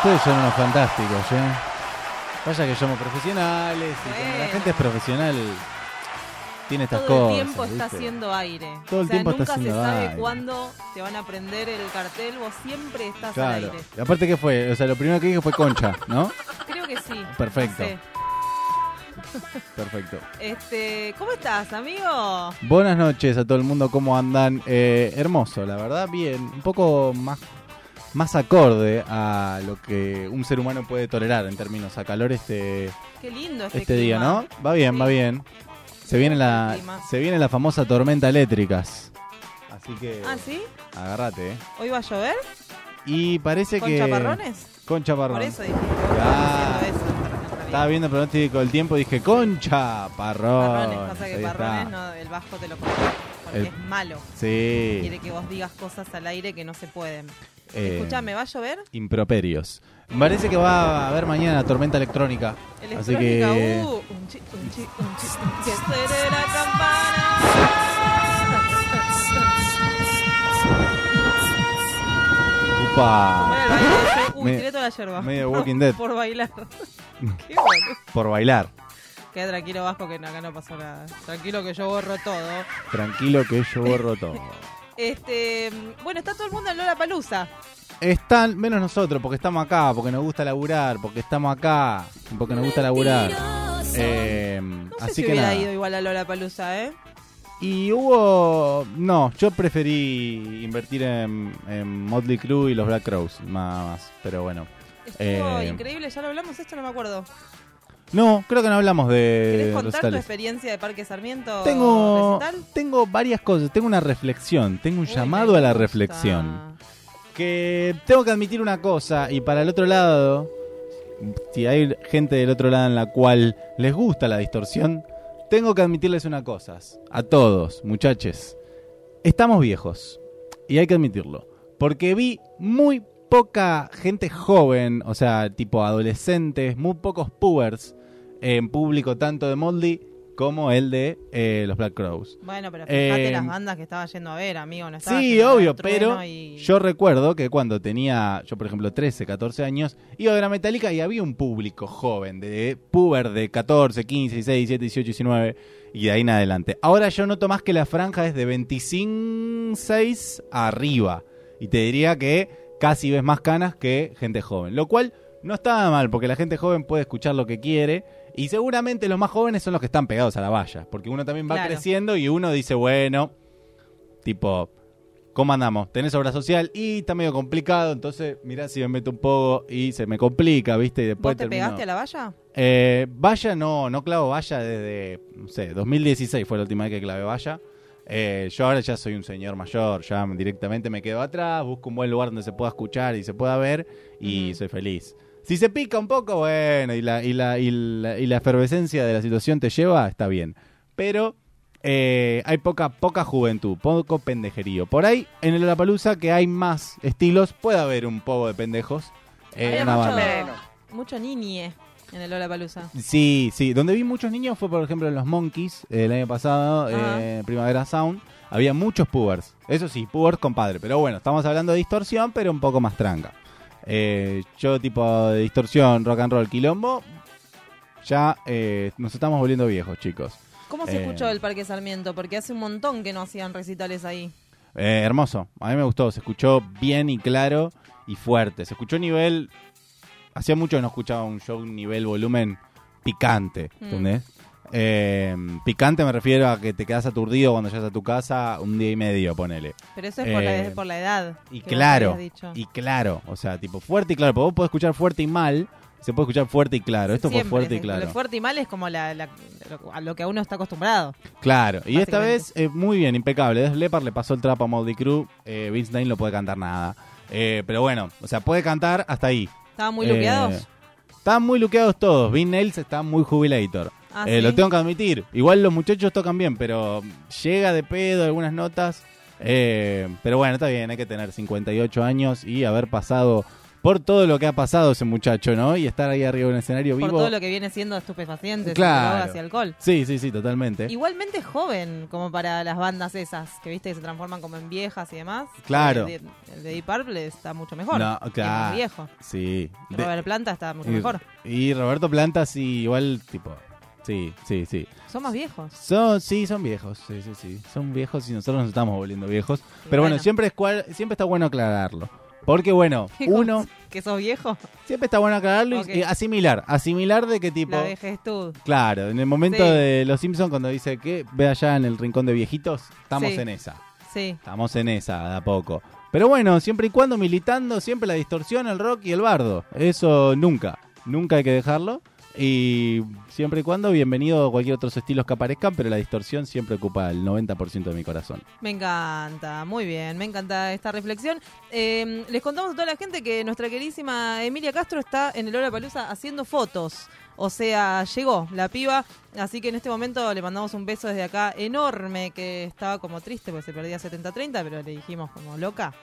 Ustedes son unos fantásticos, ¿eh? Vaya que somos profesionales y cuando la gente es profesional tiene estas Todo cosas. el tiempo está haciendo aire. Todo el o sea, tiempo está nunca haciendo se sabe aire. cuándo te van a prender el cartel. Vos siempre estás al Claro. aire. Y aparte, ¿qué fue? O sea, lo primero que dije fue concha, ¿no? Creo que sí. Perfecto. no sé. Perfecto. Este, ¿Cómo estás, amigo? Buenas noches a todo el mundo, ¿cómo andan? Eh, hermoso, la verdad, bien. Un poco más, más acorde a lo que un ser humano puede tolerar en términos a calor este, Qué lindo este, este día. ¿no? Va bien, va bien. Se viene la, clima. se viene la famosa tormenta eléctricas. Así que ¿Ah, sí? agárrate, ¿eh? ¿Hoy va a llover? Y parece ¿Con que... chaparrones? Con chaparrón. Por eso dije. Eso, realidad. Estaba viendo el pronóstico del tiempo y dije, concha, parrón. Parrones, pasa que parrones no, el bajo te lo porque El- es malo. Sí. Quiere que vos digas cosas al aire que no se pueden. Eh, Escuchame, ¿va a llover? Improperios. Parece que va a haber mañana tormenta electrónica. Así Electrónica, que. uh, un chi, un chi, un chi, que suene la campana. Upa. Uy, Me- tiré toda la yerba. medio Walking Dead. Por bailar. Qué bueno. Por bailar. Queda tranquilo, Vasco, que acá no pasó nada. Tranquilo que yo borro todo. Tranquilo que yo borro todo. Este, bueno, está todo el mundo en Lola Palusa. Están, menos nosotros, porque estamos acá, porque nos gusta laburar, porque estamos acá, porque nos gusta laburar. Eh, No sé así si que hubiera nada. ido igual a Lola Palusa, ¿eh? Y hubo. No, yo preferí invertir en, en Motley Crue y los Black Crows, más, más. Pero bueno. Estuvo Eh, increíble, ya lo hablamos, esto no me acuerdo. No, creo que no hablamos de ¿Querés contar tu experiencia de Parque Sarmiento Tengo, recital? tengo varias cosas. Tengo una reflexión. Tengo un Uy, llamado a la reflexión. Que tengo que admitir una cosa. Y para el otro lado, si hay gente del otro lado en la cual les gusta la distorsión, tengo que admitirles una cosa. A todos, muchachos. Estamos viejos. Y hay que admitirlo. Porque vi muy poca gente joven, o sea, tipo adolescentes, muy pocos pubers en público, tanto de Moldy como el de eh, los Black Crows. Bueno, pero fíjate Eh, las bandas que estaba yendo a ver, amigo. No estaba Sí, obvio, pero y- yo recuerdo que cuando tenía, yo por ejemplo, 13, 14 años, iba a ver a Metallica y había un público joven, de puber de 14, 15, 16, 17, 18, 19 y de ahí en adelante. Ahora yo noto más que la franja es de 25, 6 arriba. Y te diría que casi ves más canas que gente joven. Lo cual no está mal, porque la gente joven puede escuchar lo que quiere. Y seguramente los más jóvenes son los que están pegados a la valla. Porque uno también va Claro. creciendo y uno dice, bueno, tipo, ¿cómo andamos? ¿Tenés obra social? Y está medio complicado, entonces mirá si me meto un poco y se me complica, ¿viste? Y después ¿Vos te termino- pegaste a la valla? Eh, valla no, no clavo valla desde, no sé, 2016 fue la última vez que clavé valla. Eh, yo ahora ya soy un señor mayor, ya directamente me quedo atrás, busco un buen lugar donde se pueda escuchar y se pueda ver y soy feliz. Si se pica un poco, bueno, y la, y, la, y, la, y la efervescencia de la situación te lleva, está bien. Pero eh, hay poca, poca juventud, poco pendejerío. Por ahí, en el Lollapalooza, que hay más estilos, puede haber un poco de pendejos. eh, Había una mucho, banda. mucho niñe en el Lola Palusa. Sí, sí. Donde vi muchos niños fue, por ejemplo, en los Monkeys eh, el año pasado, eh, Primavera Sound. Había muchos pubers. Eso sí, pubers compadre. Pero bueno, estamos hablando de distorsión, pero un poco más tranca. Eh, yo, tipo de distorsión, rock and roll, quilombo, ya eh, nos estamos volviendo viejos, chicos. ¿Cómo se Eh. escuchó el Parque Sarmiento? Porque hace un montón que no hacían recitales ahí. Eh, hermoso. A mí me gustó. Se escuchó bien y claro y fuerte. Se escuchó nivel. Hacía mucho que no escuchaba un show nivel volumen picante. Mm. Eh, picante me refiero a que te quedas aturdido cuando llegas a tu casa un día y medio, ponele. Pero eso es por, la, Eh, por la edad. Y claro, y claro. O sea, tipo fuerte y claro. Porque vos podés escuchar fuerte y mal. Se puede escuchar fuerte y claro. Esto Siempre fue fuerte y claro. Lo fuerte y mal es como la, la- lo- a lo que uno está acostumbrado. Claro, y esta vez eh, muy bien, impecable. Leppard le pasó el trapo a Moldy Crew. Eh, Vince Neil no puede cantar nada. Eh, pero bueno, o sea, puede cantar hasta ahí. Estaban muy luqueados. Estaban muy luqueados todos. Vince Nails está muy jubilator. Ah, Eh, ¿sí? Lo tengo que admitir. Igual los muchachos tocan bien, pero llega de pedo algunas notas. Eh, pero bueno, está bien, hay que tener 58 años y haber pasado por todo lo que ha pasado ese muchacho, ¿no? Y estar ahí arriba en un escenario Por vivo. todo lo que viene siendo estupefacientes, Claro. drogas y alcohol. Sí, sí, sí, totalmente. Igualmente joven, como para las bandas esas, que viste que se transforman como en viejas y demás. Claro. El de, el de Deep Purple está mucho mejor. No, es claro. más viejo. Sí. De- Robert Planta está mucho mejor. y Roberto Planta sí, igual, tipo... Sí, sí, sí. Son más viejos. Son, sí, son viejos, sí, sí, sí. Son viejos y nosotros nos estamos volviendo viejos. Y Pero bueno, bueno. siempre, es cual, siempre está bueno aclararlo. Porque bueno, uno... ¿Que sos viejo? Siempre está bueno aclararlo y- asimilar. Asimilar de qué tipo... La vejestud. Claro, en el momento Sí. de Los Simpsons cuando dice que ve allá en el rincón de viejitos, estamos Sí. en esa. Sí. Estamos en esa, de a poco. Pero bueno, siempre y cuando militando, siempre la distorsión, el rock y el bardo. Eso nunca, nunca hay que dejarlo. Y siempre y cuando, bienvenido a cualquier otros estilos que aparezcan, pero la distorsión siempre ocupa el 90% de mi corazón. Me encanta, muy bien, me encanta esta reflexión. Eh, les contamos a toda la gente que nuestra queridísima Emilia Castro está en el Hora Palusa haciendo fotos. O sea, llegó la piba, así que en este momento le mandamos un beso desde acá enorme, que estaba como triste porque se perdía 70-30, pero le dijimos como loca.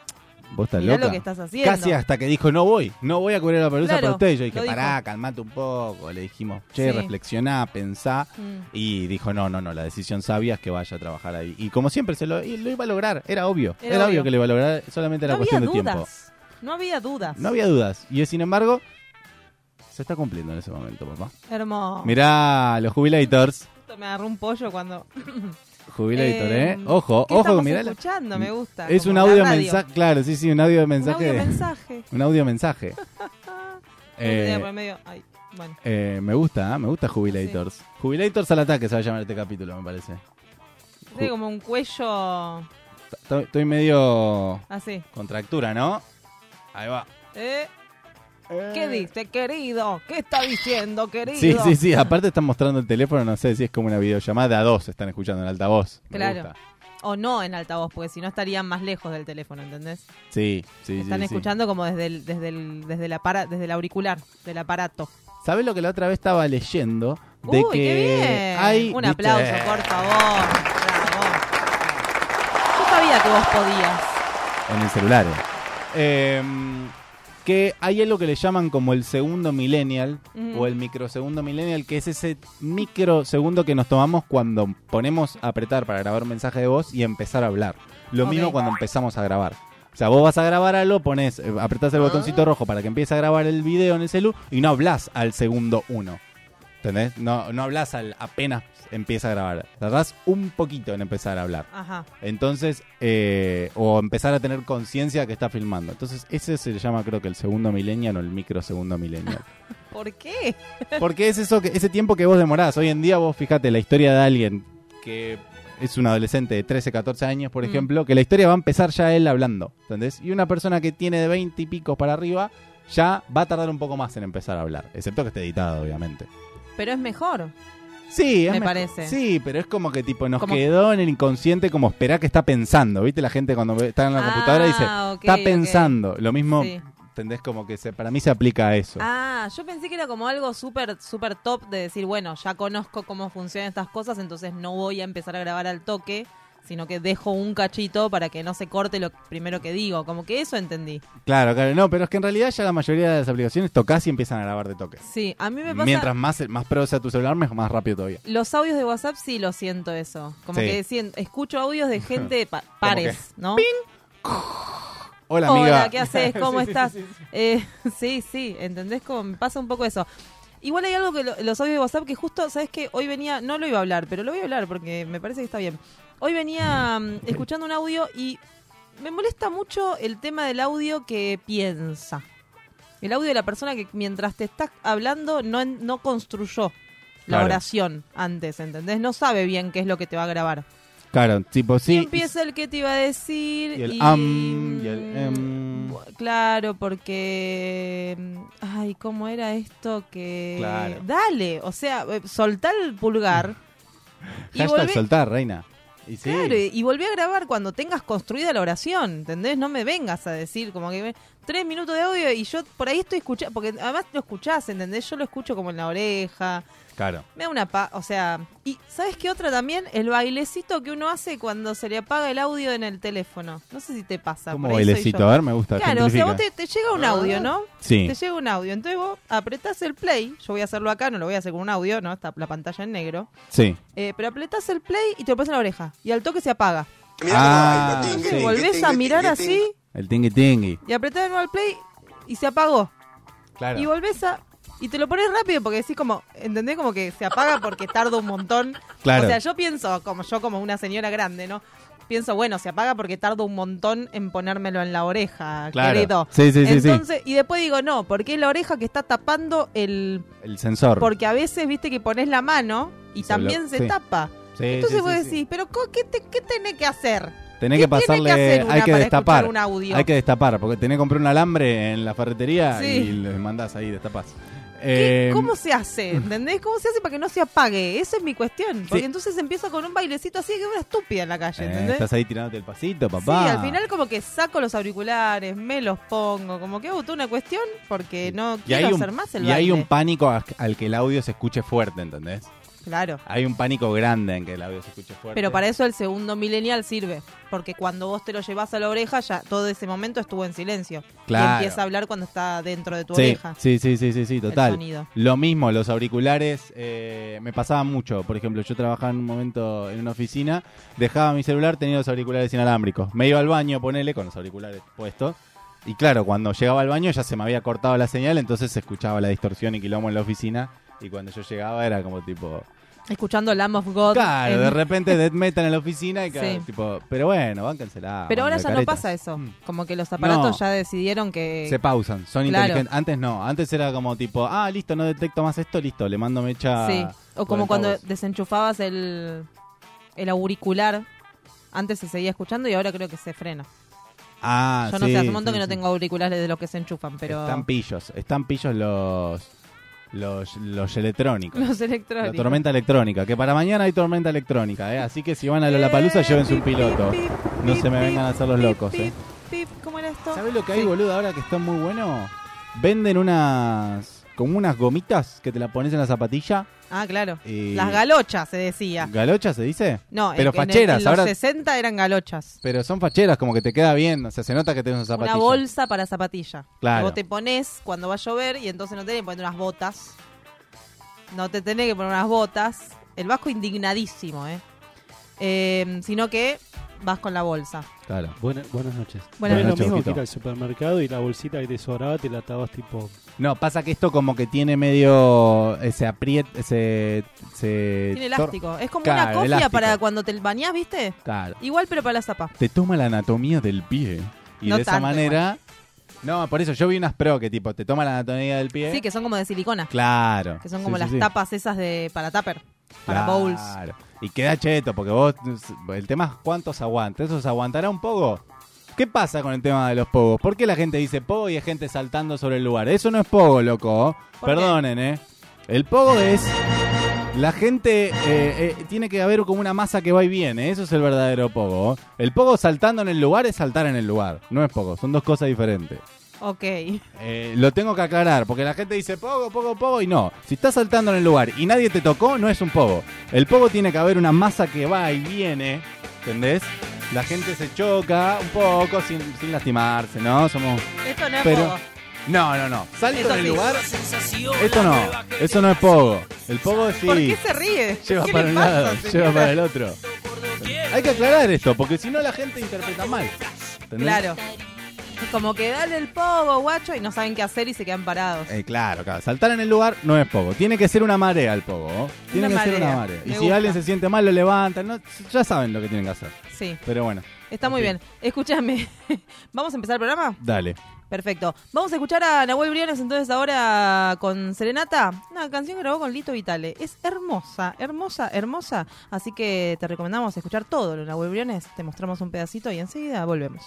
¿Vos estás Mirá loca? lo que estás haciendo. Casi hasta que dijo, no voy, no voy a cubrir la pelusa Claro, para ustedes. Yo dije, lo dijo. pará, calmate un poco. Le dijimos, che, Sí. reflexioná, pensá. Mm. Y dijo, no, no, no, la decisión sabia es que vaya a trabajar ahí. Y como siempre, se lo, y lo iba a lograr, era obvio. Era Era, obvio. obvio. que lo iba a lograr, solamente era No cuestión de tiempo. dudas. No había dudas. No había dudas. Y sin embargo, se está cumpliendo en ese momento, papá. Hermoso. Mirá, los jubilators. Me agarró un pollo cuando. Jubilator, ¿eh? Eh, Ojo, ¿qué ojo, mirala. escuchando? Me gusta. Es un audio mensaje, claro, sí, sí, un audio Un mensaje. audio mensaje. Un audio mensaje. Eh, Por medio- ay, bueno. eh, me gusta, ¿eh? me gusta Jubilators. Jubilators al ataque se va a llamar este capítulo, me parece. Tiene como un cuello Estoy, estoy medio así. contractura, ¿no? Ahí va. ¿Eh? ¿Qué dice, querido? ¿Qué está diciendo, querido? Sí, sí, sí. Aparte están mostrando el teléfono, no sé si es como una videollamada de a dos, están escuchando en altavoz. Me Claro. gusta. O no en altavoz, porque si no estarían más lejos del teléfono, ¿entendés? Sí, sí, Están sí, sí. escuchando como desde el, desde el, desde el apara- desde el auricular, del aparato. ¿Sabes lo que la otra vez estaba leyendo? De Uy, que qué bien. hay. Un aplauso, por favor. Bravo. Yo sabía que vos podías. En el celular. eh. Que hay algo que le llaman como el segundo millennial o el microsegundo millennial, que es ese microsegundo que nos tomamos cuando ponemos a apretar para grabar un mensaje de voz y empezar a hablar. Lo mismo cuando empezamos a grabar. O sea, vos vas a grabar algo, pones, eh, apretás el botoncito rojo para que empiece a grabar el video en el celu y no hablas al segundo uno. ¿Entendés? No, no hablas al apenas empieza a grabar. Tardás un poquito en empezar a hablar. Ajá. Entonces, eh, o empezar a tener conciencia que está filmando. Entonces, ese se le llama creo que el segundo millennial o el microsegundo millennial. ¿Por qué? Porque es eso que, ese tiempo que vos demorás. Hoy en día vos fíjate la historia de alguien que es un adolescente de 13, 14 años, por Mm. ejemplo, que la historia va a empezar ya él hablando. ¿Entendés? Y una persona que tiene de 20 y picos para arriba ya va a tardar un poco más en empezar a hablar. Excepto que esté editado, obviamente. Pero es mejor. Sí, es Me mejor. parece. Sí, pero es como que tipo nos Como- quedó en el inconsciente como esperar que está pensando. ¿Viste? La gente cuando está en la Ah, computadora dice, está pensando. Lo mismo, Sí. ¿entendés? Como que se, para mí se aplica a eso. Ah, yo pensé que era como algo súper, súper top de decir, bueno, ya conozco cómo funcionan estas cosas, entonces no voy a empezar a grabar al toque, sino que dejo un cachito para que no se corte lo primero que digo. Como que eso entendí. Claro, claro. No, pero es que en realidad ya la mayoría de las aplicaciones tocas y empiezan a grabar de toque. Sí, a mí me pasa... Mientras más, más pro sea tu celular, mejor- más rápido todavía. Los audios de WhatsApp sí lo siento eso. Como Sí. que escucho audios de gente pa- pares, ¿no? Hola, amiga. Hola, ¿qué haces? ¿Cómo Sí, estás? sí, sí. Eh, sí, sí, ¿entendés? Como me pasa un poco eso. Igual hay algo que lo- los audios de WhatsApp que justo, ¿sabes qué? Hoy venía, no lo iba a hablar, pero lo voy a hablar porque me parece que está bien. Hoy venía mm, escuchando un audio y me molesta mucho el tema del audio que piensa. El audio de la persona que mientras te estás hablando no, no construyó la Claro. oración antes, ¿entendés? No sabe bien qué es lo que te va a grabar. Claro, tipo, Y sí. empieza el que te iba a decir. Y el y- am, y el em. Claro, porque. mm, Ay, ¿cómo era esto? Que. Claro. Dale, o sea, eh, soltar el pulgar. y Hashtag volvé- soltar, reina. Claro, y y volví a grabar cuando tengas construida la oración, ¿entendés? No me vengas a decir como que tres minutos de audio y yo por ahí estoy escuchando, porque además lo escuchás, ¿entendés? Yo lo escucho como en la oreja, Claro. me da una pa o sea, y ¿sabes qué otra también? El bailecito que uno hace cuando se le apaga el audio en el teléfono. No sé si te pasa. Soy bailecito, a ver, me gusta. Claro, o sea, vos te, te llega un audio, ¿no? Sí. Te llega un audio. Entonces vos apretás el play. Yo voy a hacerlo acá, no lo voy a hacer con un audio, ¿no? Está la pantalla en negro. Sí. Eh, pero apretás el play y te lo pones en la oreja. Y al toque se apaga. Ah, sí. volvés a mirar así El tingui tingui. y apretás de nuevo el play y se apagó. Claro. Y volvés a... Y te lo pones rápido porque decís como, ¿entendés? Como que se apaga porque tarda un montón. Claro. O sea, yo pienso, como yo como una señora grande, ¿no? Pienso, bueno, se apaga porque tarda un montón en ponérmelo en la oreja, Claro. querido. Sí, sí, sí, sí. Entonces, y después digo, no, porque es la oreja que está tapando el... El sensor. Porque a veces, viste, que pones la mano y Se también lo- se sí. tapa. Sí, Entonces vos decís, pero ¿qué, te, ¿qué tenés que hacer? Tenés ¿qué que que pasarle, una hay que destapar. escuchar un audio? Hay que destapar, porque tenés que comprar un alambre en la ferretería Sí. y le mandás ahí, destapás. ¿Qué- Eh, ¿Cómo se hace? ¿Entendés? ¿Cómo se hace para que no se apague? Esa es mi cuestión. Porque Sí. entonces empieza con un bailecito así que es una estúpida en la calle, eh, ¿entendés? estás ahí tirándote el pasito, papá. Sí, al final como que saco los auriculares, me los pongo, como que hago toda una cuestión porque no y quiero hay un, hacer más el y hay baile. un pánico al que el audio se escuche fuerte, ¿entendés? Claro. Hay un pánico grande en que el audio se escuche fuerte. Pero para eso el segundo millennial sirve, porque cuando vos te lo llevas a la oreja, ya todo ese momento estuvo en silencio. Claro. Y empieza a hablar cuando está dentro de tu sí, oreja. sí, sí, sí, sí, sí, total. sonido. Lo mismo, los auriculares eh, me pasaba mucho. Por ejemplo, yo trabajaba en un momento en una oficina, dejaba mi celular, tenía los auriculares inalámbricos. Me iba al baño, ponele, con los auriculares puestos. Y claro, cuando llegaba al baño ya se me había cortado la señal, entonces se escuchaba la distorsión y quilombo en la oficina. Y cuando yo llegaba era como tipo... Escuchando Lamb of God. Claro, en- de repente death metal en la oficina y cada- Sí. tipo, pero bueno, báncensela. Pero ahora ya no pasa eso. Mm. Como que los aparatos No. ya decidieron que... Se pausan, son Claro. inteligentes. Antes no, antes era como tipo, ah, listo, no detecto más esto, listo, le mando mecha. Sí. O como cuando desenchufabas el, el auricular. Antes se seguía escuchando y ahora creo que se frena. Ah, Yo no sí, sé, hace un montón sí, que no tengo auriculares de los que se enchufan, pero... Están pillos, están pillos los. Los, los electrónicos. Los La electrónicos. tormenta electrónica, que para mañana hay tormenta electrónica, ¿eh? así que si van a Lollapalooza llévense un piloto. Pip, No pip, se me pip, vengan a hacer los locos, pip, ¿eh? pip. ¿Cómo era esto? ¿Sabes lo que hay, Sí. boludo, ahora que está muy bueno? Venden unas. Como unas gomitas que te la pones en la zapatilla. Ah, claro. y- Las galochas se decía. ¿Galocha se dice? No, Pero en, en el- facheras, en los ahora- 60 eran galochas. Pero son facheras, como que te queda bien, o sea, se nota que tienes una zapatilla. Una bolsa para zapatilla. Claro. Vos te pones cuando va a llover y entonces no tenés que poner unas botas. No te tenés que poner unas botas. El vasco indignadísimo, ¿eh? Eh, sino que vas con la bolsa. Claro. Buena- buenas noches. Buenas es noches, lo mismo que ir al supermercado y la bolsita que te sobraba te la atabas tipo... No, pasa que esto como que tiene medio ese apriet, ese, se Tiene elástico. Es como Claro, una cofia elástico. para cuando te bañás, ¿viste? Claro. Igual, pero para la zapa. Te toma la anatomía del pie y No de esa manera. No, por eso yo vi unas pro que tipo te toma la anatomía del pie. Sí, que son como de silicona. Claro. Que son como sí, las sí. tapas esas de para tupper. Para Claro. bowls. Y queda cheto, porque vos. El tema es cuántos aguantes. ¿Eso se aguantará un poco? ¿Qué pasa con el tema de los pogos? ¿Por qué la gente dice pogo y hay gente saltando sobre el lugar? Eso no es pogo, loco. Perdonen, ¿eh? El pogo es. La gente. eh, eh, tiene que haber como una masa que va y viene. Eso es el verdadero pogo. El pogo saltando en el lugar es saltar en el lugar. No es pogo. Son dos cosas diferentes. Ok. Eh, lo tengo que aclarar, porque la gente dice pogo, pogo, pogo, y no. Si estás saltando en el lugar y nadie te tocó, no es un pogo. El pogo tiene que haber una masa que va y viene, ¿entendés? La gente se choca un poco sin, sin lastimarse, ¿no? Somos... Esto no es Pero- pogo. No, no, no. Salto en el sí. lugar, esto no. Eso no es pogo. El pogo sí. ¿Por qué se ríe? Lleva ¿Qué para un pasa, lado, señora? lleva para el otro. Hay que aclarar esto, porque si no la gente interpreta mal. ¿entendés? Claro. Como que dale el pogo, guacho, y no saben qué hacer y se quedan parados. Eh, claro, claro. Saltar en el lugar no es poco. Tiene que ser una marea el pogo. ¿no? Tiene Una que ser marea. una marea. Y Me si gusta. alguien se siente mal, lo levantan. ¿no? Ya saben lo que tienen que hacer. Sí, Pero bueno, está muy Ok. bien. Escúchame. ¿Vamos a empezar el programa? dale. Perfecto. Vamos a escuchar a Nahuel Briones entonces ahora con Serenata, una canción que grabó con Lito Vitale. Es hermosa, hermosa, hermosa. Así que te recomendamos escuchar todo lo de Nahuel Briones. Te mostramos un pedacito y enseguida volvemos.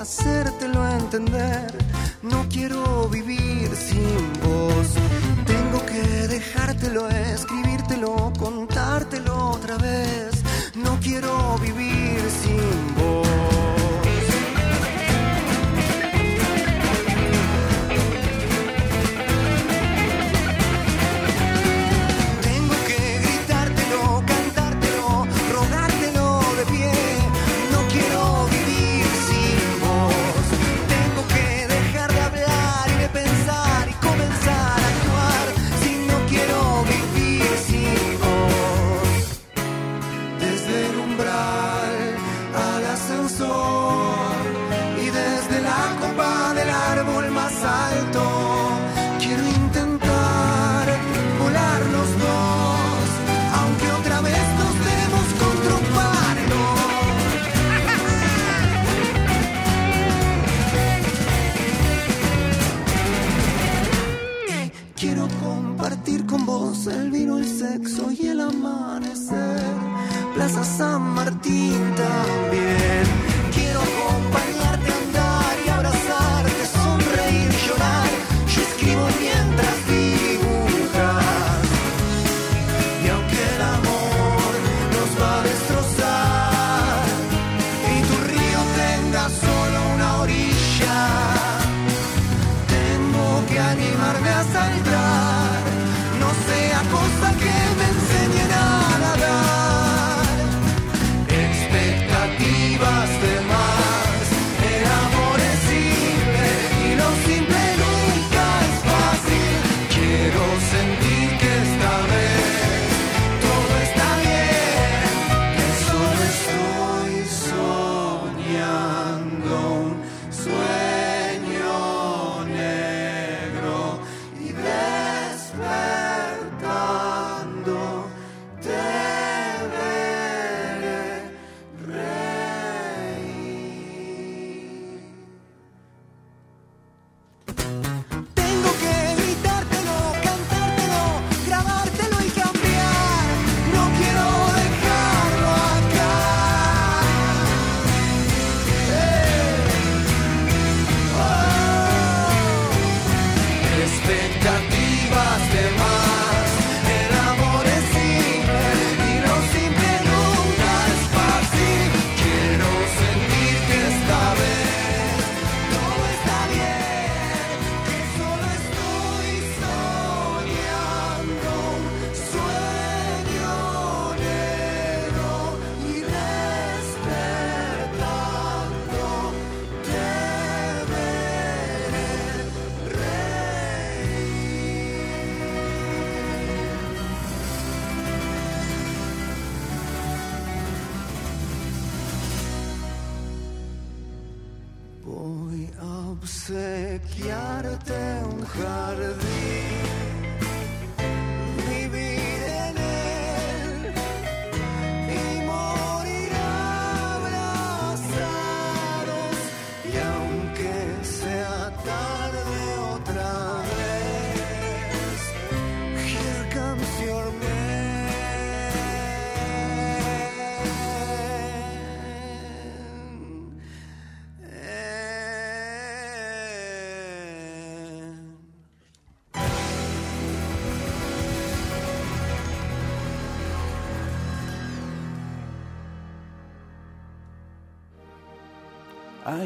Hacértelo entender. No quiero vivir sin vos. Tengo que dejártelo, escribírtelo, contártelo otra vez. No quiero vivir sin vos.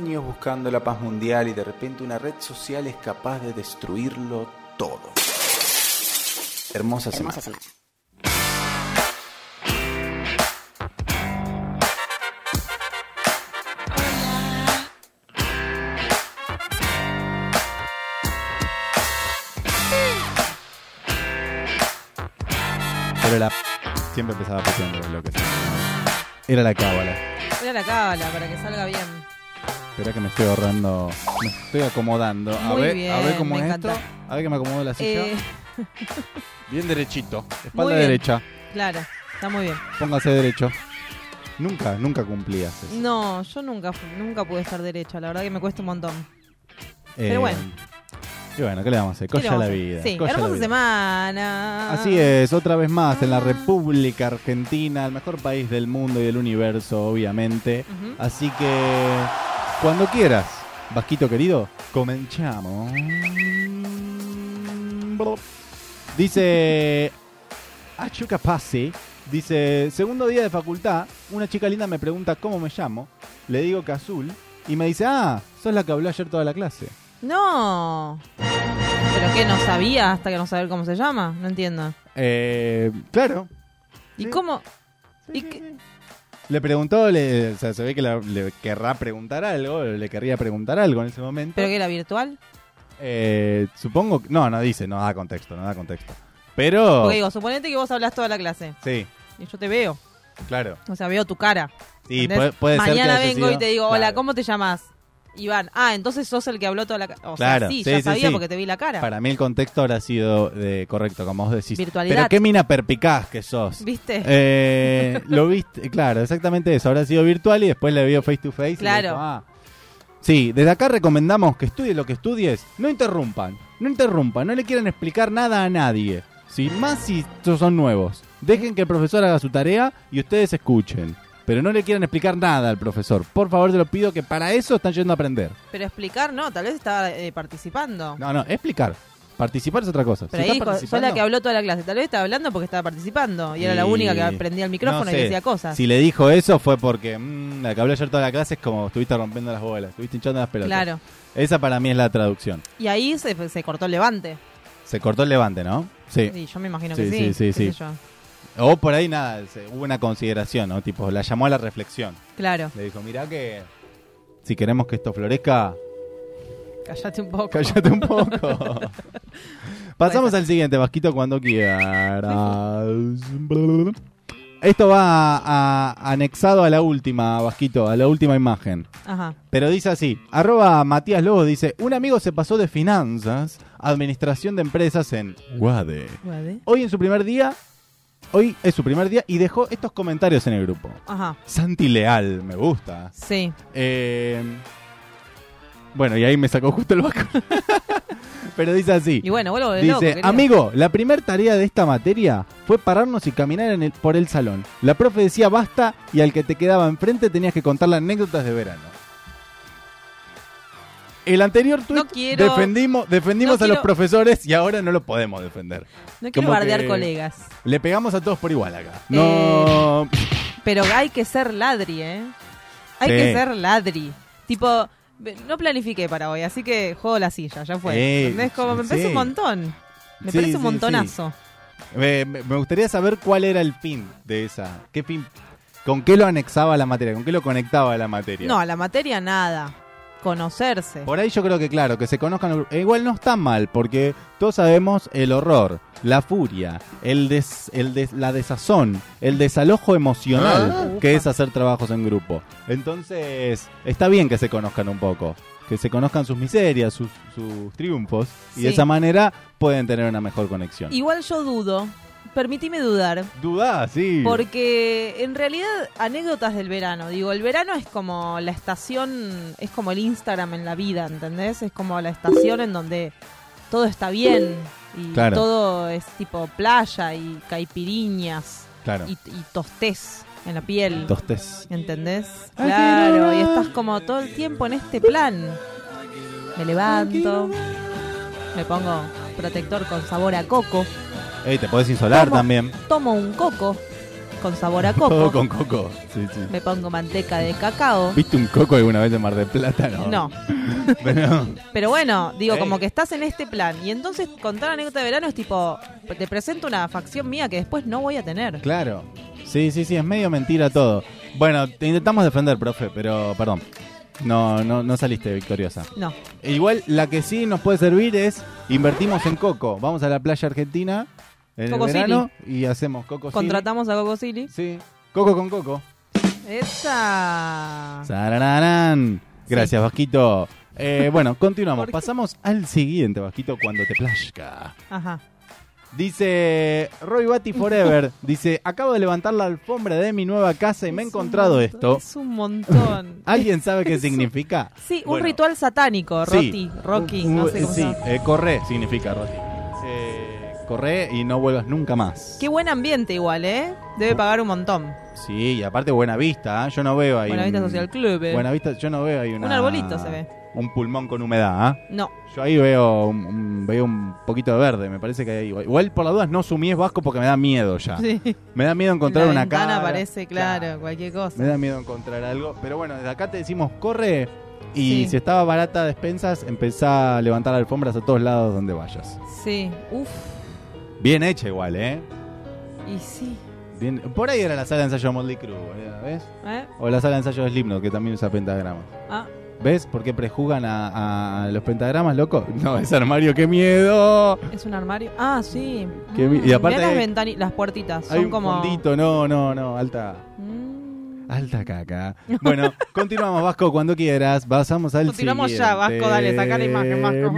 Años buscando la paz mundial y de repente una red social es capaz de destruirlo todo. Hermosa semana. Pero la. Siempre empezaba pateando lo que sea. Era la cábala. Era la cábala para que salga bien. Espera que me estoy ahorrando. Me estoy acomodando. A Muy ver, a ver cómo me es encanta. esto. A ver que me acomodo la silla. Eh, Bien derechito. Muy Espalda bien. derecha. claro, está muy bien. Póngase derecho. Nunca, nunca cumplías eso. No, yo nunca, fu- nunca pude estar derecha, la verdad que me cuesta un montón. Eh, pero bueno. Y bueno, ¿qué le vamos a hacer? ¿Qué le Colla vamos la a hacer? vida. Sí, colla la hermosa vida. semana. Así es, otra vez más en la República Argentina, el mejor país del mundo y del universo, obviamente. Ujú. Así que, cuando quieras, Vasquito querido, comenzamos. Dice Achuca Pasi, dice, segundo día de facultad, una chica linda me pregunta cómo me llamo, le digo que azul, y me dice, ah, sos la que habló ayer toda la clase. No. ¿Pero qué? ¿No sabía hasta que no saber cómo se llama? No entiendo. Eh, claro, ¿Y Sí. cómo? ¿Y qué? Le preguntó, le, o sea, se ve que la- le querrá preguntar algo, le querría preguntar algo en ese momento. ¿Pero qué era virtual? Eh, supongo que... No, no dice, no da contexto, no da contexto. Pero... Porque digo, suponete que vos hablas toda la clase Sí, y yo te veo. claro. O sea, veo tu cara. Sí, ¿entendés? puede, puede ser que Mañana haya vengo sido- y te digo, hola, Claro. ¿cómo te llamas? Iván. Ah, entonces sos el que habló toda la cara. O Claro, sea, sí, sí, ya sí, sabía sí. porque te vi la cara. Para mí el contexto habrá sido de, correcto, como vos decís. Virtualidad. Pero qué mina perpicaz que sos. ¿Viste? Eh, lo viste, claro, exactamente eso. Habrá sido virtual y después le vio face to face. y Claro. dijo, "Ah". Sí, desde acá recomendamos que estudie lo que estudies. No interrumpan, no interrumpan, no le quieran explicar nada a nadie. ¿sí? Más si son nuevos. Dejen que el profesor haga su tarea y ustedes escuchen. Pero no le quieran explicar nada al profesor. Por favor, te lo pido que para eso están yendo a aprender. Pero explicar, no, tal vez estaba eh, participando. No, no, explicar. Participar es otra cosa. Pero Si ahí estás dijo, soy la que habló toda la clase. Tal vez estaba hablando porque estaba participando. Y era la única que prendía el micrófono no y decía cosas. Si le dijo eso fue porque mm, la que habló ayer toda la clase es como estuviste rompiendo las bolas, estuviste hinchando las pelotas. Claro. Esa para mí es la traducción. Y ahí se, se cortó el levante. Se cortó el levante, ¿no? Sí. Y yo me imagino Sí, que sí. sí, sí, sí. O por ahí nada, hubo una consideración, ¿no? Tipo, la llamó a la reflexión. Claro. Le dijo, mirá que si queremos que esto florezca, Cállate un poco. cállate un poco. Pasamos al siguiente, Vasquito, cuando quieras. Esto va a- anexado a la última, Vasquito, a la última imagen. Ajá. Pero dice así, arroba Matías Lobo dice, un amigo se pasó de finanzas, administración de empresas en Guade. Guade. Hoy en su primer día, hoy es su primer día y dejó estos comentarios en el grupo. Ajá. Santi Leal, me gusta. Sí. Eh, bueno, y ahí me sacó justo el vasco. Pero dice así. Y bueno, vuelvo de Dice, loco. querido. amigo, la primera tarea de esta materia fue pararnos y caminar en el- por el salón. La profe decía basta y al que te quedaba enfrente tenías que contar las anécdotas de verano. El anterior tweet No quiero- defendimos, defendimos no a los profesores y ahora no lo podemos defender. No quiero como bardear colegas. Le pegamos a todos por igual acá. Eh, No. Pero hay que ser ladri, ¿eh? Hay Sí. que ser ladri. Tipo, no planifiqué para hoy, así que juego la silla, ya fue. Eh, ¿Entendés? Como me parece sí. un montón. Me Sí, parece un montonazo. Me, me- me gustaría saber cuál era el fin de esa. ¿Qué fin? ¿Con qué lo anexaba a la materia? ¿Con qué lo conectaba a la materia? No, a la materia nada. Conocerse. Por ahí yo creo que claro, que se conozcan. e igual no está mal, porque todos sabemos el horror, la furia, el des, el des- la desazón, el desalojo emocional que es hacer trabajos en grupo. Entonces, está bien que se conozcan un poco. Que se conozcan sus miserias, sus, sus triunfos. Y de esa manera pueden tener una mejor conexión. Igual yo dudo, permitime dudar, Dudá, sí. porque en realidad anécdotas del verano, digo, el verano es como la estación, es como el Instagram en la vida, ¿entendés? Es como la estación en donde todo está bien y Claro. todo es tipo playa y caipiriñas Claro. y, y tostés en la piel. Tostes. ¿Entendés? Claro, y estás como todo el tiempo en este plan. Me levanto, me pongo protector con sabor a coco, Ey, te podés insolar también. tomo un coco con sabor a Todo coco, con coco. Sí, sí. me pongo manteca de cacao. ¿Viste un coco alguna vez en Mar del Plata? No. No, Pero, pero bueno, digo, Ey. como que estás en este plan. Y entonces contar anécdota de verano es tipo, te presento una facción mía que después no voy a tener. claro. Sí, sí, sí, es medio mentira todo. Bueno, te intentamos defender, profe, pero perdón. No, no, no saliste victoriosa. No, igual, la que sí nos puede servir es invertimos en coco. Vamos a la playa argentina en Coco el verano y hacemos coco Silly. contratamos a Coco Silly. Sí, coco con coco. Esa. Sarararán. Gracias, Vasquito. Eh, bueno, continuamos. Pasamos al siguiente, Vasquito, cuando te plazca. Ajá. Dice Roy Batty Forever. Dice, acabo de levantar la alfombra de mi nueva casa y me he encontrado montón, esto. Es un montón. ¿Alguien sabe qué un- significa? Sí, un ritual satánico, sí. Roti, Rocky, Un- no sé cómo Sí, eh, corre significa Roti. Corre y no vuelvas nunca más. Qué buen ambiente igual, ¿eh? Debe pagar un montón. Sí, y aparte buena vista, ¿eh? yo no veo ahí. Buena Vista un- Social Club, ¿eh? Buena vista, yo no veo ahí una... Un arbolito se ve. Un pulmón con humedad, ¿ah? No, Yo ahí veo un, un- veo un poquito de verde, me parece que hay, igual por las dudas no sumí es vasco porque me da miedo ya. sí. Me da miedo encontrar en la una ventana cara. aparece, claro, cualquier cosa. Me da miedo encontrar algo, pero bueno, desde acá te decimos corre y Sí. si estaba barata despensas, empezá a levantar alfombras a todos lados donde vayas. Sí, uff, Bien hecha igual, ¿eh? y sí. Bien, por ahí era la sala de ensayo de Motley Crue, ¿eh? ¿ves? ¿Eh? O la sala de ensayo de Slipknot, que también usa pentagramas. Ah, ¿Ves por qué prejugan a, a los pentagramas, loco? No, ese armario, qué miedo. es un armario. Ah, sí. Qué mi- Mm, y aparte las hay- ventani- las puertitas, Hay son un como... fondito, no, no, no, alta. Mm. Alta caca. Bueno, continuamos, Vasco, cuando quieras. Pasamos al Continuamos ya, Vasco, dale, saca la imagen, Vasco.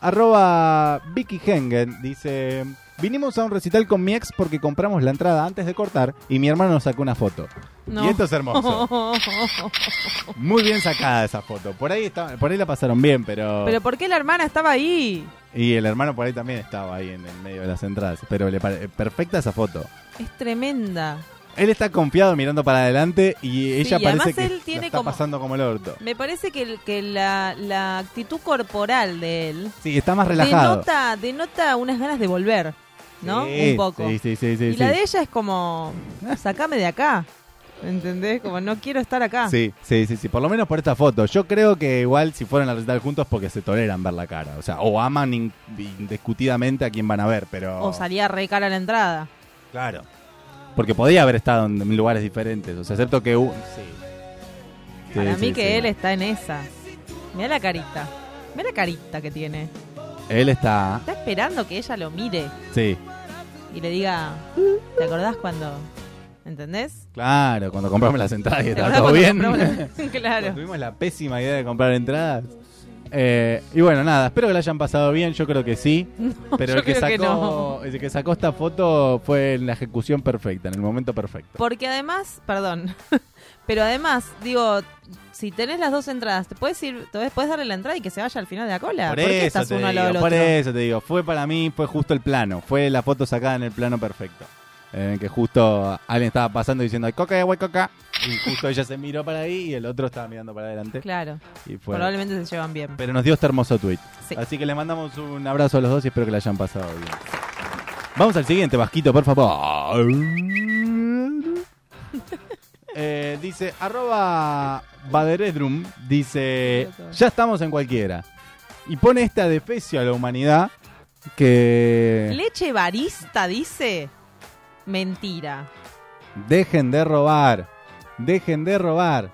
Arroba Vicky Hengen dice... Vinimos a un recital con mi ex porque compramos la entrada antes de cortar y mi hermano nos sacó una foto. No. Y esto es hermoso. Muy bien sacada esa foto. Por ahí está, por ahí la pasaron bien, pero... Pero ¿por qué la hermana estaba ahí? Y el hermano por ahí también estaba ahí en el medio de las entradas. Pero le pare- perfecta esa foto. Es tremenda. Él está confiado mirando para adelante y ella y parece que él está como- pasando como el orto. Me parece que, el- que la, la actitud corporal de él Sí, está más relajado. denota, denota unas ganas de volver, ¿no? Sí, Un poco. Sí, sí, sí, sí. y sí. la de ella es como, sacame de acá. ¿Entendés? Como no quiero estar acá. Sí, sí, sí, sí, por lo menos por esta foto. Yo creo que igual si fueron a recital juntos porque se toleran ver la cara. O sea, o aman in- indiscutidamente a quien van a ver, pero... O salía re cara a la entrada. Claro. Porque podía haber estado en lugares diferentes. O sea, excepto que... u- Sí. Sí, Para sí, mí que sí. él está en esa. Mira la carita. Mira la carita que tiene. Él está... Está esperando que ella lo mire Sí. y le diga, ¿te acordás cuando? ¿Entendés? Claro, cuando compramos las entradas y ¿Te estaba todo bien. la- claro. Tuvimos la pésima idea de comprar entradas. Eh, y bueno, nada, espero que la hayan pasado bien, yo creo que sí. pero el que, sacó, que no. el que sacó esta foto fue en la ejecución perfecta, en el momento perfecto. Porque además, perdón, pero además, digo, si tenés las dos entradas, te puedes ir, te puedes darle la entrada y que se vaya al final de la cola. Por ¿Por, qué eso, estás te uno al lado del por otro? eso te digo, fue para mí, fue justo el plano, fue la foto sacada en el plano perfecto. El que justo alguien estaba pasando diciendo, "Ay, coca, güey, coca. Y justo ella se miró para ahí y el otro estaba mirando para adelante. Claro, Y fue. probablemente se llevan bien. Pero nos dio este hermoso tweet. Sí. Así que le mandamos un abrazo a los dos y espero que la hayan pasado bien. Vamos al siguiente, Vasquito, por favor. Eh, dice, arroba Baderedrum, dice, ya estamos en cualquiera. Y pone esta defecio a la humanidad que Leche barista dice, mentira. dejen de robar, dejen de robar.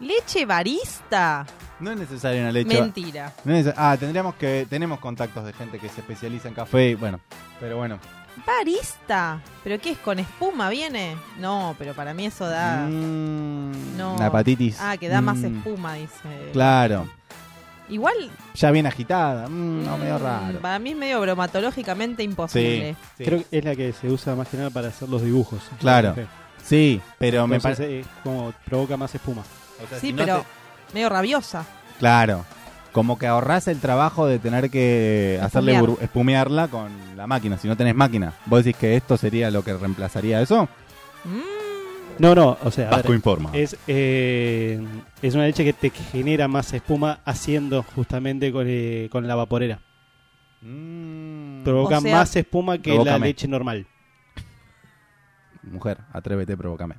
Leche barista. No es necesaria una leche. Mentira. No es- ah, tendríamos que tenemos contactos de gente que se especializa en café y bueno, pero bueno. Barista. ¿Pero qué es? ¿Con espuma viene? No, pero para mí eso da... Mm, No. La hepatitis. Ah, que da más Mm, espuma, dice. Claro. Igual... Ya bien agitada. Mm, no, medio mm, raro. Para mí es medio bromatológicamente imposible. Sí, sí. Creo que es la que se usa más que nada para hacer los dibujos. Claro. Sí, pero me parece. eh, como provoca más espuma. Sí, pero medio rabiosa. Claro. Como que ahorrás el trabajo de tener que hacerle bur- espumearla con la máquina. Si no tenés máquina. ¿Vos decís que esto sería lo que reemplazaría eso? Mm, No, no, o sea, a ver, Vasco informa. es, eh, es una leche que te genera más espuma haciendo justamente con, eh, con la vaporera. Mm. Provoca O sea- más espuma que la leche normal. Mujer, atrévete, provócame.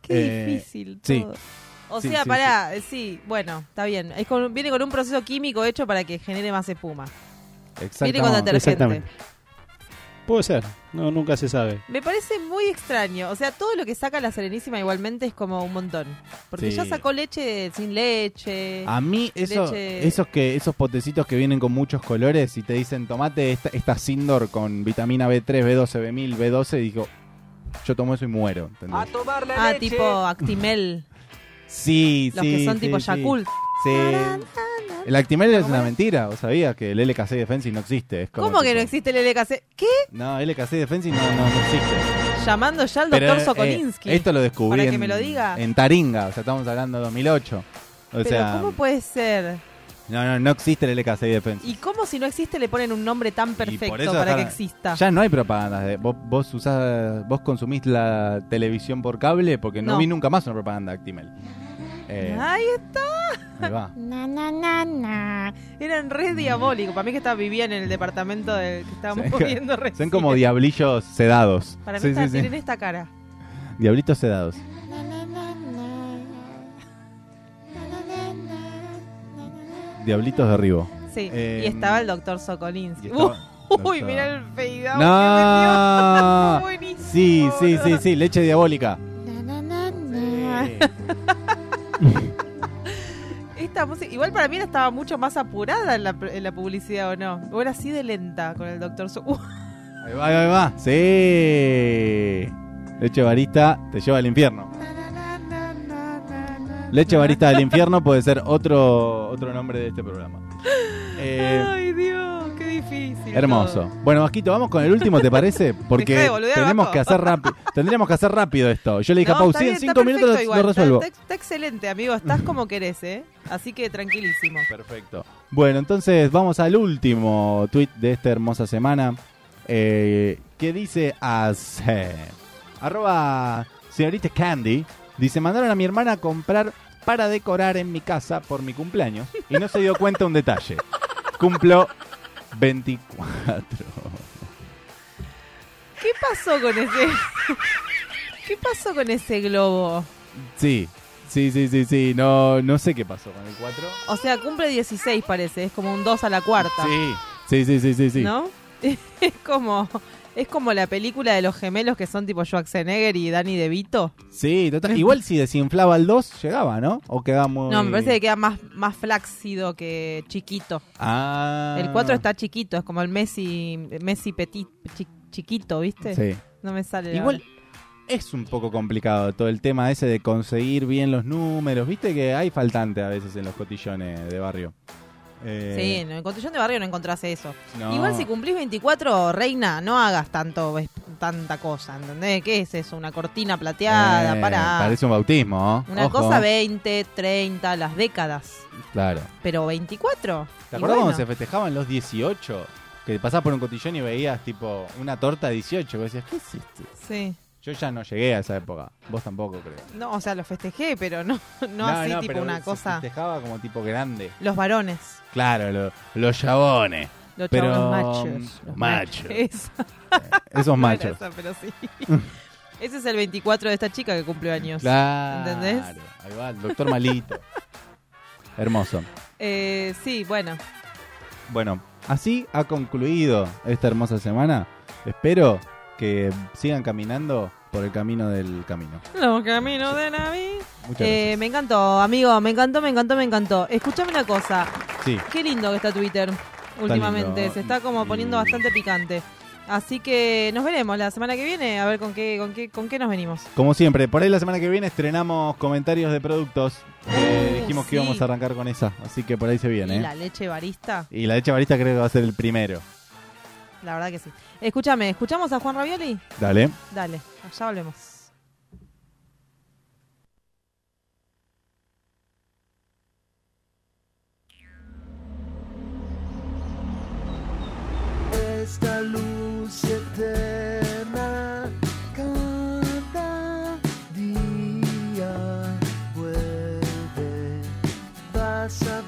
qué Eh, difícil sí. todo. O Sí, sea, sí, pará, eh, sí, bueno, está bien. Es con- viene con un proceso químico hecho para que genere más espuma. Viene con Exactamente. detergente. Exactamente. Puede ser, no, nunca se sabe. Me parece muy extraño. O sea, todo lo que saca la Serenísima igualmente es como un montón. Porque Sí. ya sacó leche sin leche. A mí, eso, Leche- esos que esos potecitos que vienen con muchos colores y te dicen tomate esta, esta Sindor con vitamina B3, B12, B1000, B12, y digo, yo tomo eso y muero. ¿entendés? ah, tipo Actimel. Sí, Los sí. que son sí, tipo sí. Yakult. Sí. El Actimel es ¿Cómo una mentira, ¿vos sabías que el LKC Defensi no existe? Es como ¿Cómo que no existe el LKC? ¿Qué? No, LKC Defensi no, no, no existe. Llamando ya al Pero, doctor eh, Sokolinsky. esto lo descubrí Para que en, me lo diga. en Taringa, o sea, estamos hablando de 2008. O Pero sea, ¿cómo puede ser? no, no, no existe el LKC Defensi. ¿Y cómo si no existe le ponen un nombre tan perfecto para que exista? Ya no hay propaganda. de- Vos, vos usás, vos consumís la televisión por cable porque no, No. vi nunca más una propaganda de Actimel. Eh, Ahí está. ahí va. Na, na, na, na. Eran re diabólicos. Para mí que estaba, vivían en el departamento del que estábamos Sí, viendo recién. Son como diablillos sedados. Para mí Sí, está- sí, sí. tienen esta cara. Diablitos sedados. Diablitos de Ribo. Sí. Eh, y estaba el doctor Sokolinsky. estaba- Uy, doctor- mira el feidao No. que metió. Buenísimo, Sí, sí, sí, sí, leche diabólica. Esta música, igual para mí estaba mucho más apurada en la, en la publicidad, ¿o no? O era así de lenta con el doctor Uh, Ahí va, ahí va. Sí. Leche barista te lleva al infierno. Leche barista del infierno puede ser otro, otro nombre de este programa. Eh, hermoso. todo. Bueno, Vasquito, vamos con el último, ¿te parece? Porque tenemos que hacer rápido. Tendríamos que hacer rápido esto. Yo le dije No, a Pau, sí, en cinco minutos lo, igual, lo está- resuelvo. Está, está excelente, amigo. Estás como querés, ¿eh? Así que tranquilísimo. Perfecto. Bueno, entonces vamos al último tweet de esta hermosa semana. Eh, que dice así. Arroba señorita Candy. Dice, mandaron a mi hermana a comprar para decorar en mi casa por mi cumpleaños. Y no se dio cuenta un detalle. Cumplo 24. ¿Qué pasó con ese? ¿Qué pasó con ese globo? Sí, sí, sí, sí, sí. No, no sé qué pasó con el 4. O sea, cumple 16 parece, es como un 2 a la cuarta. Sí, sí, sí, sí, sí. sí. ¿No? Es como es como la película de los gemelos que son tipo Schwarzenegger y Danny DeVito. Sí, total. Igual si desinflaba el 2, llegaba, ¿no? O quedaba muy... No, me parece que queda más, más flácido que chiquito. Ah. El 4 está chiquito, es como el Messi Messi petit chi- chiquito, ¿viste? Sí. No me sale. Igual es un poco complicado todo el tema ese de conseguir bien los números. Viste que hay faltante a veces en los cotillones de barrio. Eh, Sí, en el cotillón de barrio no encontrás eso. no. Igual si cumplís 24, reina, no hagas tanto tanta cosa, ¿entendés? ¿Qué es eso? Una cortina plateada, Eh, para Parece un bautismo. ¿no? Una Ojo. cosa 20, 30, las décadas. Claro. Pero 24. ¿Te acuerdas bueno, cuando se festejaban los 18? Que pasabas por un cotillón y veías tipo una torta de 18. Vos decías, ¿qué es esto? Sí. Yo ya no llegué a esa época. Vos tampoco, creo. No, o sea, lo festejé, pero no, no, así tipo pero una se cosa. festejaba como tipo grande. Los varones. Claro, lo- los chabones. Los Pero, chavos machos. Los machos. Esa- Esos no era machos. esa, pero sí. Ese es el 24 de esta chica que cumple años. Claro. ¿Entendés? Ahí va, el doctor Malito. Hermoso. Eh, sí, bueno. Bueno, así ha concluido esta hermosa semana. Espero que sigan caminando por el camino del camino. Los caminos de Navidad. Muchas Eh, me encantó, amigo, me encantó, me encantó, me encantó. Escuchame una cosa. Sí. qué lindo que está Twitter últimamente, lindo. se está como poniendo bastante picante. Así que nos veremos la semana que viene, a ver con qué, con qué, con qué nos venimos. Como siempre, por ahí la semana que viene estrenamos comentarios de productos. Eh, Uh, dijimos que sí. íbamos a arrancar con esa, así que por ahí se viene. Y ¿eh? la leche barista, Y la leche barista creo que va a ser el primero. La verdad que sí. Escúchame, ¿escuchamos a Juan Ravioli? Dale. Dale, ya volvemos. esta luz eterna cada día vuelve vas a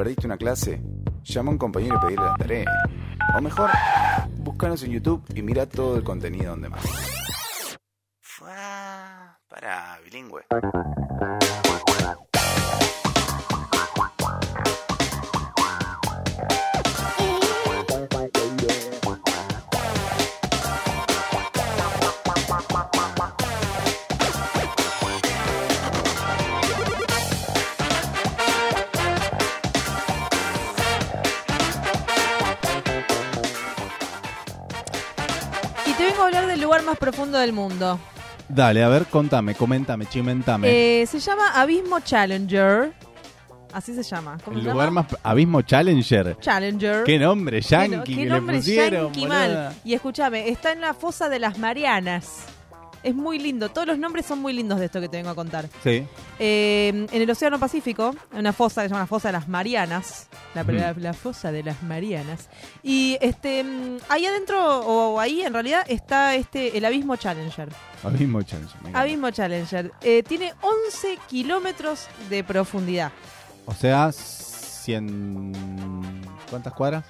perdiste una clase? Llama a un compañero y pedirle la tarea. O mejor, búscanos en YouTube y mira todo el contenido donde más. Mundo. Dale, a ver, contame, comentame, chimentame. Eh, se llama Abismo Challenger. Así se llama. ¿Cómo el se lugar llama? más... Abismo Challenger. Challenger. Qué nombre yankee qué que nombre le pusieron, yankee mal. Y escúchame, está en la fosa de las Marianas. Es muy lindo. Todos los nombres son muy lindos de esto que te vengo a contar. Sí. Eh, en el Océano Pacífico, una fosa que se llama la fosa de las Marianas. La, la- la fosa de las Marianas. Y este mm, ahí adentro, o ahí en realidad, está este el Abismo Challenger. Abismo Challenger. me. Abismo Challenger. Eh, tiene 11 kilómetros de profundidad. O sea, 100... ¿Cuántas cuadras?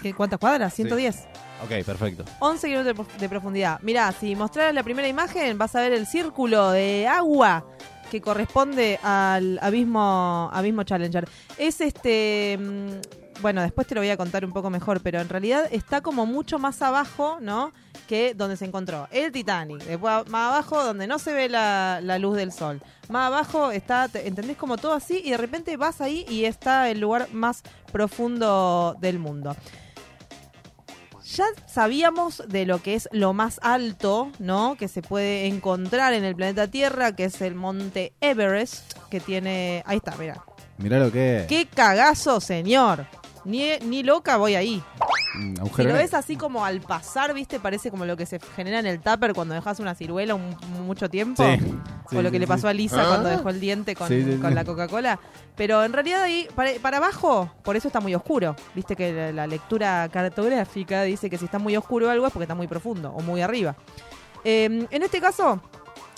Sí, ¿Cuántas cuadras? 110. Ok, perfecto. 11 kilómetros de prof- de profundidad. Mirá, si mostraras la primera imagen, vas a ver el círculo de agua que corresponde al abismo, abismo Challenger. Es este. mm, Bueno, después te lo voy a contar un poco mejor, pero en realidad está como mucho más abajo, ¿no? Que donde se encontró el Titanic. Después más abajo, donde no se ve la, la luz del sol. Más abajo está, te- ¿entendés? Como todo así, y de repente vas ahí y está el lugar más profundo del mundo. Ya sabíamos de lo que es lo más alto, ¿no? Que se puede encontrar en el planeta Tierra, que es el monte Everest, que tiene... Ahí está, mira. Mirá lo que es. ¡Qué cagazo, señor! Ni, ni loca voy ahí. Si lo ves así como al pasar, ¿viste? Parece como lo que se genera en el tupper cuando dejas una ciruela un- mucho tiempo. Sí. o lo sí, que le pasó a Lisa cuando dejó el diente con, la Coca-Cola. Pero en realidad ahí, para, para abajo, por eso está muy oscuro. Viste que la, la lectura cartográfica dice que si está muy oscuro algo es porque está muy profundo o muy arriba. Eh, en este caso,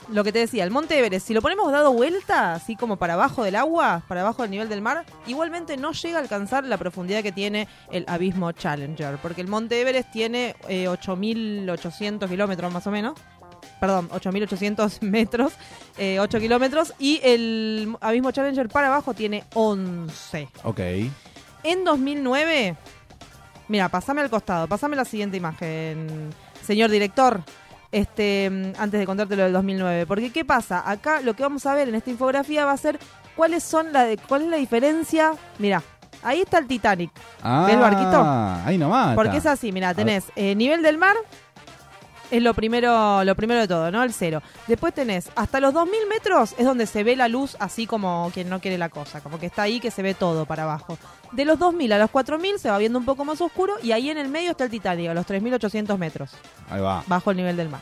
lo que te decía, el Monte Everest, si lo ponemos dado vuelta, así como para abajo del agua, para abajo del nivel del mar, igualmente no llega a alcanzar la profundidad que tiene el Abismo Challenger, porque el Monte Everest tiene eh, 8.800 kilómetros más o menos. Perdón, 8.800 metros, eh, 8 kilómetros, y el Abismo Challenger para abajo tiene 11. Ok. En 2009, mira, pasame al costado, pasame la siguiente imagen, señor director, este, mm, antes de contarte lo del 2009. Porque, ¿qué pasa? Acá lo que vamos a ver en esta infografía va a ser cuáles son la de, cuál es la diferencia. Mira, ahí está el Titanic. Ah, ¿Ves el barquito? Ahí nomás. Porque es así, mira, tenés eh, nivel del mar, es lo primero, lo primero de todo, ¿no? El cero. Después tenés hasta los 2000 metros es donde se ve la luz así como quien no quiere la cosa, como que está ahí que se ve todo para abajo. De los 2000 a los 4000 se va viendo un poco más oscuro y ahí en el medio está el Titanic, a los 3800 metros, Ahí va. bajo el nivel del mar.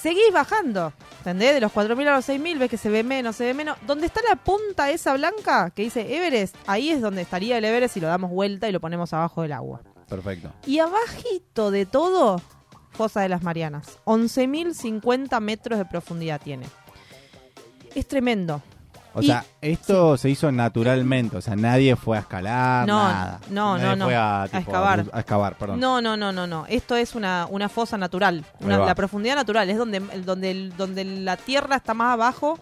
Seguís bajando, ¿entendés? De los 4000 a los 6000 ves que se ve menos, se ve menos. Donde está la punta esa blanca que dice Everest, ahí es donde estaría el Everest si lo damos vuelta y lo ponemos abajo del agua. Perfecto. Y abajito de todo, Fosa de las Marianas. 11.050 metros de profundidad tiene. Es tremendo. O Y- sea, esto se hizo naturalmente. O sea, nadie fue a escalar, No, nada. no, Nadie no, no. Fue a, A tipo, excavar. A excavar, perdón. No, no, no, no, no. Esto es una, una fosa natural. Una- la profundidad natural. Es donde, donde, donde la tierra está más abajo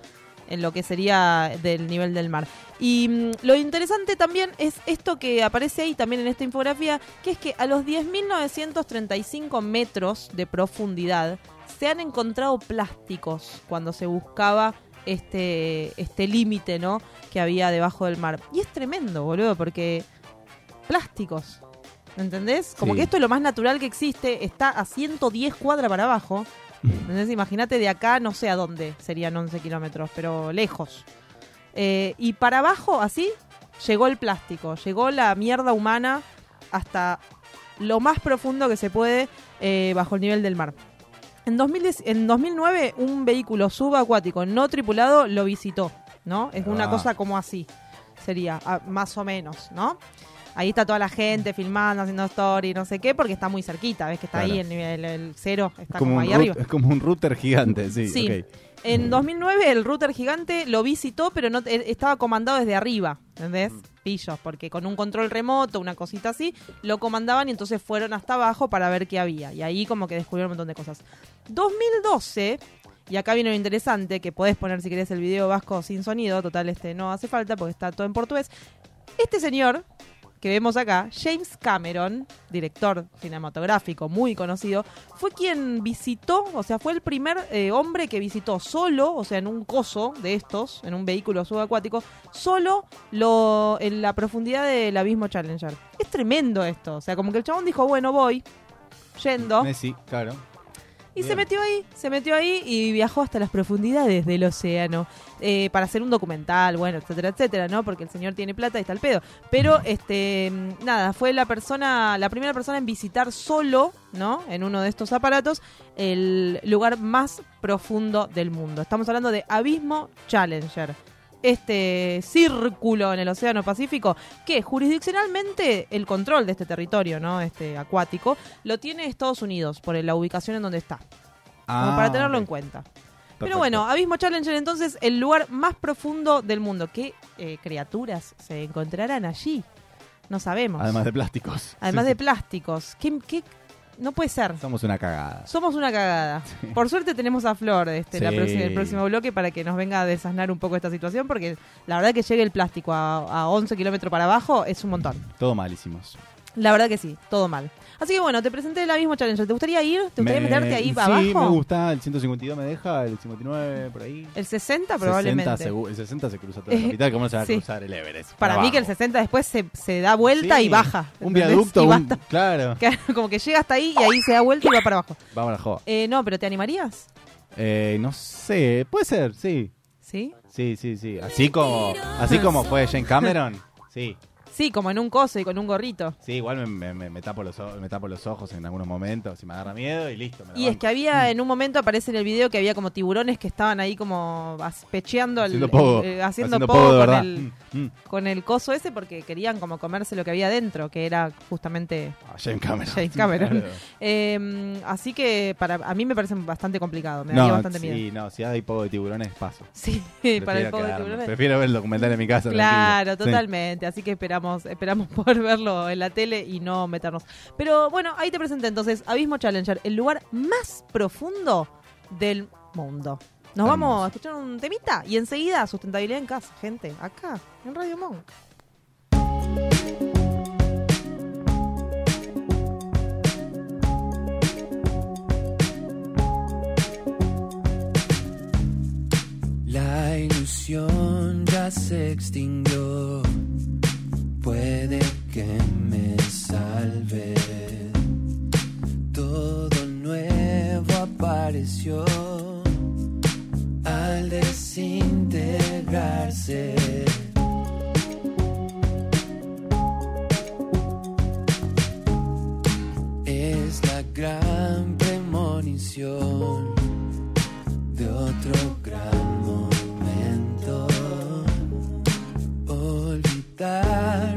en lo que sería del nivel del mar. Y mm, lo interesante también es esto que aparece ahí también en esta infografía, que es que a los 10.935 metros de profundidad se han encontrado plásticos cuando se buscaba este, este límite, ¿no? Que había debajo del mar. Y es tremendo, boludo, porque plásticos. ¿Entendés? Como Sí. que esto es lo más natural que existe. Está a 110 cuadras para abajo. ¿Entendés? Imagínate de acá, no sé a dónde serían 11 kilómetros, pero lejos. Eh, y para abajo, así, llegó el plástico. Llegó la mierda humana hasta lo más profundo que se puede eh, bajo el nivel del mar. En, 2010 en 2009, un vehículo subacuático no tripulado lo visitó, ¿no? Es una Ah. cosa como así, sería, más o menos, ¿no? Ahí está toda la gente filmando, haciendo story, no sé qué, porque está muy cerquita, ves que está Claro. ahí en nivel el cero, está Es como, ahí arriba. es como un router gigante, sí. En 2009 el router gigante lo visitó, pero no eh, estaba comandado desde arriba, ¿entendés? Mm. Pillos, porque con un control remoto, una cosita así, lo comandaban y entonces fueron hasta abajo para ver qué había. Y ahí como que descubrieron un montón de cosas. 2012, y acá viene lo interesante, que podés poner si querés el video vasco sin sonido, total este no hace falta porque está todo en portugués. Este señor que vemos acá, James Cameron, director cinematográfico muy conocido, fue quien visitó, o sea, fue el primer eh, hombre que visitó solo, o sea, en un coso de estos, en un vehículo subacuático, solo lo en la profundidad del abismo Challenger. Es tremendo esto, o sea, como que el chabón dijo, bueno, voy, yendo, Messi, claro. Y se metió ahí, se metió ahí y viajó hasta las profundidades del océano eh, para hacer un documental, bueno, etcétera, etcétera, ¿no? Porque el señor tiene plata y está el pedo. Pero, este, mm, nada, fue la persona, la primera persona en visitar solo, ¿no? En uno de estos aparatos, el lugar más profundo del mundo. Estamos hablando de Abismo Challenger. Este círculo en el Océano Pacífico, que jurisdiccionalmente el control de este territorio, ¿no? Este acuático, lo tiene Estados Unidos por la ubicación en donde está. Como Ah, para tenerlo en cuenta. Pero bueno, Abismo Challenger entonces, el lugar más profundo del mundo. ¿Qué eh, criaturas se encontrarán allí? No sabemos. Además de plásticos. Además Sí, de sí. plásticos. ¿Qué, qué? No puede ser. Somos una cagada. Somos una cagada. Por suerte tenemos a Flor este, la Sí. próxima- el próximo bloque para que nos venga a desasnar un poco esta situación, porque la verdad que llegue el plástico a, a 11 kilómetros para abajo es un montón. Todo mal hicimos. La verdad que sí, todo mal. Así que bueno, te presenté el Abismo Challenger. ¿Te gustaría ir? ¿Te gustaría Me- meterte ahí sí, abajo? me gusta. El 152 me deja, el 59 por ahí. El 60 probablemente. 60 segu- el 60 se cruza toda la capital. ¿Cómo se va a sí. cruzar el Everest? Para mí que el abajo. 60 después se, se da vuelta Sí, y baja. Un viaducto, Y un-. Claro, Como que llega hasta ahí y ahí se da vuelta y va para abajo. Vamos a la joda. Eh, no, pero ¿te animarías? Eh, no sé, puede ser, sí. ¿Sí? Sí, sí, sí. Así como, así como fue Jane Cameron. Sí. Sí, como en un coso y con un gorrito. Sí, igual me, me- me- tapo los, o- me tapo los ojos en algunos momentos y me agarra miedo y listo. Me la Y es banco. que había, en un momento aparece en el video que había como tiburones que estaban ahí como as- pecheando, el- haciendo pogo, el- eh, haciendo haciendo pogo pogo de con verdad. el, Mm, mm. con el coso ese porque querían como comerse lo que había dentro, que era justamente Ah, Jane Cameron. James Cameron. Claro. Eh, así que para a mí me parece bastante complicado, me daría bastante miedo. sí, no, si hay poco de tiburones, paso. Sí, Prefiero para el pogo de quedarme. tiburones. Prefiero ver el documental en mi casa. Claro, tranquilo. Sí. totalmente. Así que esperamos, esperamos poder verlo en la tele y no meternos. Pero bueno, ahí te presenté entonces Abismo Challenger, el lugar más profundo del mundo. Nos Hermoso. vamos a escuchar un temita y enseguida sustentabilidad en casa, gente, acá, en Radio Monk. La ilusión ya se extinguió. Puede que me salve. Todo nuevo apareció al desintegrarse. Es la gran premonición de otro gran momento. Olvidarme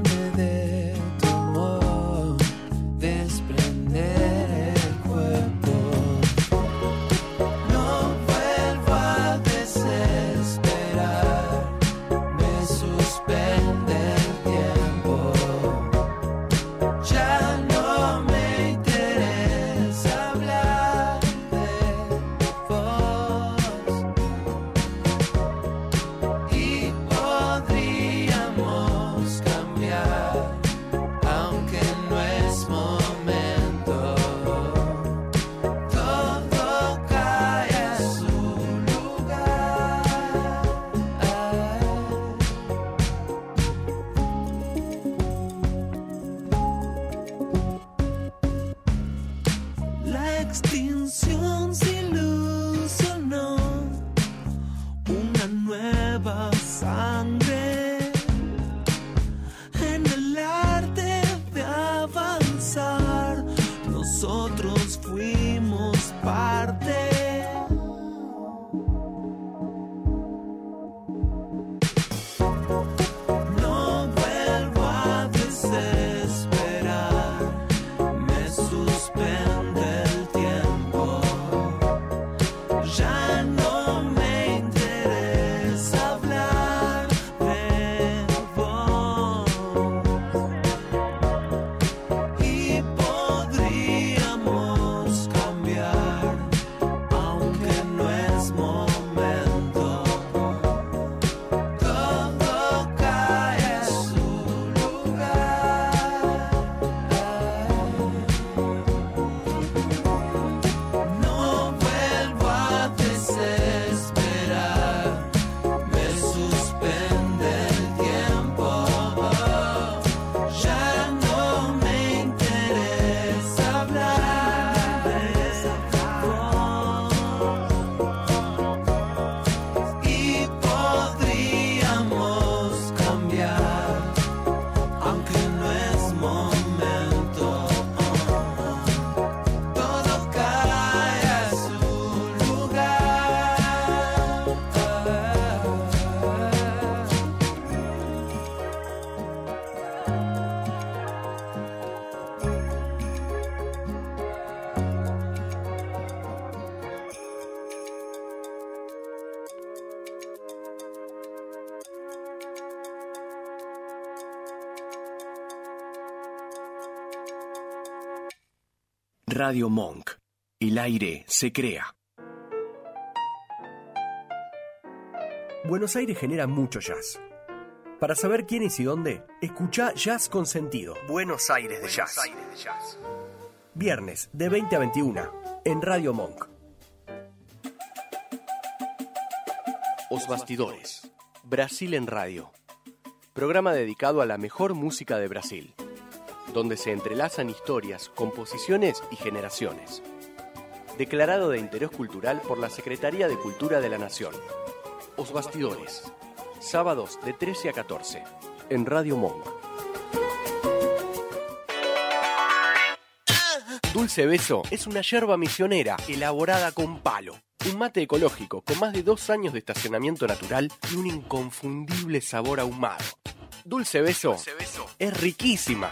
Radio Monk. El aire se crea. Buenos Aires genera mucho jazz. Para saber quién es y dónde, escucha Jazz con Sentido. Buenos Aires de Jazz. Viernes de 20 a 21 en Radio Monk. Os Bastidores. Brasil en Radio. Programa dedicado a la mejor música de Brasil, donde se entrelazan historias, composiciones y generaciones. Declarado de interés cultural por la Secretaría de Cultura de la Nación. Os Bastidores. Sábados de 13 a 14 en Radio Monk. Dulce Beso es una yerba misionera elaborada con palo. Un mate ecológico con más de dos años de estacionamiento natural y un inconfundible sabor ahumado. Dulce Beso, es riquísima.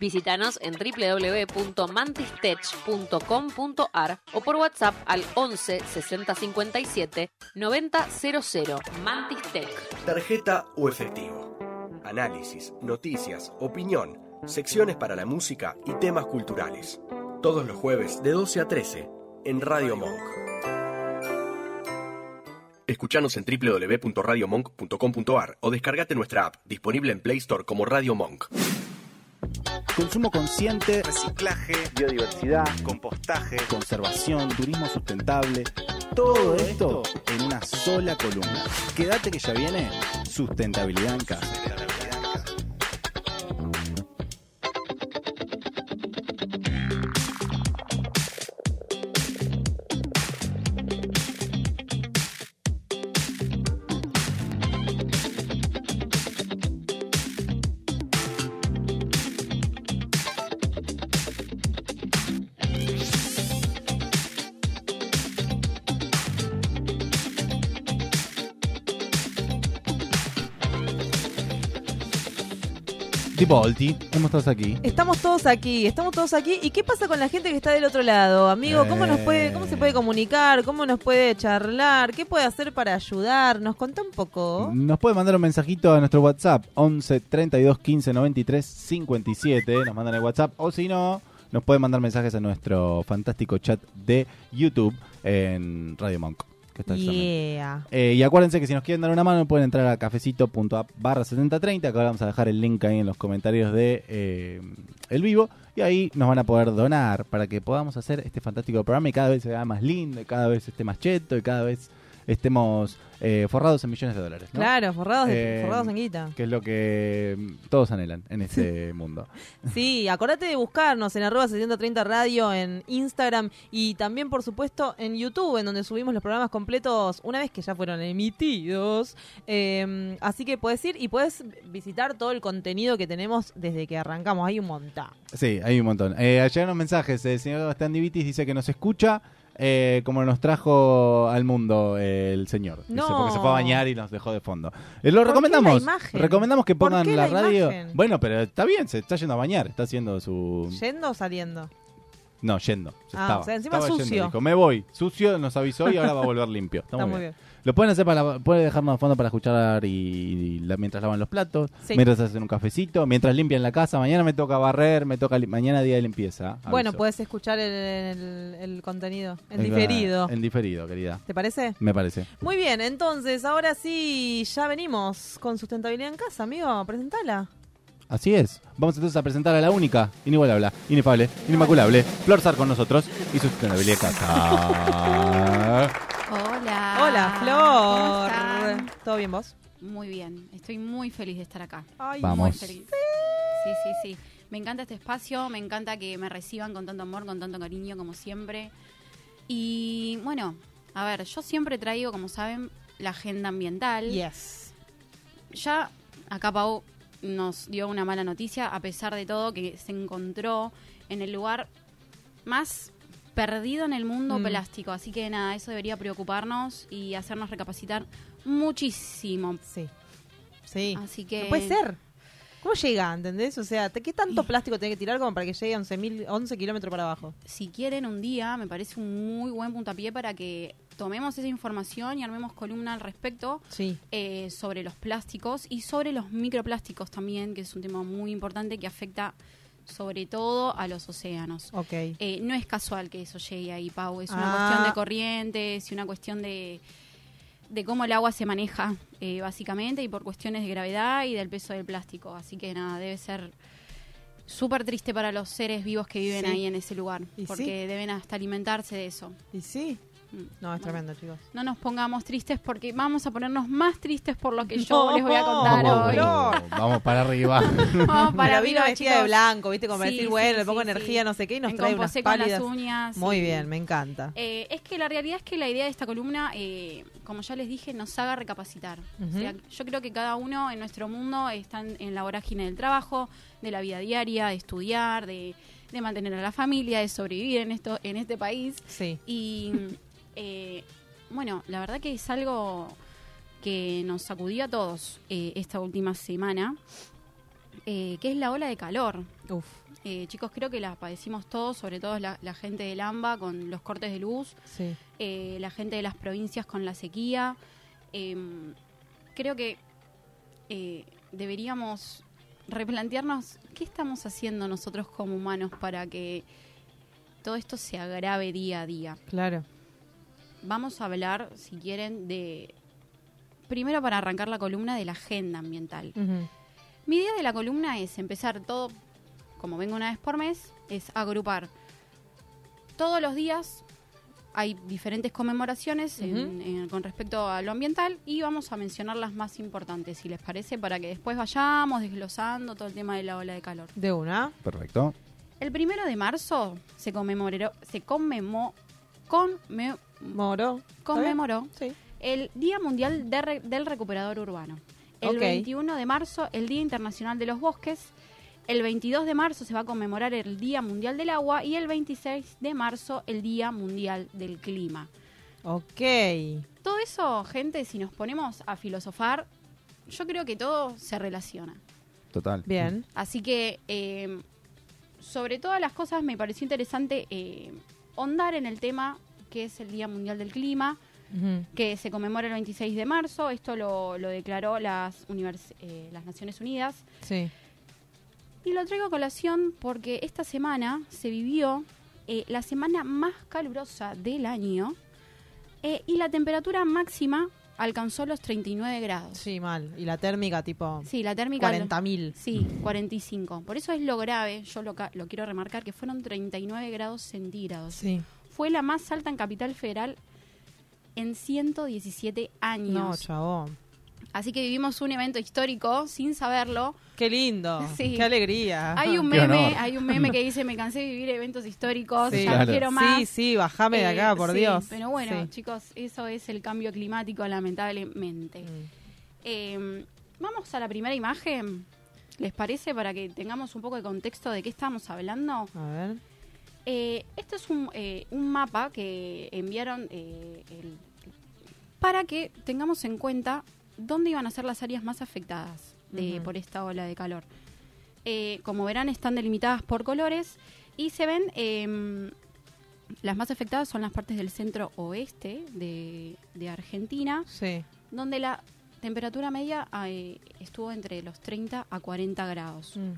Visítanos en www.mantistech.com.ar o por WhatsApp al 11 60 57 90 00. Mantis Tech. Tarjeta o efectivo. Análisis, noticias, opinión, secciones para la música y temas culturales. Todos los jueves de 12 a 13 en Radio Monk. Escuchanos en www.radiomonk.com.ar o descargate nuestra app, disponible en Play Store como Radio Monk. Consumo consciente, reciclaje, biodiversidad, compostaje, conservación, turismo sustentable. Todo esto en una sola columna. Quédate que ya viene sustentabilidad en casa. Tipo Olti, ¿cómo estás aquí? Estamos todos aquí, estamos todos aquí. ¿Y qué pasa con la gente que está del otro lado, amigo? ¿Cómo nos puede, cómo se puede comunicar? ¿Cómo nos puede charlar? ¿Qué puede hacer para ayudarnos? Contá un poco. Nos puede mandar un mensajito a nuestro WhatsApp 11 32 15 93 57. Nos mandan el WhatsApp. O si no, nos puede mandar mensajes a nuestro fantástico chat de YouTube en Radio Monk. Que está. Yeah. Eh, y acuérdense que si nos quieren dar una mano pueden entrar a cafecito.app barra 7030, acá vamos a dejar el link ahí en los comentarios de eh, el vivo, y ahí nos van a poder donar para que podamos hacer este fantástico programa y cada vez se vea más lindo, y cada vez esté más cheto, y cada vez estemos eh, forrados en millones de dólares. ¿no? Claro, forrados, de- Eh, forrados en guita. Que es lo que mm, todos anhelan en este mundo. Sí, acordate de buscarnos en arroba 730 radio en Instagram y también, por supuesto, en YouTube, en donde subimos los programas completos una vez que ya fueron emitidos. Eh, así que puedes ir y puedes visitar todo el contenido que tenemos desde que arrancamos. Hay un montón. Sí, hay un montón. Eh, llegaron mensajes. El señor Standivitis dice que nos escucha eh, como nos trajo al mundo eh, el señor. Dice, No. porque se fue a bañar y nos dejó de fondo. Eh, lo ¿Por qué recomendamos. la imagen? Recomendamos que ¿Por pongan qué la, la radio. imagen? Bueno, pero está bien, se está yendo a bañar. Está haciendo su. ¿Yendo o saliendo? No, yendo. Se Ah, estaba, o sea, encima estaba sucio. Yendo, dijo, me voy. Sucio nos avisó y ahora va a volver limpio. Está, Está muy muy bien. bien. Lo pueden hacer para puede dejarnos de fondo para escuchar y, y la- mientras lavan los platos, Sí. mientras hacen un cafecito, mientras limpian la casa. Mañana me toca barrer, me toca mañana día de limpieza. Bueno, puedes escuchar el, el- el contenido en diferido. En diferido, querida. ¿Te parece? Me parece. Muy bien, entonces, ahora sí, ya venimos con sustentabilidad en casa, amigo. Presentala. Así es. Vamos entonces a presentar a la única, inigualable, inefable, inimaculable, Flor Sar con nosotros y su sustentabilidad en casa. Hola. Hola, ¿Cómo Flor. están? ¿Todo bien vos? Muy bien. Estoy muy feliz de estar acá. Ay, Vamos. Muy feliz. Sí, sí, sí. Me encanta este espacio, me encanta que me reciban con tanto amor, con tanto cariño, como siempre. Y bueno, a ver, yo siempre traigo, como saben, la agenda ambiental. Yes. Ya acá Pau nos dio una mala noticia, a pesar de todo, que se encontró en el lugar más perdido en el mundo Mm. plástico. Así que nada, eso debería preocuparnos y hacernos recapacitar muchísimo. Sí. Sí. Así que. No puede ser. ¿Cómo llega, entendés? O sea, ¿qué tanto plástico tiene que tirar como para que llegue a 11, 11 kilómetros para abajo? Si quieren un día, me parece un muy buen puntapié para que tomemos esa información y armemos columna al respecto Sí. eh, sobre los plásticos y sobre los microplásticos también, que es un tema muy importante que afecta sobre todo a los océanos. Eh, no es casual que eso llegue ahí, Pau. Es una Ah. cuestión de corrientes y una cuestión de, de cómo el agua se maneja, eh, básicamente, y por cuestiones de gravedad y del peso del plástico. Así que nada, debe ser súper triste para los seres vivos que viven Sí. ahí en ese lugar, porque sí. deben hasta alimentarse de eso. ¿Y sí? No, es tremendo, chicos. No nos pongamos tristes porque vamos a ponernos más tristes por lo que yo No, les voy a contar Vamos, hoy. no. vamos para arriba. Vamos para Pero vino arriba, vestida de blanco, ¿viste? Como para Sí, decir, sí, bueno, le sí, pongo sí. energía, no sé qué, y nos Me trae unas con las pálidas. uñas. Muy bien, me encanta. Eh, es que la realidad es que la idea de esta columna, eh, como ya les dije, nos haga recapacitar. O sea, yo creo que cada uno en nuestro mundo está en, en la vorágine del trabajo, de la vida diaria, de estudiar, de, de mantener a la familia, de sobrevivir en esto, en este país. Sí. Y eh, bueno, la verdad que es algo que nos sacudió a todos eh, esta última semana, eh, que es la ola de calor. Uf. Eh, chicos, creo que la padecimos todos, sobre todo la, la gente del AMBA con los cortes de luz, Sí. eh, la gente de las provincias con la sequía. Em, creo que deberíamos replantearnos qué estamos haciendo nosotros como humanos para que todo esto se agrave día a día. Claro. Vamos a hablar, si quieren, de... Primero para arrancar la columna de la agenda ambiental. Mi idea de la columna es empezar todo, como vengo una vez por mes, es agrupar todos los días. Hay diferentes conmemoraciones en- con respecto a lo ambiental y vamos a mencionar las más importantes, si les parece, para que después vayamos desglosando todo el tema de la ola de calor. De una. Perfecto. El primero de marzo se conmemoró, se conmemó, conme- Moro. conmemoró Sí. el Día Mundial de Re- del Recuperador Urbano. El Ok. 21 de marzo, el Día Internacional de los Bosques. El 22 de marzo se va a conmemorar el Día Mundial del Agua y el 26 de marzo el Día Mundial del Clima. Ok. Todo eso, gente, si nos ponemos a filosofar, yo creo que todo se relaciona. Total. Bien. Así que, eh, sobre todas las cosas, me pareció interesante eh, hondar en el tema que es el Día Mundial del Clima, que se conmemora el 26 de marzo. Esto lo, lo declaró las, univers- eh, las Naciones Unidas. Sí. Y lo traigo a colación porque esta semana se vivió eh, la semana más calurosa del año eh, y la temperatura máxima alcanzó los 39 grados. Sí, mal. Y la térmica, tipo Sí, la térmica... 40.000. Sí, 45. Por eso es lo grave, yo lo, lo quiero remarcar, que fueron 39 grados centígrados. Sí. Fue la más alta en Capital Federal en 117 años. No, chabón. Así que vivimos un evento histórico sin saberlo. Qué lindo. Sí. Qué alegría. Hay un meme, hay un meme que dice me cansé de vivir eventos históricos, Sí. ya no Claro. quiero más. Sí, sí, bajame de acá, Eh, por sí, Dios. Pero bueno, Sí. chicos, eso es el cambio climático, lamentablemente. Mm. Eh, vamos a la primera imagen. ¿Les parece? Para que tengamos un poco de contexto de qué estamos hablando. A ver. Eh, este es un, eh, un mapa que enviaron eh, el- para que tengamos en cuenta dónde iban a ser las áreas más afectadas de, por esta ola de calor. Eh, como verán, están delimitadas por colores y se ven, em, las más afectadas son las partes del centro oeste de, de Argentina, Sí. donde la temperatura media estuvo entre los 30 a 40 grados. Mm.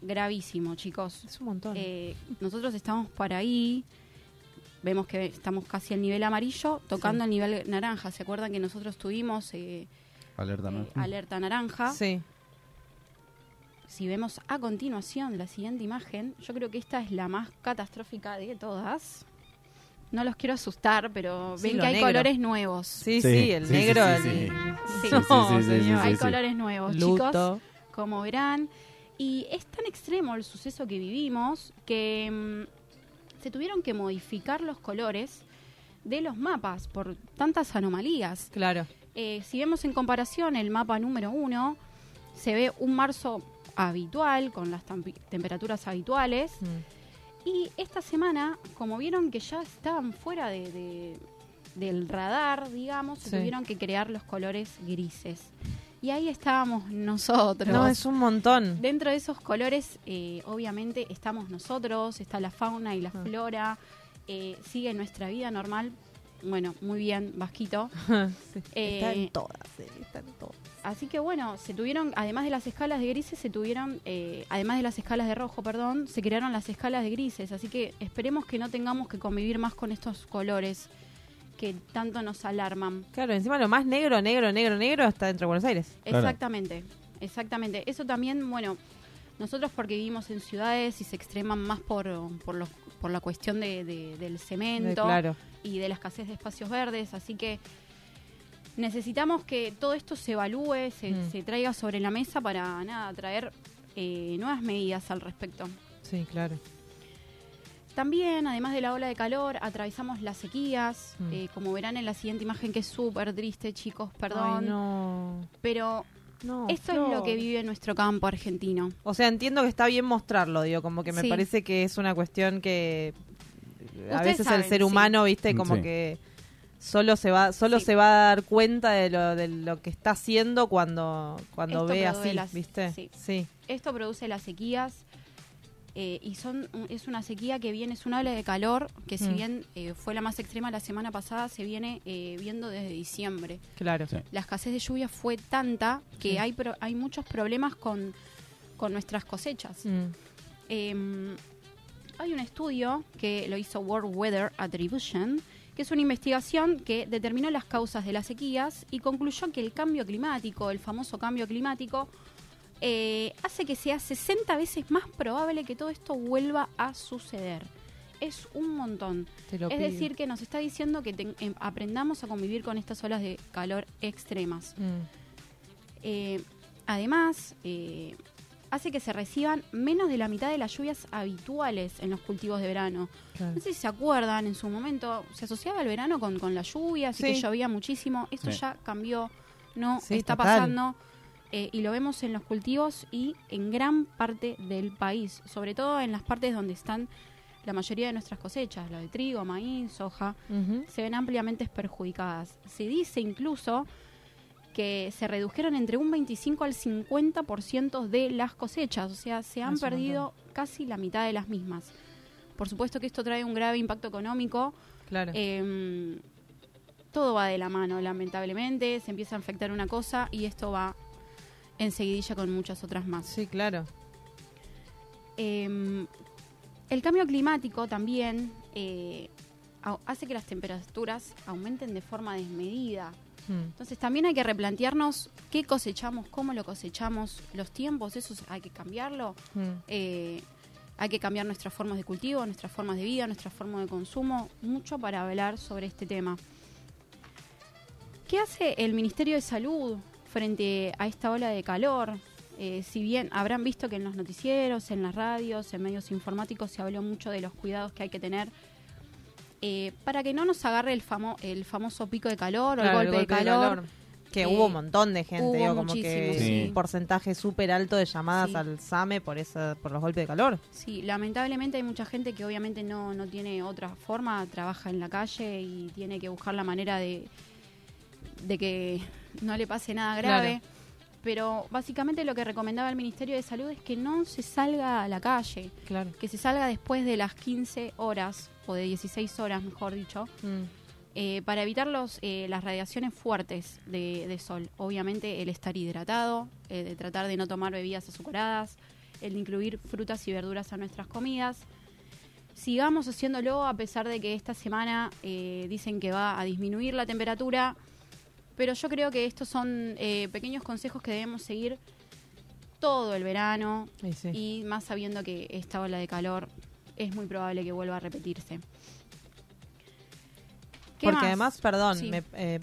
Gravísimo, chicos. Es un montón. Eh, nosotros estamos por ahí, vemos que estamos casi al nivel amarillo, tocando Sí. al nivel naranja. ¿Se acuerdan que nosotros tuvimos eh, eh, alerta naranja? sí. Si vemos a continuación la siguiente imagen, yo creo que esta es la más catastrófica de todas. No los quiero asustar, pero Sí, ven que hay negro. colores nuevos. Sí, Sí, sí, el sí, negro. sí, sí, señor. hay colores nuevos, chicos. Como verán. Y es tan extremo el suceso que vivimos que mm, se tuvieron que modificar los colores de los mapas por tantas anomalías. Claro. Eh, si vemos en comparación el mapa número uno, se ve un marzo habitual, con las temperaturas habituales. Mm. Y esta semana, como vieron que ya estaban fuera de, de- del radar, digamos, se tuvieron que crear los colores grises. Y ahí estábamos nosotros. No, es un montón. Dentro de esos colores, eh, obviamente, estamos nosotros, está la fauna y la Ah. flora, eh, sigue nuestra vida normal. Bueno, muy bien, Vasquito. Sí, Eh, está en todas, eh, está en todas. Así que bueno, se tuvieron, además de las escalas de grises, se tuvieron, eh, además de las escalas de rojo, perdón, se crearon las escalas de grises. Así que esperemos que no tengamos que convivir más con estos colores que tanto nos alarman. Claro, encima lo más negro, negro, negro, negro está dentro de Buenos Aires. Claro. Exactamente, exactamente. Eso también, bueno, nosotros porque vivimos en ciudades y se extreman más por, por, los, por la cuestión de, de- del cemento claro. y de la escasez de espacios verdes, así que necesitamos que todo esto se evalúe, se, Mm. se traiga sobre la mesa para nada traer eh, nuevas medidas al respecto. Sí, claro. También, además de la ola de calor, atravesamos las sequías. Mm. eh, como verán en la siguiente imagen, que es súper triste, chicos, perdón. Ay, no. Pero No, esto es lo que vive nuestro campo argentino. O sea, entiendo que está bien mostrarlo, digo, como que me Sí. parece que es una cuestión que a Ustedes veces saben, el ser sí. humano, viste, como Sí. que solo se va solo Sí. se va a dar cuenta de lo, de lo que está haciendo cuando cuando Esto ve así, las- viste. sí. sí. Esto produce las sequías eh, y son es una sequía que viene, es una ola de calor que si Mm. bien eh, fue la más extrema la semana pasada, se viene eh, viendo desde diciembre. Claro. Sí. La escasez de lluvia fue tanta que Sí. hay, pro- hay muchos problemas con, con nuestras cosechas. Mm. Eh, hay un estudio que lo hizo World Weather Attribution, que es una investigación que determinó las causas de las sequías y concluyó que el cambio climático, el famoso cambio climático, eh, hace que sea 60 veces más probable que todo esto vuelva a suceder. Es un montón. Te lo es pido. decir, que nos está diciendo que em, aprendamos a convivir con estas olas de calor extremas. Mm. Eh, además, eh, hace que se reciban menos de la mitad de las lluvias habituales en los cultivos de verano. Claro. No sé si se acuerdan, en su momento se asociaba el verano con, con las lluvias y que Sí. llovía muchísimo. Esto Sí. ya cambió, no Sí, está total. pasando. Eh, y lo vemos en los cultivos y en gran parte del país, sobre todo en las partes donde están la mayoría de nuestras cosechas, lo de trigo, maíz, soja se ven ampliamente perjudicadas. Se dice incluso que se redujeron entre un 25 al 50% de las cosechas, o sea, se han perdido casi la mitad de las mismas. Por supuesto que esto trae un grave impacto económico. Claro. eh, todo va de la mano, lamentablemente. Se empieza a afectar una cosa y esto va enseguidilla con muchas otras más. sí, claro. Eh, el cambio climático también eh, hace que las temperaturas aumenten de forma desmedida. Mm. Entonces también hay que replantearnos qué cosechamos, cómo lo cosechamos, los tiempos, eso hay que cambiarlo. Mm. Eh, hay que cambiar nuestras formas de cultivo, nuestras formas de vida, nuestras formas de consumo, mucho para hablar sobre este tema. ¿Qué hace el Ministerio de Salud frente a esta ola de calor? Eh, si bien habrán visto que en los noticieros, en las radios, en medios informáticos se habló mucho de los cuidados que hay que tener eh, para que no nos agarre el, famo- el famoso pico de calor o Claro, el golpe, de, calor. Que Eh, hubo un montón de gente, hubo digo, como que sí. un porcentaje súper alto de llamadas Sí. al SAME por esa, por los golpes de calor. Sí, lamentablemente hay mucha gente que obviamente no, no tiene otra forma, trabaja en la calle y tiene que buscar la manera de, de que no le pase nada grave. Pero básicamente lo que recomendaba el Ministerio de Salud es que no se salga a la calle, Claro. que se salga después de las 15 horas, o de 16 horas, mejor dicho, Mm. eh, para evitar los, eh, las radiaciones fuertes de, de sol. Obviamente el estar hidratado, eh, de tratar de no tomar bebidas azucaradas, el de incluir frutas y verduras a nuestras comidas. Sigamos haciéndolo a pesar de que esta semana eh, dicen que va a disminuir la temperatura, pero yo creo que estos son eh, pequeños consejos que debemos seguir todo el verano Y sí. y más sabiendo que esta ola de calor es muy probable que vuelva a repetirse. ¿Qué Porque más? además, perdón, Sí. me- eh,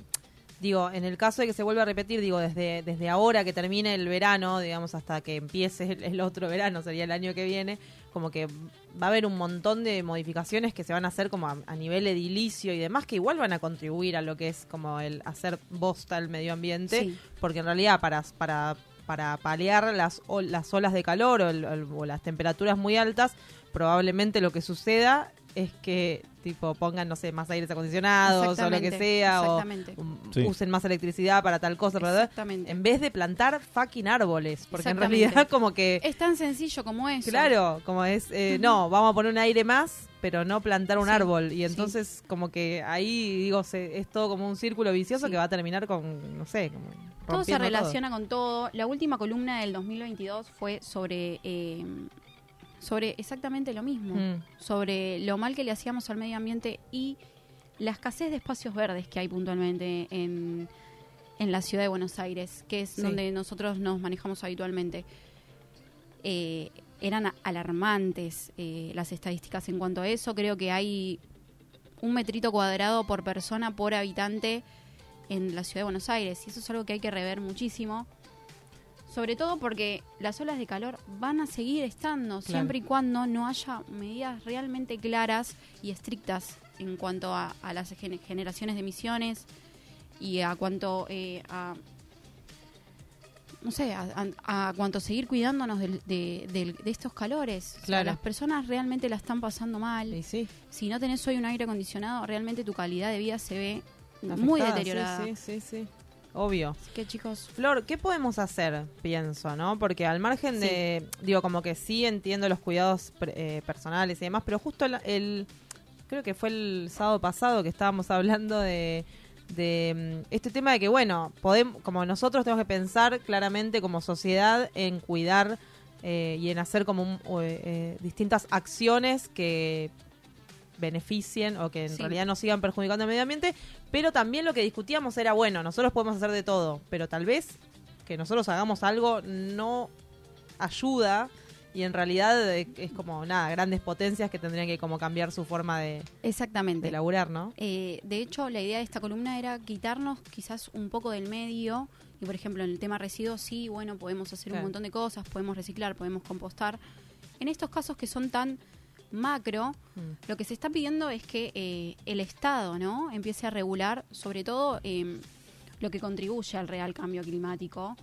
digo, en el caso de que se vuelva a repetir, digo, desde, desde ahora que termine el verano, digamos, hasta que empiece el, el otro verano, sería el año que viene, como que va a haber un montón de modificaciones que se van a hacer como a, a nivel edilicio y demás, que igual van a contribuir a lo que es como el hacer bosta al medio ambiente, Sí. porque en realidad para, para, para paliar las, ol- las olas de calor o, el- o las temperaturas muy altas, probablemente lo que suceda es que tipo pongan, no sé, más aires acondicionados o lo que sea, o um, Sí. usen más electricidad para tal cosa, ¿verdad? Exactamente. En vez de plantar fucking árboles, porque en realidad como que... Es tan sencillo como eso. Claro, como es, eh, no, vamos a poner un aire más, pero no plantar un Sí, árbol. Y sí. entonces como que ahí, digo, se, es todo como un círculo vicioso Sí. que va a terminar con, no sé, como Todo se relaciona con todo. La última columna del 2022 fue sobre, eh, sobre exactamente lo mismo. Mm. Sobre lo mal que le hacíamos al medio ambiente y la escasez de espacios verdes que hay puntualmente en, en la ciudad de Buenos Aires, que es Sí. donde nosotros nos manejamos habitualmente. Eh, eran alarmantes eh, las estadísticas en cuanto a eso. Creo que hay un metrito cuadrado por persona por habitante en la ciudad de Buenos Aires. Y eso es algo que hay que rever muchísimo. Sobre todo porque las olas de calor van a seguir estando, Claro. siempre y cuando no haya medidas realmente claras y estrictas en cuanto a, a las gen- generaciones de emisiones y a cuanto eh, a no sé, a, a- a cuanto seguir cuidándonos de, del- de estos calores. O sea, Claro. las personas realmente la están pasando mal. Sí, Si no tenés hoy un aire acondicionado, realmente tu calidad de vida se ve muy deteriorada. Sí, sí, sí. Obvio. Así que chicos, Flor, ¿qué podemos hacer? Pienso, ¿no? Porque al margen de, digo, como que sí entiendo los cuidados eh, personales y demás, pero justo el, el- creo que fue el sábado pasado que estábamos hablando de, de mm, este tema de que, bueno, podemos, como nosotros tenemos que pensar claramente como sociedad en cuidar eh, y en hacer como un- eh, eh, distintas acciones que beneficien o que en Sí. realidad no sigan perjudicando al medio ambiente, pero también lo que discutíamos era, bueno, nosotros podemos hacer de todo, pero tal vez que nosotros hagamos algo no ayuda y en realidad eh, es como, nada, grandes potencias que tendrían que como cambiar su forma de, exactamente. de laburar, ¿no? Eh, de hecho, la idea de esta columna era quitarnos quizás un poco del medio. Y por ejemplo, en el tema residuos, sí, bueno, podemos hacer Claro. un montón de cosas, podemos reciclar, podemos compostar. En estos casos que son tan macro, Mm. lo que se está pidiendo es que eh, el Estado no empiece a regular, sobre todo eh, lo que contribuye al real cambio climático,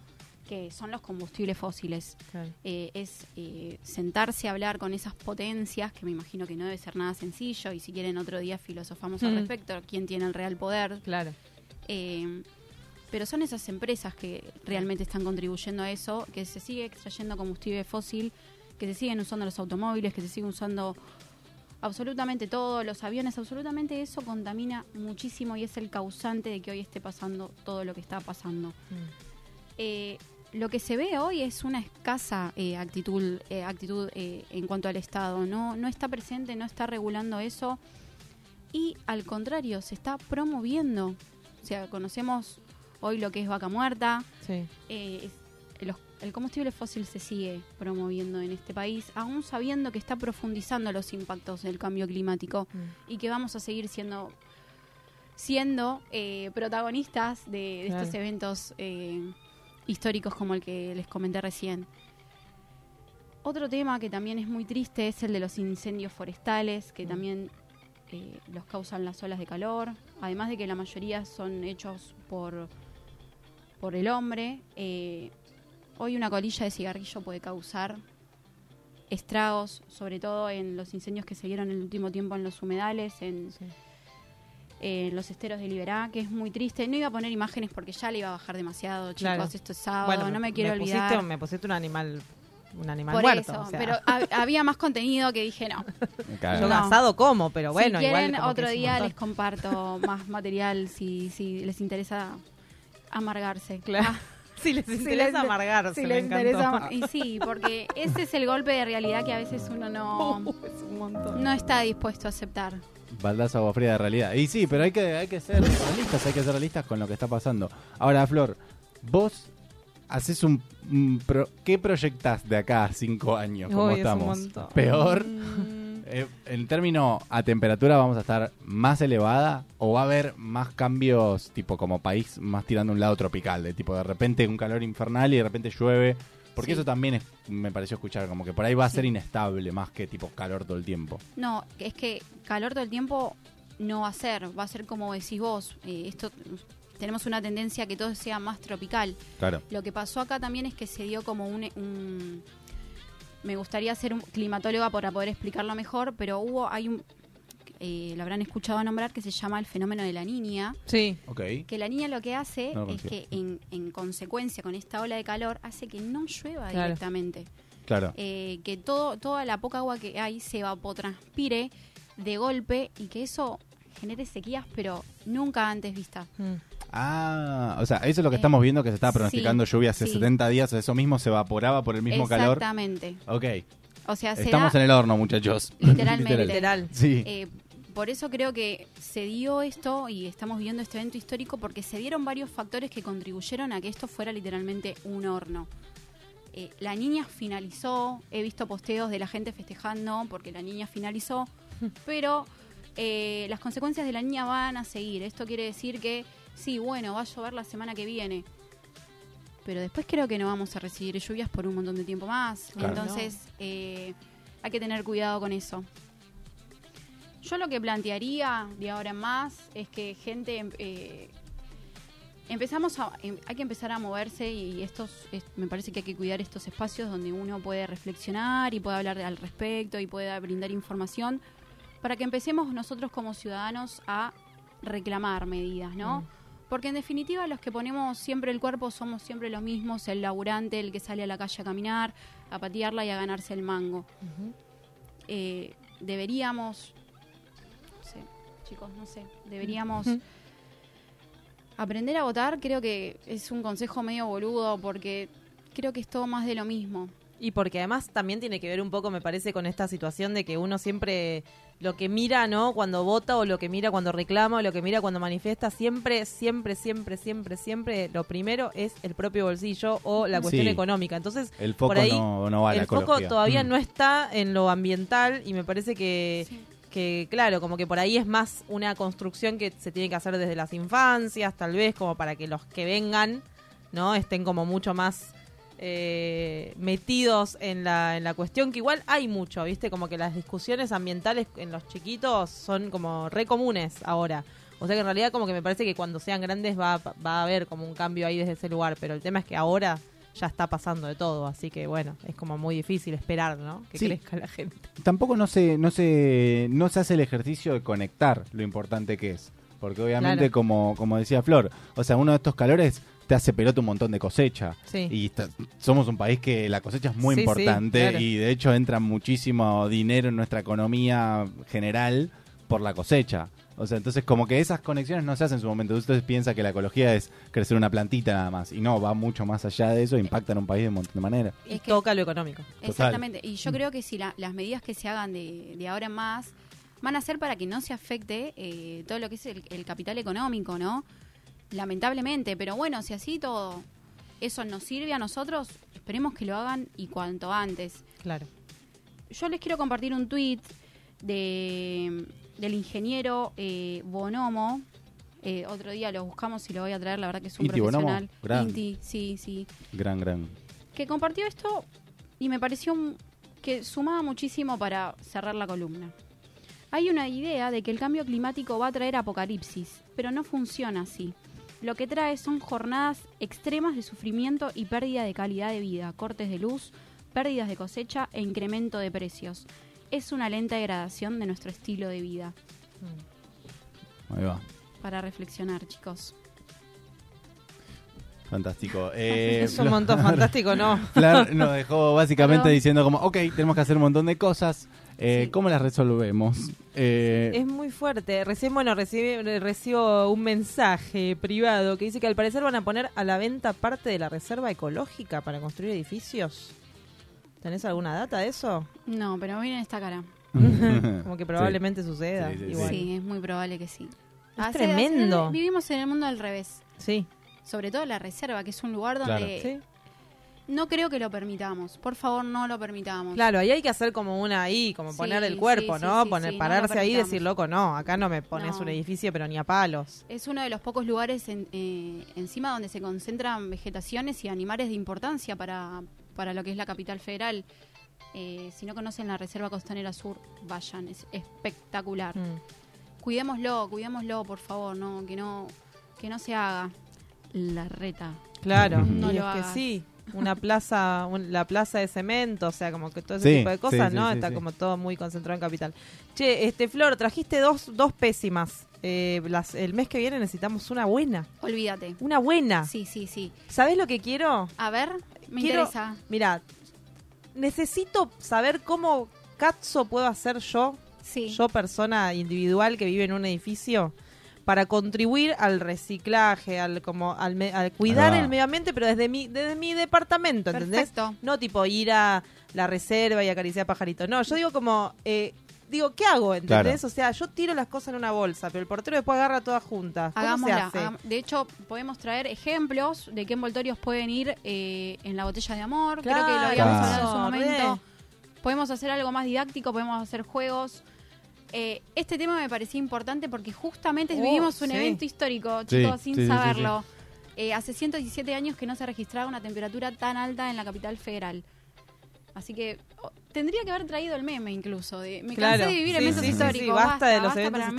que son los combustibles fósiles. Claro. Eh, es eh, sentarse a hablar con esas potencias, que me imagino que no debe ser nada sencillo, y si quieren otro día filosofamos al Mm. respecto, quién tiene el real poder. Claro. Eh, pero son esas empresas que realmente están contribuyendo a eso, que se sigue extrayendo combustible fósil, que se siguen usando los automóviles, que se sigue usando absolutamente todo, los aviones, absolutamente eso contamina muchísimo y es el causante de que hoy esté pasando todo lo que está pasando. Mm. Eh, lo que se ve hoy es una escasa eh, actitud, eh, actitud en cuanto al Estado. No, no está presente, no está regulando eso. Y al contrario, se está promoviendo. O sea, conocemos hoy lo que es vaca muerta. Sí. los- el combustible fósil se sigue promoviendo en este país, aún sabiendo que está profundizando los impactos del cambio climático Mm. y que vamos a seguir siendo siendo eh, protagonistas de, de estos eventos eh, históricos como el que les comenté recién. Otro tema que también es muy triste es el de los incendios forestales, que Mm. también eh, los causan las olas de calor, además de que la mayoría son hechos por, por el hombre. eh, hoy una colilla de cigarrillo puede causar estragos, sobre todo en los incendios que se dieron en el último tiempo en los humedales, en, Sí. en los esteros de Liberá, que es muy triste. No iba a poner imágenes porque ya le iba a bajar demasiado, chicos. Claro. Esto es sábado, Bueno, no me quiero olvidar. me pusiste un animal, un animal Por muerto. eso, o sea. pero ha- había más contenido que dije no. Yo No. asado como, pero bueno, si quieren, igual otro día les comparto más material si, si les interesa amargarse. Claro. Ah, Si les si interesa les- amargarse, si les encantó. interesa amar- Y sí, porque ese es el golpe de realidad que a veces uno no, es un montón. no está dispuesto a aceptar. Baldazo agua fría de realidad. Y sí, pero hay que, hay que ser realistas, hay que ser realistas con lo que está pasando. Ahora, Flor, vos haces un... un pro- ¿Qué proyectás de acá a cinco años? ¿Cómo Uy, es un estamos? montón. ¿Peor? Mm, Eh, en términos a temperatura vamos a estar más elevada o va a haber más cambios tipo como país más tirando un lado tropical, de tipo de repente un calor infernal y de repente llueve, porque Sí. eso también es- me pareció escuchar como que por ahí va a Sí. ser inestable más que tipo calor todo el tiempo. No, es que calor todo el tiempo no va a ser, va a ser como decís vos. eh, esto tenemos una tendencia a que todo sea más tropical. Claro. Lo que pasó acá también es que se dio como un, un- me gustaría ser un climatóloga para poder explicarlo mejor, pero hubo, hay un, eh, lo habrán escuchado nombrar, que se llama el fenómeno de la niña. Sí. Ok. Que la niña lo que hace No lo es que en, en consecuencia con esta ola de calor hace que no llueva Claro. directamente. Claro. Eh, que todo, toda la poca agua que hay se evapotranspire de golpe y que eso genere sequías, pero nunca antes vista. Mm. Ah, o sea, eso es lo que Eh, estamos viendo que se estaba pronosticando sí, lluvia hace sí. 70 días, eso mismo se evaporaba por el mismo calor. Exactamente. Ok. O sea, se Estamos da en el horno, muchachos. literalmente. Literal. Sí. Eh, por eso creo que se dio esto y estamos viviendo este evento histórico porque se dieron varios factores que contribuyeron a que esto fuera literalmente un horno. Eh, la niña finalizó, he visto posteos de la gente festejando porque la niña finalizó, pero eh, las consecuencias de la niña van a seguir. Esto quiere decir que sí, bueno, va a llover la semana que viene, pero después creo que no vamos a recibir lluvias por un montón de tiempo más. Claro. Entonces eh, hay que tener cuidado con eso. Yo lo que plantearía de ahora en más es que gente em- eh, empezamos a em- hay que empezar a moverse y estos es- me parece que hay que cuidar estos espacios donde uno puede reflexionar y puede hablar al respecto y pueda brindar información para que empecemos nosotros como ciudadanos a reclamar medidas, ¿no? Mm. Porque en definitiva los que ponemos siempre el cuerpo somos siempre los mismos, el laburante, el que sale a la calle a caminar, a patearla y a ganarse el mango. Eh, deberíamos, no sé, chicos, no sé, deberíamos aprender a votar. Creo que es un consejo medio boludo porque creo que es todo más de lo mismo. Y porque además también tiene que ver un poco, me parece, con esta situación de que uno siempre lo que mira, ¿no? Cuando vota o lo que mira cuando reclama o lo que mira cuando manifiesta, siempre, siempre, siempre, siempre, siempre, lo primero es el propio bolsillo o la cuestión Sí. económica. Entonces, El foco por ahí no, no va a la el foco todavía Mm. no está en lo ambiental y me parece que, Sí. que, claro, como que por ahí es más una construcción que se tiene que hacer desde las infancias, tal vez, como para que los que vengan, ¿no? Estén como mucho más eh, metidos en la, en la cuestión, que igual hay mucho, ¿viste? Como que las discusiones ambientales en los chiquitos son como re comunes ahora. O sea que en realidad como que me parece que cuando sean grandes va, a- va a haber como un cambio ahí desde ese lugar, pero el tema es que ahora ya está pasando de todo, así que bueno, es como muy difícil esperar, ¿no? Que Sí. crezca la gente. Tampoco no se, no, se, no se hace el ejercicio de conectar lo importante que es. Porque obviamente, Claro. como, como decía Flor, o sea, uno de estos calores te hace pelota un montón de cosecha. Sí. Y está- somos un país que la cosecha es muy Sí, sí, importante claro. y de hecho entra muchísimo dinero en nuestra economía general por la cosecha. O sea, entonces como que esas conexiones no se hacen en su momento. Ustedes piensan que la ecología es crecer una plantita nada más. Y no, va mucho más allá de eso, impacta en un país de un montón de maneras. Y Es que- toca lo económico. Exactamente. Y yo creo que si la- las medidas que se hagan de, de ahora en más van a ser para que no se afecte eh, todo lo que es el, el capital económico, ¿no? Lamentablemente, pero bueno, si así todo eso nos sirve a nosotros, esperemos que lo hagan y cuanto antes. Claro. Yo les quiero compartir un tuit de, del ingeniero eh, Bonomo. Eh, otro día lo buscamos y lo voy a traer, la verdad que es un Inti Bonomo, profesional. gran. Inti, sí, sí Gran, gran. que compartió esto y me pareció que sumaba muchísimo para cerrar la columna. Hay una idea de que el cambio climático va a traer apocalipsis, pero no funciona así. Lo que trae son jornadas extremas de sufrimiento y pérdida de calidad de vida, cortes de luz, pérdidas de cosecha e incremento de precios. Es una lenta degradación de nuestro estilo de vida. Ahí va. Para reflexionar, chicos. Fantástico. Eh, es un montón fantástico, ¿no? Flor nos dejó básicamente diciendo como, ok, tenemos que hacer un montón de cosas. Eh, Sí. ¿Cómo las resolvemos? Eh, Es muy fuerte. Recién, bueno, recibe, recibo un mensaje privado que dice que al parecer van a poner a la venta parte de la reserva ecológica para construir edificios. ¿Tenés alguna data de eso? No, pero miren esta cara. Como que probablemente suceda. Sí, sí, sí. igual. Sí, es muy probable que sí. Es Hace- tremendo. hace- vivimos en el mundo al revés. Sí. Sobre todo la reserva, que es un lugar donde Sí. No creo que lo permitamos. Por favor, no lo permitamos. Claro, ahí hay que hacer como una ahí, como Sí, poner el cuerpo, sí, ¿no? sí, Poner, no pararse ahí y decir, loco, no, acá no me pones No. un edificio, pero ni a palos. Es uno de los pocos lugares en- eh, encima donde se concentran vegetaciones y animales de importancia para, para lo que es la capital federal. Eh, si no conocen la Reserva Costanera Sur, vayan, es espectacular. Mm. Cuidémoslo, cuidémoslo, por favor, no, que no, que no se haga la reta. Claro, No y lo es que hagas. sí. Una plaza, un- la plaza de cemento, o sea, como que todo ese Sí, tipo de cosas, sí, ¿no? sí, Está sí. como todo muy concentrado en Capital. Che, este Flor, trajiste dos, dos pésimas. Eh, las- el mes que viene necesitamos una buena. Olvídate. Una buena. Sí, sí, sí. ¿Sabés lo que quiero? A ver, me Quiero- interesa. Mira, necesito saber cómo cazzo puedo hacer yo, Sí. yo persona individual que vive en un edificio, para contribuir al reciclaje, al como al, me- al cuidar el medio ambiente, pero desde mi desde mi departamento, ¿entendés? Perfecto. No tipo ir a la reserva y acariciar pajaritos. No, yo digo como eh, digo, ¿qué hago? ¿Entendés? Claro. O sea, yo tiro las cosas en una bolsa, pero el portero después agarra todas juntas. ¿Cómo se Hagámosla. hace? hagam- De hecho, podemos traer ejemplos de qué envoltorios pueden ir eh, en la botella de amor. Creo que lo habíamos Claro. hablado en su momento. re. Podemos hacer algo más didáctico, podemos hacer juegos. Eh, este tema me parecía importante porque justamente Oh, vivimos un sí. evento histórico, chicos, sin sí, sí, sí, saberlo. Eh, hace 117 años que no se registraba una temperatura tan alta en la capital federal. Así que oh, tendría que haber traído el meme incluso. De, me Claro. cansé de vivir Sí, eventos históricos. basta de los basta eventos mí.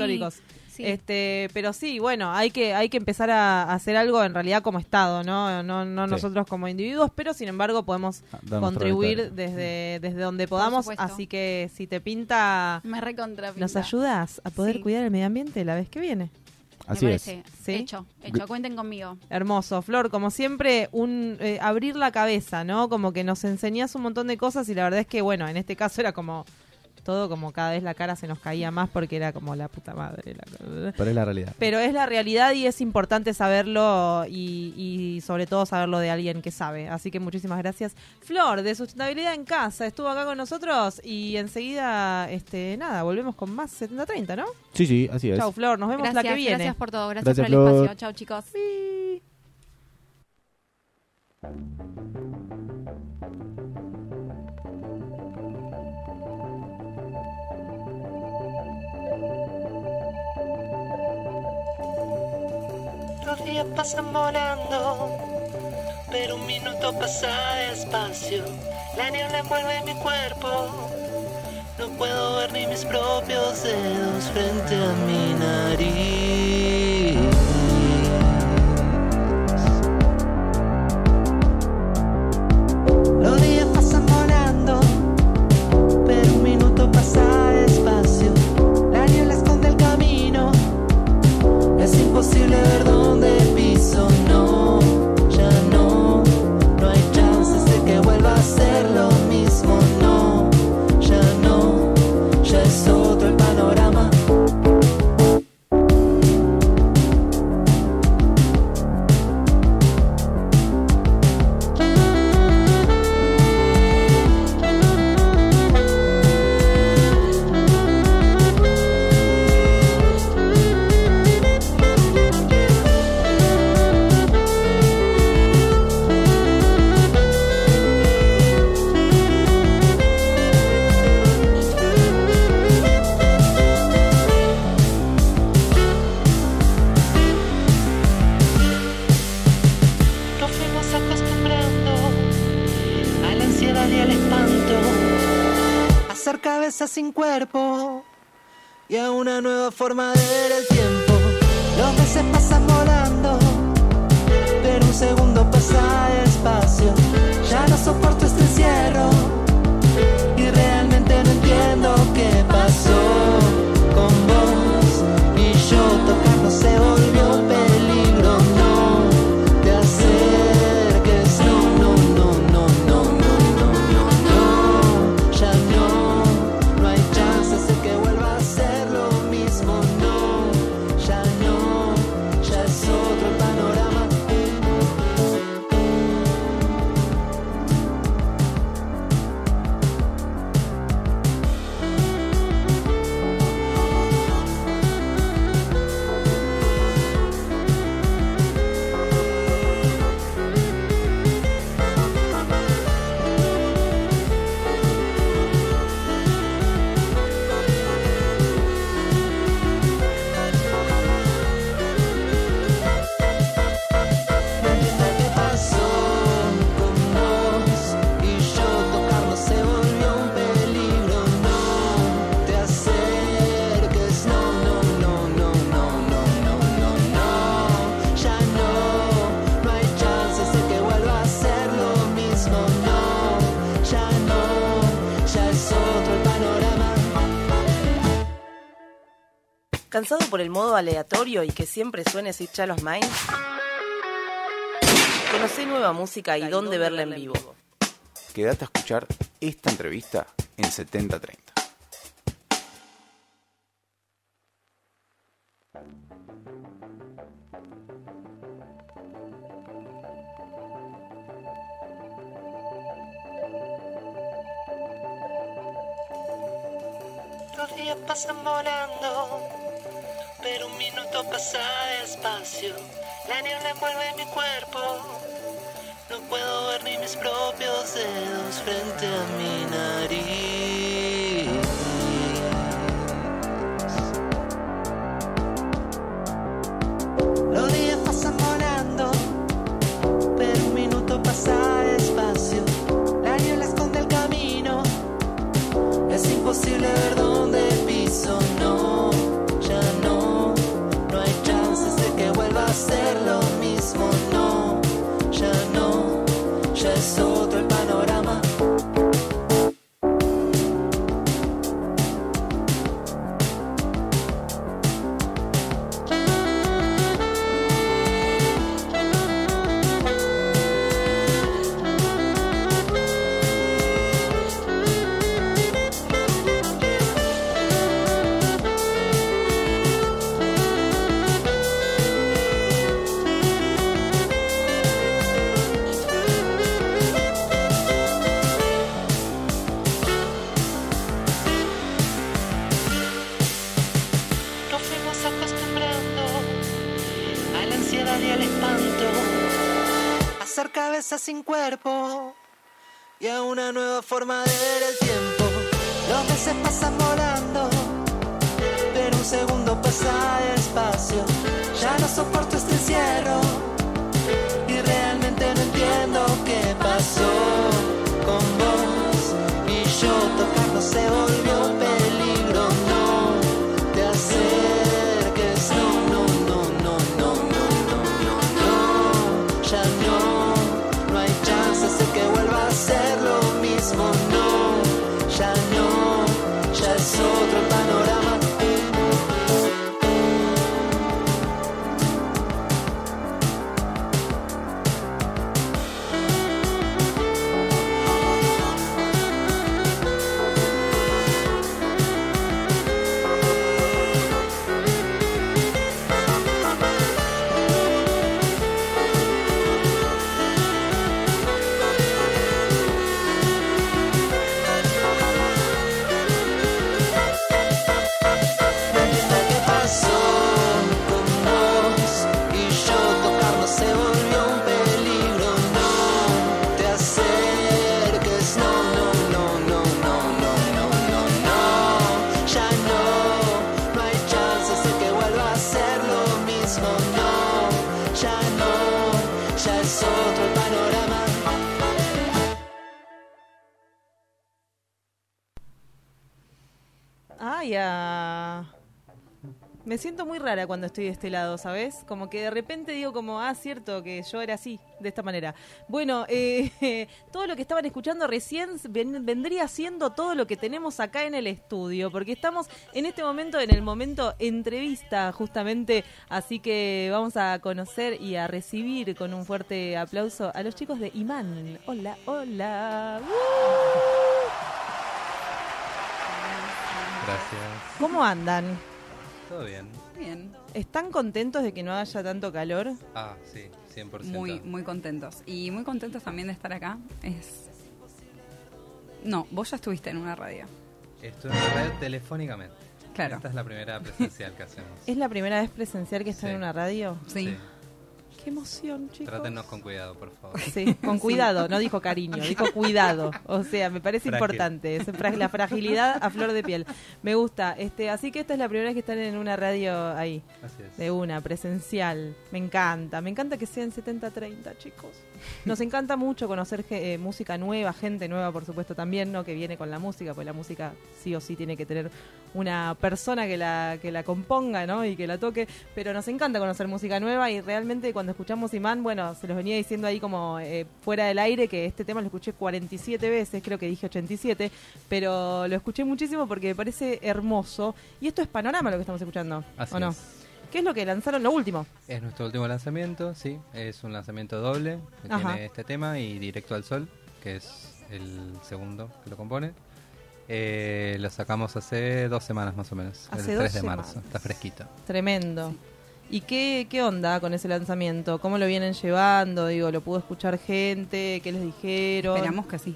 Sí. Este, pero sí, bueno, hay que hay que empezar a hacer algo en realidad como Estado, ¿no? No, no Sí. nosotros como individuos, pero sin embargo podemos Ah, dar contribuir desde, desde donde podamos. Así que si te pinta, Me recontra nos ayudas a poder Sí. cuidar el medio ambiente la vez que viene. Así me es. Sí. Hecho, hecho. Cuenten conmigo. Hermoso, Flor, como siempre, un eh, abrir la cabeza, ¿no? Como que nos enseñás un montón de cosas y la verdad es que, bueno, en este caso era como todo como cada vez la cara se nos caía más porque era como la puta madre. la- Pero es la realidad. Pero es la realidad y es importante saberlo y, y sobre todo saberlo de alguien que sabe. Así que muchísimas gracias. Flor, de Sustentabilidad en Casa, estuvo acá con nosotros y enseguida, este nada, volvemos con más 70-30, ¿no? Sí, sí, así es. Chau, Flor, nos vemos Gracias, la que viene. gracias por todo. Gracias, Gracias, por el espacio. Chao, chicos. Los días pasan volando, pero un minuto pasa despacio. La niebla envuelve mi cuerpo. No puedo ver ni mis propios dedos frente a mi nariz. Una nueva forma de ver el tiempo. Los meses pasan volando, pero un segundo pasa despacio. Ya no soporto este encierro ¿Cansado por el modo aleatorio y que siempre suene Sweet Child of Mine? Conocé nueva música y dónde verla en vivo. Quédate a escuchar esta entrevista en 7030. Mi cuerpo. No puedo ver ni mis propios dedos frente a mi nariz. desierto. Rara cuando estoy de este lado, ¿sabes? Como que de repente digo como, ah, cierto, que yo era así, de esta manera. Bueno, eh, todo lo que estaban escuchando recién ven- vendría siendo todo lo que tenemos acá en el estudio, porque estamos en este momento, en el momento entrevista, justamente, así que vamos a conocer y a recibir con un fuerte aplauso a los chicos de Imán. Hola, hola. Gracias. ¿Cómo andan? Todo bien. Bien. ¿Están contentos de que no haya tanto calor? Ah, sí, 100%. Muy, muy contentos. Y muy contentos también de estar acá. Es. No, vos ya estuviste en una radio. Estuve en la radio telefónicamente. Claro. Esta es la primera presencial que hacemos. ¿Es la primera vez presencial que están Sí. en una radio? Sí. Qué emoción, chicos. Trátenos con cuidado, por favor. Sí, con cuidado, no dijo cariño, dijo cuidado. O sea, me parece Frágil. importante, es la fragilidad a flor de piel. Me gusta. Este, así que esta es la primera vez que están en una radio ahí. Así es. De una, presencial. Me encanta, me encanta que sean 70-30, chicos. Nos encanta mucho conocer eh, música nueva, gente nueva, por supuesto, también, ¿no? Que viene con la música, pues la música sí o sí tiene que tener una persona que la, que la componga, ¿no? Y que la toque. Pero nos encanta conocer música nueva y realmente cuando escuchamos Imán, bueno, se los venía diciendo ahí como eh, fuera del aire que este tema lo escuché 47 veces, creo que dije 87, pero lo escuché muchísimo porque me parece hermoso. Y esto es Panorama lo que estamos escuchando, Así ¿o no? es. ¿Qué es lo que lanzaron lo último? Es nuestro último lanzamiento, sí. Es un lanzamiento doble que Ajá. tiene este tema y Directo al Sol, que es el segundo que lo compone. Eh, lo sacamos hace dos semanas más o menos, Hace el dos 3 de marzo. semanas. Está fresquito. Tremendo. ¿Y qué, qué onda con ese lanzamiento? ¿Cómo lo vienen llevando? Digo, ¿lo pudo escuchar gente? ¿Qué les dijeron? Esperamos que sí.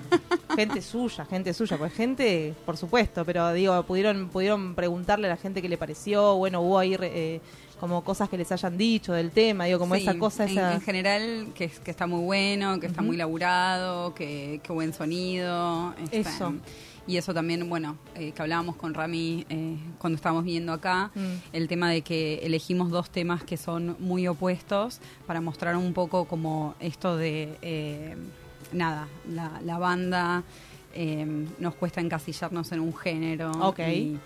gente suya, gente suya, pues gente, por supuesto, pero digo, pudieron pudieron preguntarle a la gente qué le pareció, bueno, hubo ahí eh, como cosas que les hayan dicho del tema, digo, como Sí, esa cosa, esa... en general, que, que está muy bueno, que está muy laburado, que, que buen sonido. Eso. Y eso también, bueno, eh, que hablábamos con Rami eh, cuando estábamos viendo acá, Mm. el tema de que elegimos dos temas que son muy opuestos para mostrar un poco como esto de, eh, nada, la, la banda eh, nos cuesta encasillarnos en un género. Ok. y,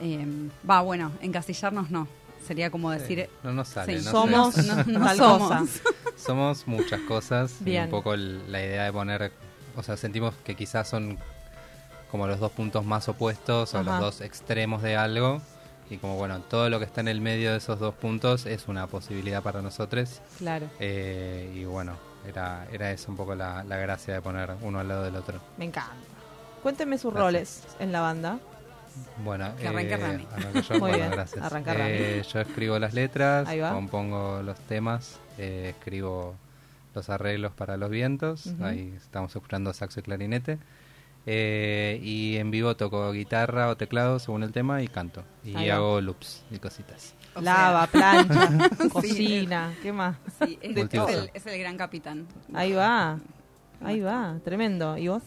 eh, Va, bueno, encasillarnos no. Sería como decir... No nos sale, sí, no Somos sé. no- no tal somos. cosa. Somos muchas cosas y un poco el- la idea de poner, o sea, sentimos que quizás son como los dos puntos más opuestos o los dos extremos de algo y como bueno, todo lo que está en el medio de esos dos puntos es una posibilidad para nosotros Claro, Eh, y bueno, era, era eso un poco la, la gracia de poner uno al lado del otro. me encanta. Cuéntenme sus Gracias. roles en la banda. Que Bueno, arranque eh, Rami. yo, Muy bueno, bien, gracias. arranca Rami. Eh, yo escribo las letras, compongo los temas, eh, escribo los arreglos para los vientos, ahí estamos escuchando saxo y clarinete. Eh, y en vivo toco guitarra o teclado según el tema y canto. Y Ahí va. hago loops y cositas. O Lava, sea- plancha, Sí, cocina, ¿qué más? Sí, es, el, es el gran capitán. Ahí va, ahí va, tremendo. ¿Y vos?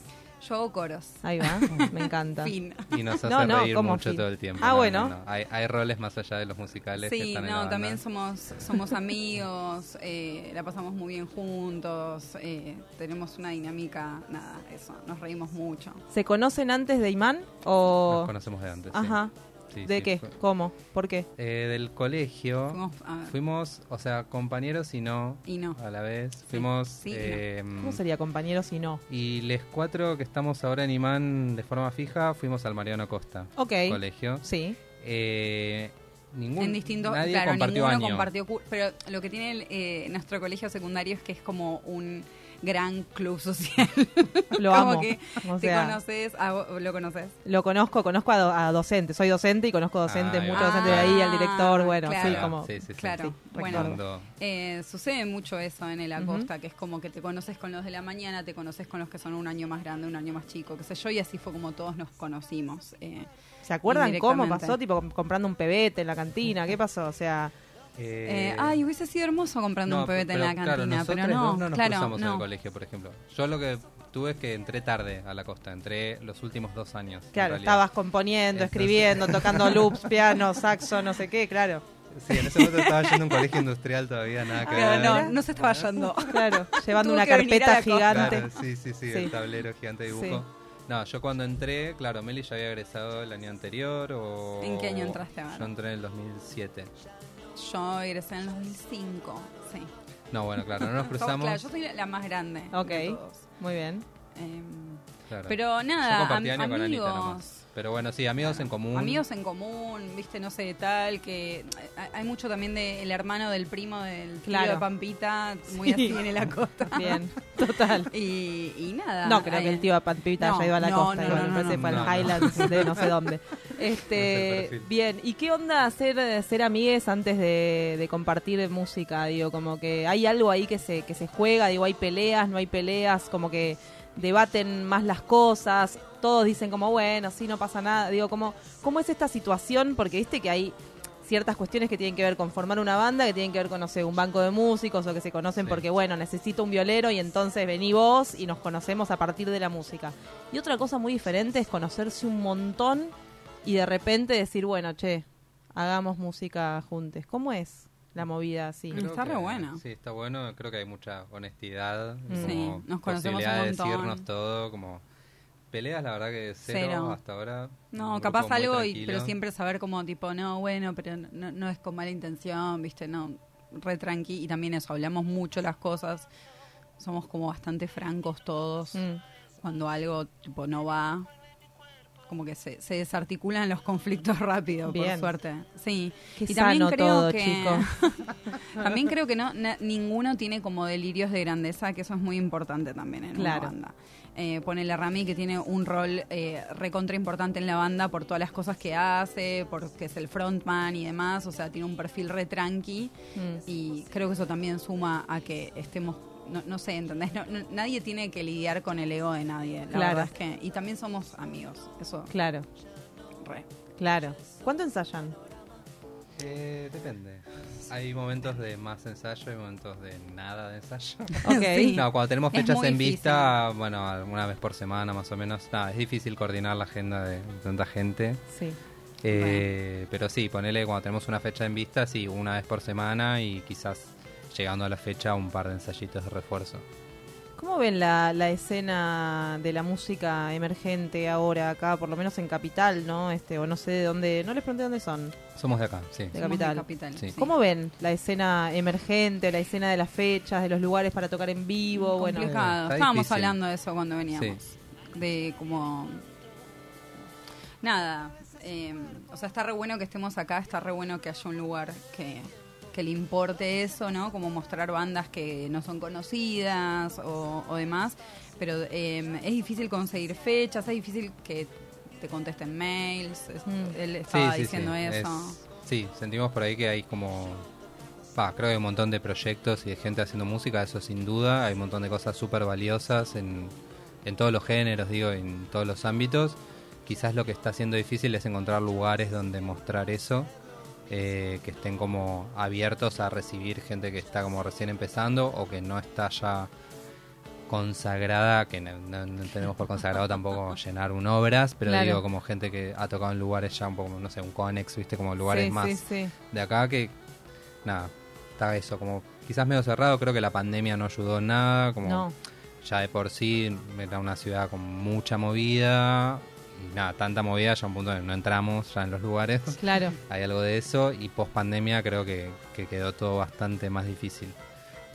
Yo hago coros. Ahí va, me encanta. Fin. Y nos hace No, no, reír ¿cómo mucho fin? todo el tiempo. Ah, No, bueno. no, no. Hay, hay roles más allá de los musicales que Sí, están en la no, banda. también somos, somos amigos, eh, la pasamos muy bien juntos, eh, tenemos una dinámica, nada, eso, nos reímos mucho. ¿Se conocen antes de Imán o...? Nos conocemos de antes. Ajá. Sí, ¿De sí, qué? fue- ¿Cómo? ¿Por qué? Eh, del colegio. Fuimos, a ver, Fuimos, o sea, compañeros y no y no. a la vez. Fuimos. Sí y no. eh, ¿Cómo sería compañeros si no? Y los cuatro que estamos ahora en Imán de forma fija fuimos al Mariano Costa Ok. Colegio. Sí. Eh, ningún, en distintos, nadie claro, compartió ninguno año. compartió, pero lo que tiene el, eh, nuestro colegio secundario es que es como un gran club social. Lo como amo. que O te sea, conoces, ah, vos ¿lo conoces? Lo conozco, conozco a, do- a docentes. Soy docente y conozco docentes, Ah, muchos ahí va. docentes de ahí, al director, Ah, bueno, sí, claro. como... Sí, sí, sí. Claro, Sí, bueno, Eh, sucede mucho eso en el. Acosta, que es como que te conoces con los de la mañana, te conoces con los que son un año más grande, un año más chico, qué sé yo, y así fue como todos nos conocimos. eh. ¿Se acuerdan cómo pasó? Tipo, com- comprando un pebete en la cantina, ¿qué pasó? O sea, Eh, Eh, ay, hubiese sido hermoso comprando no, un pebete en pero la claro, cantina, nosotros pero no, no nos claro, cruzamos en no. el colegio, por ejemplo. Yo lo que tuve es que entré tarde a la costa, entré los últimos dos años. en claro, estabas componiendo, Entonces- escribiendo, tocando loops, piano, saxo, no sé qué, claro. Sí, en ese momento estaba yendo a un colegio industrial todavía, nada que Claro, ver. no, no se estaba yendo. Claro, llevando Tuvo una carpeta la gigante. Claro, sí, sí, sí, Sí. el tablero gigante de dibujo. Sí. No, yo cuando entré, claro, Meli ya había egresado el año anterior o... ¿En qué año entraste ver? Yo entré en el 2007. Yo egresé en el 2005, sí. No, bueno, claro, no nos cruzamos. claro, yo soy la más grande. Ok. de todos. Muy bien. Em, claro. pero Yo nada, compartí am- año con Anita amigos. nomás. Pero bueno, sí, amigos en común. Amigos en común, viste, no sé, tal, que hay- mucho también del hermano del primo del tío Claro. de Pampita, muy Sí. así en el acosta. Bien, total. Y, y nada. No, creo que el tío Pampita No, haya ido a la no, costa, no, igual, no, me no, parece no, para no, el no. Highlands de no sé dónde. No sé el Este, bien, ¿y qué onda ser, ser amigues antes de, de compartir música? Digo, como que hay algo ahí que se, que se juega, digo, hay peleas, no hay peleas, como que debaten más las cosas, todos dicen como, bueno, sí, no pasa nada. Digo, como, ¿cómo es esta situación? Porque viste que hay ciertas cuestiones que tienen que ver con formar una banda, que tienen que ver con, no sé, un banco de músicos o que se conocen Sí. porque, bueno, necesito un violero y entonces vení vos y nos conocemos a partir de la música. Y otra cosa muy diferente es conocerse un montón y de repente decir, bueno, che, hagamos música juntos. ¿Cómo es la movida así? Creo Está que- re bueno. Sí, está bueno. Creo que hay mucha honestidad. Mm. como Sí, nos conocemos posibilidad un de montón. decirnos todo. Como peleas, la verdad que cero, Cero. hasta ahora. No, capaz algo, y, pero siempre saber como tipo, no, bueno, pero no, no es con mala intención, viste, no. re tranqui y también eso, hablamos mucho las cosas, somos como bastante francos todos. Mm. Cuando algo tipo no va, como que se, se desarticulan los conflictos rápido, Bien. por suerte. Sí. Qué y también sano creo todo, que chico. también creo que no na- ninguno tiene como delirios de grandeza, que eso es muy importante también en Claro. una banda. Eh, ponele Rami que tiene un rol eh, recontra importante en la banda por todas las cosas que hace, porque es el frontman y demás, o sea, tiene un perfil re tranqui Mm. y creo que eso también suma a que estemos, no, no sé, ¿entendés? No- no- nadie tiene que lidiar con el ego de nadie, la Claro. verdad es que, y también somos amigos, eso. Claro, Re. claro. ¿Cuánto ensayan? Eh, depende. Hay momentos de más ensayo y momentos de nada de ensayo. Ok. Sí. No, cuando tenemos fechas en difícil. vista, bueno, alguna vez por semana más o menos. Nada, es difícil coordinar la agenda de tanta gente. Sí. Eh, Pero sí, ponele cuando tenemos una fecha en vista, sí, una vez por semana y quizás llegando a la fecha un par de ensayitos de refuerzo. ¿Cómo ven la, la escena de la música emergente ahora acá, por lo menos en Capital, ¿no? Este, o no sé de dónde, no les pregunté dónde son. Somos de acá, sí. De Somos Capital. Capital, Sí. sí. ¿Cómo ven la escena emergente, la escena de las fechas, de los lugares para tocar en vivo? Bueno, complicado. está Estábamos difícil. hablando de eso cuando veníamos. De como. Nada. eh, o sea, está re bueno que estemos acá, está re bueno que haya un lugar que, que le importe eso, ¿no? Como mostrar bandas que no son conocidas o, o demás. Pero eh, es difícil conseguir fechas, es difícil que te contesten mails. es- Mm. Él estaba Sí, sí, diciendo sí. eso. Es- sí, sentimos por ahí que hay como... Va, creo que hay un montón de proyectos y de gente haciendo música, eso sin duda. Hay un montón de cosas súper valiosas en, en todos los géneros, digo, en todos los ámbitos. Quizás lo que está siendo difícil es encontrar lugares donde mostrar eso, eh, que estén como abiertos a recibir gente que está como recién empezando o que no está ya consagrada, que no, no- no tenemos por consagrado tampoco llenar un obras, pero Claro. digo como gente que ha tocado en lugares ya un poco, no sé, un Conex, viste, como lugares Sí, más sí, sí. de acá que, nada, está eso, como quizás medio cerrado, creo que la pandemia no ayudó en nada, como No. ya de por sí era una ciudad con mucha movida, y nada, tanta movida, ya a un punto de no entramos ya en los lugares. Claro. Hay algo de eso y post pandemia creo que, que quedó todo bastante más difícil.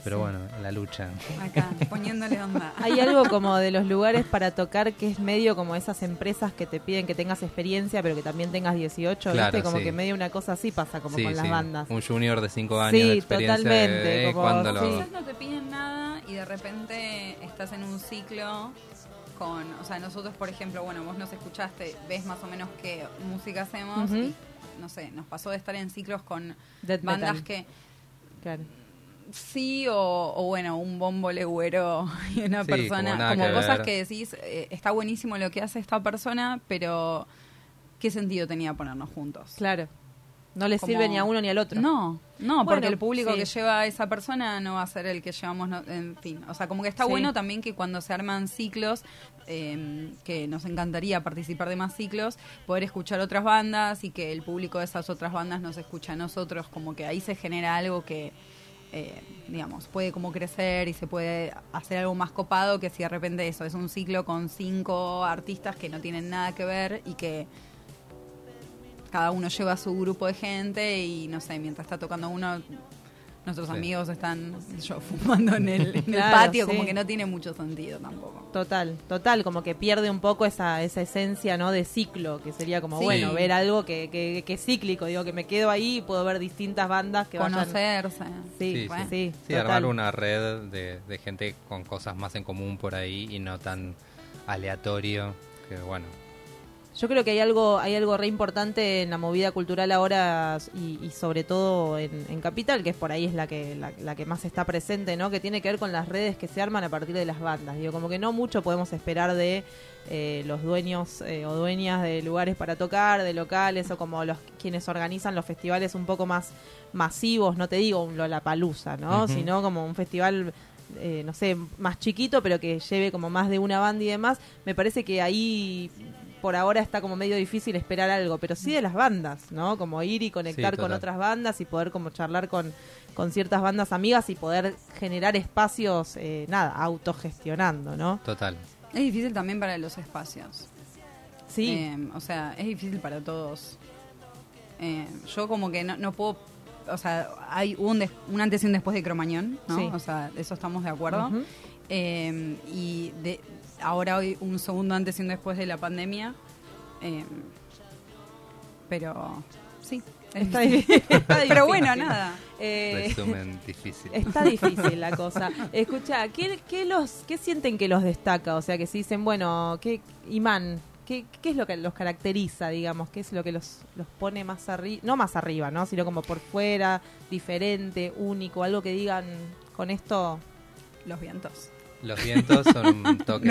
Pero Sí. bueno, la lucha. Acá, poniéndole onda. Hay algo como de los lugares para tocar que es medio como esas empresas que te piden que tengas experiencia, pero que también tengas 18, Claro, ¿viste? Como sí. que medio una cosa así pasa como Sí, con las sí, bandas. Un junior de 5 años Sí, de experiencia. totalmente, eh, como- cuando lo-. Quizás no te piden nada y de repente estás en un ciclo con, o sea, nosotros por ejemplo, bueno, vos nos escuchaste, ves más o menos qué música hacemos y no sé, nos pasó de estar en ciclos con Death bandas metal. que Claro. sí o, o bueno, un bombo legüero y una Sí, persona, como que cosas ver. que decís, eh, está buenísimo lo que hace esta persona, pero ¿qué sentido tenía ponernos juntos? Claro. No le Como- sirve ni a uno ni al otro. No, no, Bueno, porque el público sí. que lleva a esa persona no va a ser el que llevamos, no- en fin. O sea, como que está Sí. bueno también que cuando se arman ciclos, eh, que nos encantaría participar de más ciclos, poder escuchar otras bandas y que el público de esas otras bandas nos escucha a nosotros, como que ahí se genera algo que, eh, digamos, puede como crecer y se puede hacer algo más copado que si de repente eso es un ciclo con cinco artistas que no tienen nada que ver y que cada uno lleva su grupo de gente y no sé, mientras está tocando uno, nuestros Sí. amigos están yo fumando en el, en el Claro, patio, sí. como que no tiene mucho sentido tampoco. Total, total, como que pierde un poco esa, esa esencia, ¿no? De ciclo, que sería como, Sí. bueno, ver algo que, que, que es cíclico, digo, que me quedo ahí y puedo ver distintas bandas que vayan... Conocerse. Sí, Sí, bueno, sí. sí, Sí, total. armar una red de, de gente con cosas más en común por ahí y no tan aleatorio. Que bueno, Yo creo que hay algo, hay algo re importante en la movida cultural ahora y, y sobre todo en, en Capital, que es por ahí es la que, la, la que más está presente, ¿no? Que tiene que ver con las redes que se arman a partir de las bandas. Digo, como que no mucho podemos esperar de eh, los dueños eh, o dueñas de lugares para tocar, de locales o como los quienes organizan los festivales un poco más masivos, no te digo un Lollapalooza, ¿no? Ujú. Sino como un festival eh, no sé, más chiquito, pero que lleve como más de una banda y demás, me parece que ahí por ahora está como medio difícil esperar algo, pero sí de las bandas, ¿no? Como ir y conectar Sí, con otras bandas y poder como charlar con, con ciertas bandas amigas y poder generar espacios, eh, nada, autogestionando, ¿no? total. Es difícil también para los espacios. Sí. Eh, o sea, es difícil para todos. Eh, yo como que no, no puedo o sea, hay un, des- un antes y un después de Cromañón, ¿no? Sí. O sea, de eso estamos de acuerdo. Eh, y de, ahora hoy un segundo antes y un después de la pandemia. Eh, pero sí, es Está difícil. difícil. Está pero difícil. bueno, nada. Eh, Resumen difícil. Está difícil la cosa. Escucha, ¿qué, qué los, ¿qué sienten que los destaca? O sea, que si dicen, bueno, ¿qué imán? ¿Qué, ¿Qué es lo que los caracteriza, digamos? ¿Qué es lo que los, los pone más arriba? No más arriba, ¿no? Sino como por fuera, diferente, único, algo que digan con esto. Los vientos. Los vientos son un toque, sí,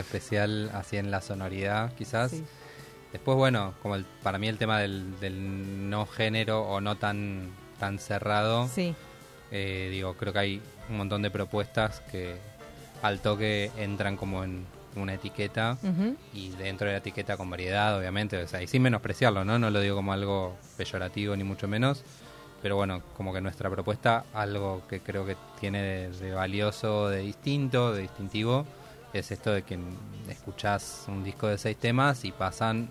especial así en la sonoridad, quizás. Sí. Después, bueno, como el- para mí el tema del, del no género o no tan, tan cerrado, Sí. eh, digo, creo que hay un montón de propuestas que al toque entran como en una etiqueta Ujú. y dentro de la etiqueta con variedad, obviamente, o sea, y sin menospreciarlo, ¿no? No lo digo como algo peyorativo ni mucho menos, pero bueno, como que nuestra propuesta, algo que creo que tiene de, de valioso, de distinto, de distintivo, es esto de que escuchás un disco de seis temas y pasan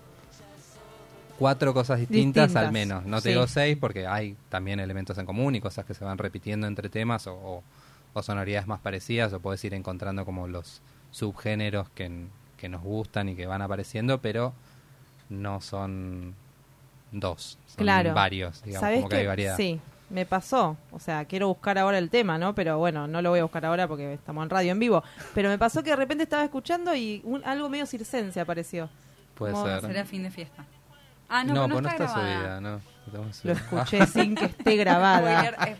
cuatro cosas distintas, Distintas, al menos. No te sí. digo seis porque hay también elementos en común y cosas que se van repitiendo entre temas o, o- o sonoridades más parecidas o puedes ir encontrando como los subgéneros que, que nos gustan y que van apareciendo, pero no son dos, son Claro. varios, digamos, ¿Sabés como que hay variedad. Sí, me pasó. O sea, quiero buscar ahora el tema, ¿no? Pero bueno, no lo voy a buscar ahora porque estamos en radio en vivo. Pero me pasó que de repente estaba escuchando y un- algo medio circense apareció. Puede Como- ser. Será fin de fiesta. Ah, no, no, pero no, pues no está, está grabada. subida, no. Lo escuché sin que esté grabada. Spoiler,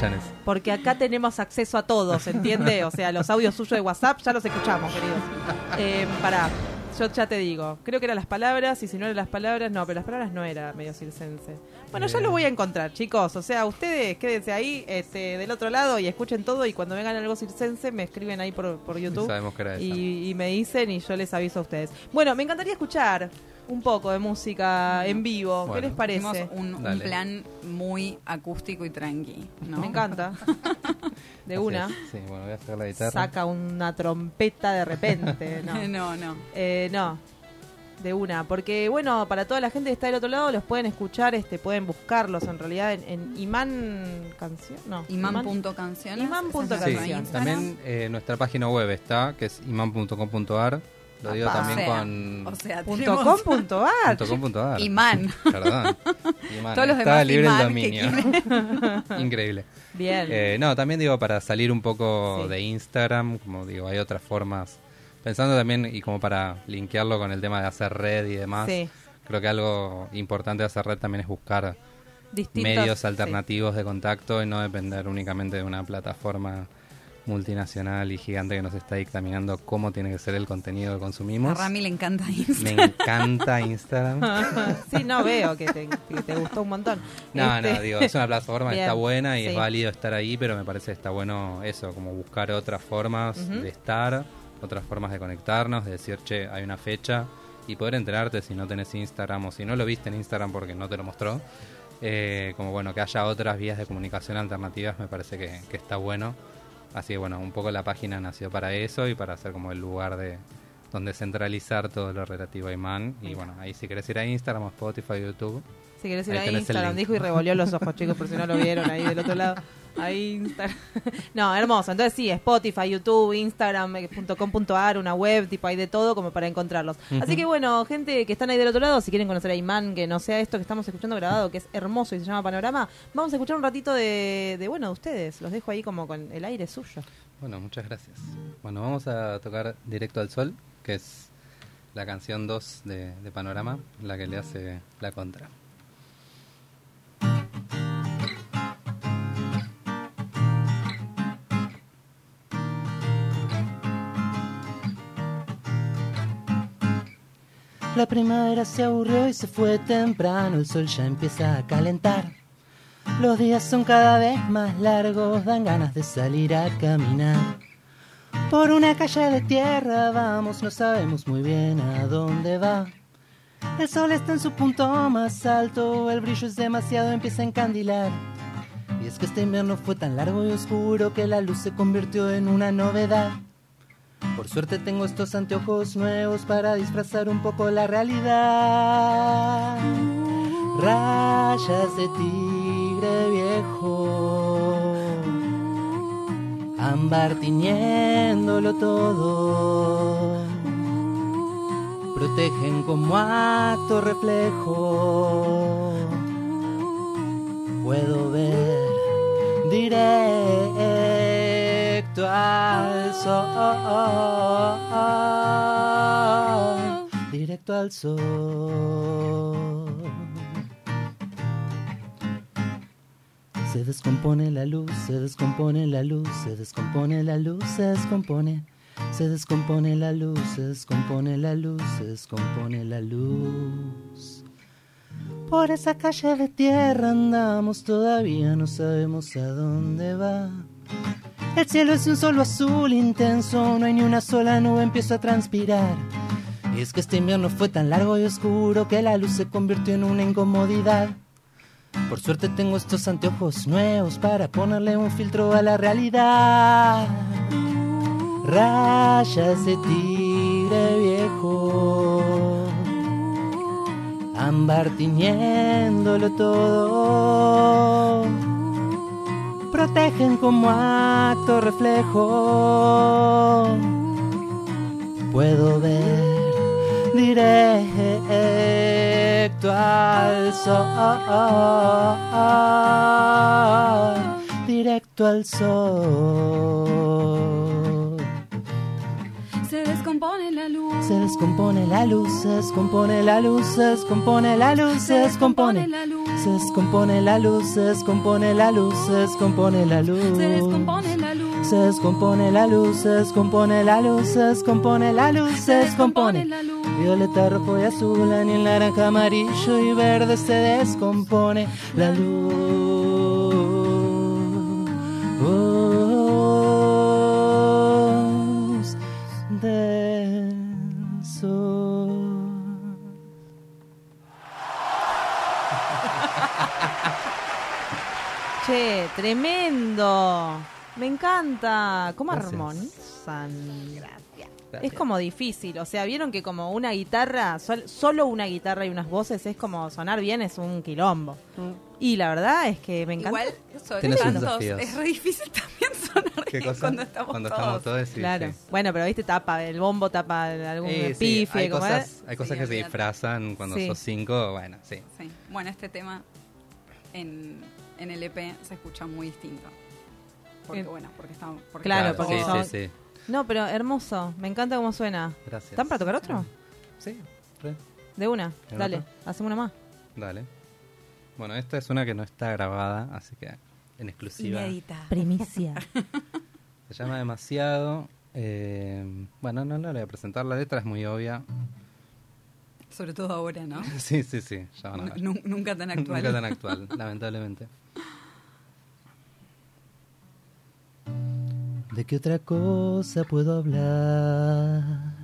spoiler. Porque acá tenemos acceso a todos, ¿entiende? O sea, los audios suyos de WhatsApp ya los escuchamos, queridos. Eh, pará, yo ya te digo. Creo que eran las palabras, y si no eran las palabras, no, pero las palabras no era medio circense. Bueno, ya lo voy a encontrar, chicos. O sea, ustedes quédense ahí este, del otro lado y escuchen todo. Y cuando vengan algo circense, me escriben ahí por, por YouTube. Sabemos que era esa. y, y me dicen y yo les aviso a ustedes. Bueno, me encantaría escuchar un poco de música en vivo. ¿Qué Bueno. les parece? Un, un plan muy acústico y tranqui. ¿no? Me encanta. De Así una. es. Sí, bueno, voy a sacar la guitarra. Saca una trompeta de repente. No, no, no. Eh, no. De una, porque bueno, para toda la gente que está del otro lado los pueden escuchar, este, pueden buscarlos en realidad en, en Imán Canción, no, Imán.canciones. Es Sí, también eh, nuestra página web está, que es imán.com.ar. Lo digo también O sea, con O sea, Punto com, punto ar. punto com punto ar. Imán. Perdón. Imán. Todos los Estaba demás libre el dominio. Increíble. Bien. Eh, no, también digo para salir un poco Sí. de Instagram, como digo, hay otras formas. Pensando también, y como para linkearlo con el tema de hacer red y demás, Sí. creo que algo importante de hacer red también es buscar Distintos- medios sí. alternativos de contacto y no depender únicamente de una plataforma multinacional y gigante que nos está dictaminando cómo tiene que ser el contenido que A consumimos. Rami le encanta Me Instagram. encanta Instagram. sí, no veo que te, que te gustó un montón. No, Este- no, digo, es una plataforma que está buena y sí. es válido estar ahí, pero me parece que está bueno eso, como buscar otras formas de estar, otras formas de conectarnos, de decir, che, hay una fecha y poder enterarte si no tenés Instagram o si no lo viste en Instagram porque no te lo mostró. Eh, como bueno, que haya otras vías de comunicación alternativas me parece que, que está bueno. Así que bueno, un poco la página nació para eso y para ser como el lugar de donde centralizar todo lo relativo a Iman. Y bueno, ahí si querés ir a Instagram, o Spotify, YouTube. Si querés ir ahí a Instagram, dijo y revolvió los ojos, chicos, por si no lo vieron ahí del otro lado. Ahí Instagram. No, hermoso. Entonces sí, Spotify, YouTube, Instagram.com.ar, una web, tipo hay de todo como para encontrarlos. Así que bueno, gente que están ahí del otro lado, si quieren conocer a Imán, que no sea esto que estamos escuchando grabado, que es hermoso y se llama Panorama, vamos a escuchar un ratito de, de bueno, de ustedes. Los dejo ahí como con el aire suyo. Bueno, muchas gracias. Bueno, vamos a tocar Directo al Sol, que es la canción 2 de, de Panorama, la que le hace la contra. La primavera se aburrió y se fue temprano, el sol ya empieza a calentar. Los días son cada vez más largos, dan ganas de salir a caminar. Por una calle de tierra vamos, no sabemos muy bien a dónde va. El sol está en su punto más alto, el brillo es demasiado, empieza a encandilar. Y es que este invierno fue tan largo y oscuro que la luz se convirtió en una novedad. Por suerte tengo estos anteojos nuevos para disfrazar un poco la realidad. rayas de tigre viejo, ámbar tiñéndolo todo, protegen como acto reflejo, puedo ver directo al sol, directo al sol. Se descompone la luz, se descompone la luz, se descompone la luz, se descompone. Se descompone la luz, se descompone la luz, se descompone la luz. Por esa calle de tierra andamos todavía, no sabemos a dónde va. El cielo es un solo azul intenso, no hay ni una sola nube, empiezo a transpirar. Y es que este invierno fue tan largo y oscuro que la luz se convirtió en una incomodidad. Por suerte tengo estos anteojos nuevos para ponerle un filtro a la realidad. Rayas de tigre viejo, ámbar tiñéndolo todo. Protegen como acto reflejo. Puedo ver directo al sol, directo al sol. Se descompone la luz. Se descompone la luz, se descompone la luz, se descompone la luz, se descompone. Se descompone la luz, se descompone la luz, se descompone la luz. Se descompone la luz. Se descompone la luz, se descompone la luz, se descompone la luz, se descompone. Violeta, rojo y azul, en el naranja, amarillo y verde se descompone la luz Che, tremendo. Me encanta. ¿Cómo Gracias. armonizan? Es como difícil, o sea, vieron que como una guitarra, sol- solo una guitarra y unas voces es como sonar bien, es un quilombo. Y la verdad es que me encanta. Igual, sobre tantos, es re difícil también sonar ¿Qué bien cosa? cuando estamos Cuando todos. estamos todos, sí, claro. sí. Bueno, pero viste, tapa, el bombo tapa algún sí, hay como cosas, hay cosas Sí, que se disfrazan cuando Sí. sos cinco, bueno, sí. Sí. Bueno, este tema en, en el EP se escucha muy distinto. Porque, En- bueno, porque está... Porque Claro, está porque sí, son- sí, sí. No, pero hermoso, me encanta cómo suena. Gracias. ¿Están para tocar otro? Sí, re. De una, ¿En dale, otro? hacemos una más. Dale. Bueno, esta es una que no está grabada, así que en exclusiva. Inédita. Primicia. Se llama Demasiado. eh, bueno, no, no la voy a presentar, la letra es muy obvia. Sobre todo ahora, ¿no? Sí, sí, sí, ya van a ver. Nu- nunca tan actual. Nunca tan actual, lamentablemente. ¿De qué otra cosa puedo hablar?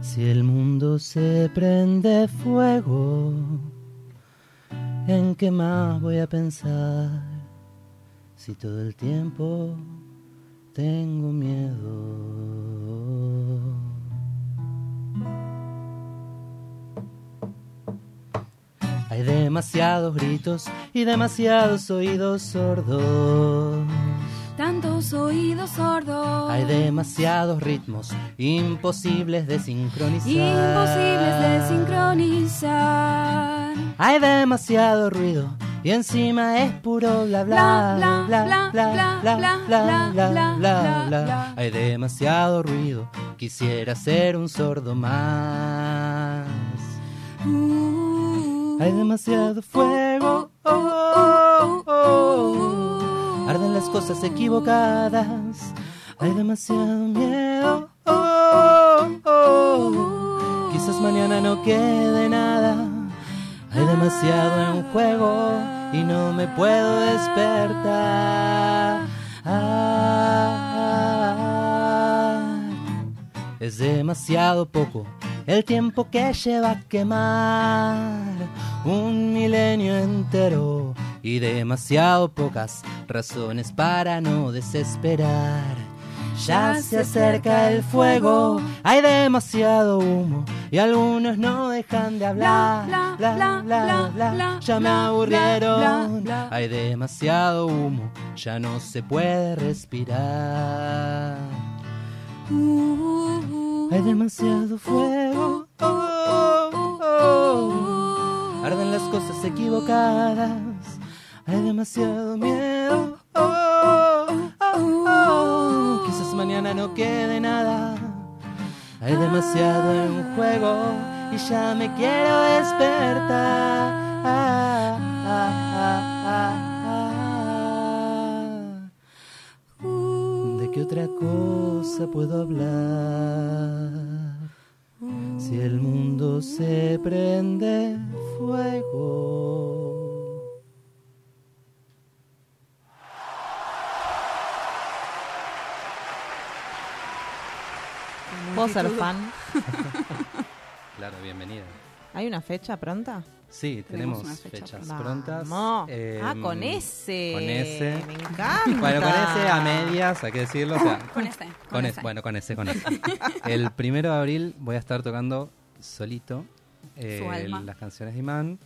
Si el mundo se prende fuego, ¿en qué más voy a pensar? Si todo el tiempo tengo miedo. Hay demasiados gritos y demasiados oídos sordos. Tantos oídos sordos. Hay demasiados ritmos imposibles de sincronizar. Imposibles de sincronizar. Hay demasiado ruido y encima es puro bla bla Bla, bla bla, bla bla, bla bla, bla bla, bla bla, bla bla, bla. bla. Hay demasiado ruido, quisiera ser un sordo más. Hay demasiado fuego. oh, oh, oh. Cosas equivocadas. Hay demasiado miedo. oh, oh. Quizás mañana no quede nada. Hay demasiado en juego y no me puedo despertar. Es demasiado poco el tiempo que lleva a quemar un milenio entero y demasiado pocas razones para no desesperar. Ya se acerca el fuego, hay demasiado humo y algunos no dejan de hablar. Bla, Bla, bla, bla, bla, bla, bla, ya me aburrieron. Hay demasiado humo, ya no se puede respirar. Hay demasiado fuego. Arden las cosas equivocadas. Hay demasiado miedo. oh, oh, oh. Quizás mañana no quede nada. Hay demasiado en juego y ya me quiero despertar. ¿De qué otra cosa puedo hablar? Si el mundo se prende fuego. ¿Puedo ser fan? Claro, bienvenida. ¿Hay una fecha pronta? Sí, Tenemos tenemos, una fecha fechas pronta. prontas. Vamos. Eh, Ah, con ese. Con ese. Me encanta. Bueno, con ese a medias, hay que decirlo. o sea, Con este. con Con ese, ese. bueno, con ese, con ese. El primero de abril voy a estar tocando solito eh, Su alma. las canciones de Imán.